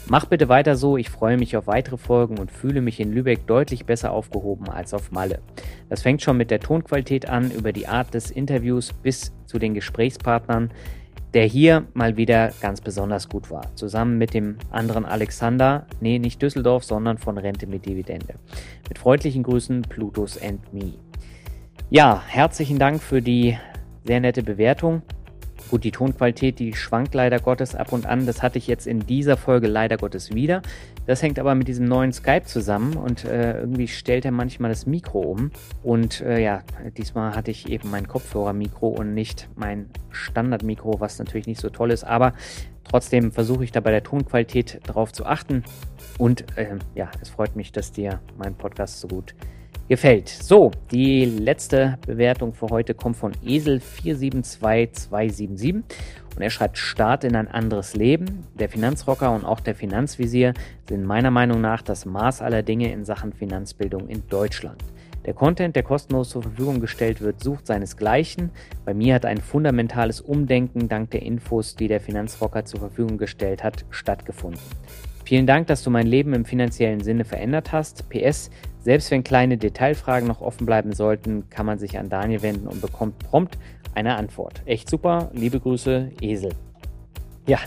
Mach bitte weiter so, ich freue mich auf weitere Folgen und fühle mich in Lübeck deutlich besser aufgehoben als auf Malle. Das fängt schon mit der Tonqualität an, über die Art des Interviews bis zu den Gesprächspartnern der hier mal wieder ganz besonders gut war. Zusammen mit dem anderen Alexander, nee, nicht Düsseldorf, sondern von Rente mit Dividende. Mit freundlichen Grüßen, Plutus and Me. Ja, herzlichen Dank für die sehr nette Bewertung. Gut, die Tonqualität, die schwankt leider Gottes ab und an. Das hatte ich jetzt in dieser Folge leider Gottes wieder. Das hängt aber mit diesem neuen Skype zusammen und äh, irgendwie stellt er manchmal das Mikro um. Und äh, ja, diesmal hatte ich eben mein Kopfhörermikro und nicht mein Standardmikro, was natürlich nicht so toll ist. Aber trotzdem versuche ich da bei der Tonqualität drauf zu achten. Und äh, ja, es freut mich, dass dir mein Podcast so gut gefällt gefällt. So, die letzte Bewertung für heute kommt von Esel472277 und er schreibt Start in ein anderes Leben. Der Finanzrocker und auch der Finanzvisier sind meiner Meinung nach das Maß aller Dinge in Sachen Finanzbildung in Deutschland. Der Content, der kostenlos zur Verfügung gestellt wird, sucht seinesgleichen. Bei mir hat ein fundamentales Umdenken dank der Infos, die der Finanzrocker zur Verfügung gestellt hat, stattgefunden. Vielen Dank, dass du mein Leben im finanziellen Sinne verändert hast. PS, selbst wenn kleine Detailfragen noch offen bleiben sollten, kann man sich an Daniel wenden und bekommt prompt eine Antwort. Echt super. Liebe Grüße, Esel. Ja,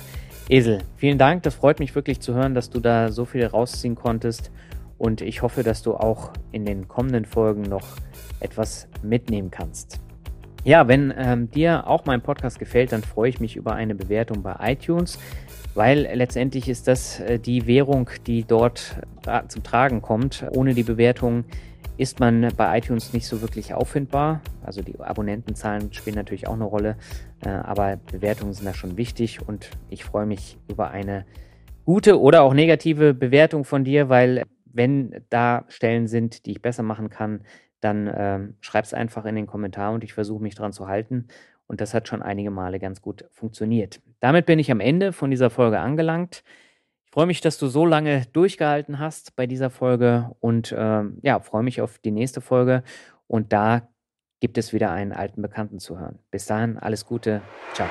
Esel, vielen Dank. Das freut mich wirklich zu hören, dass du da so viel rausziehen konntest. Und ich hoffe, dass du auch in den kommenden Folgen noch etwas mitnehmen kannst. Ja, wenn ähm, dir auch mein Podcast gefällt, dann freue ich mich über eine Bewertung bei iTunes weil letztendlich ist das äh, die Währung, die dort zum Tragen kommt. Ohne die Bewertung ist man bei iTunes nicht so wirklich auffindbar. Also die Abonnentenzahlen spielen natürlich auch eine Rolle, äh, aber Bewertungen sind da schon wichtig und ich freue mich über eine gute oder auch negative Bewertung von dir, weil wenn da Stellen sind, die ich besser machen kann, dann äh, schreib es einfach in den Kommentar und ich versuche mich dran zu halten. Und das hat schon einige Male ganz gut funktioniert. Damit bin ich am Ende von dieser Folge angelangt. Ich freue mich, dass du so lange durchgehalten hast bei dieser Folge und äh, ja, freue mich auf die nächste Folge. Und da gibt es wieder einen alten Bekannten zu hören. Bis dahin, alles Gute. Ciao.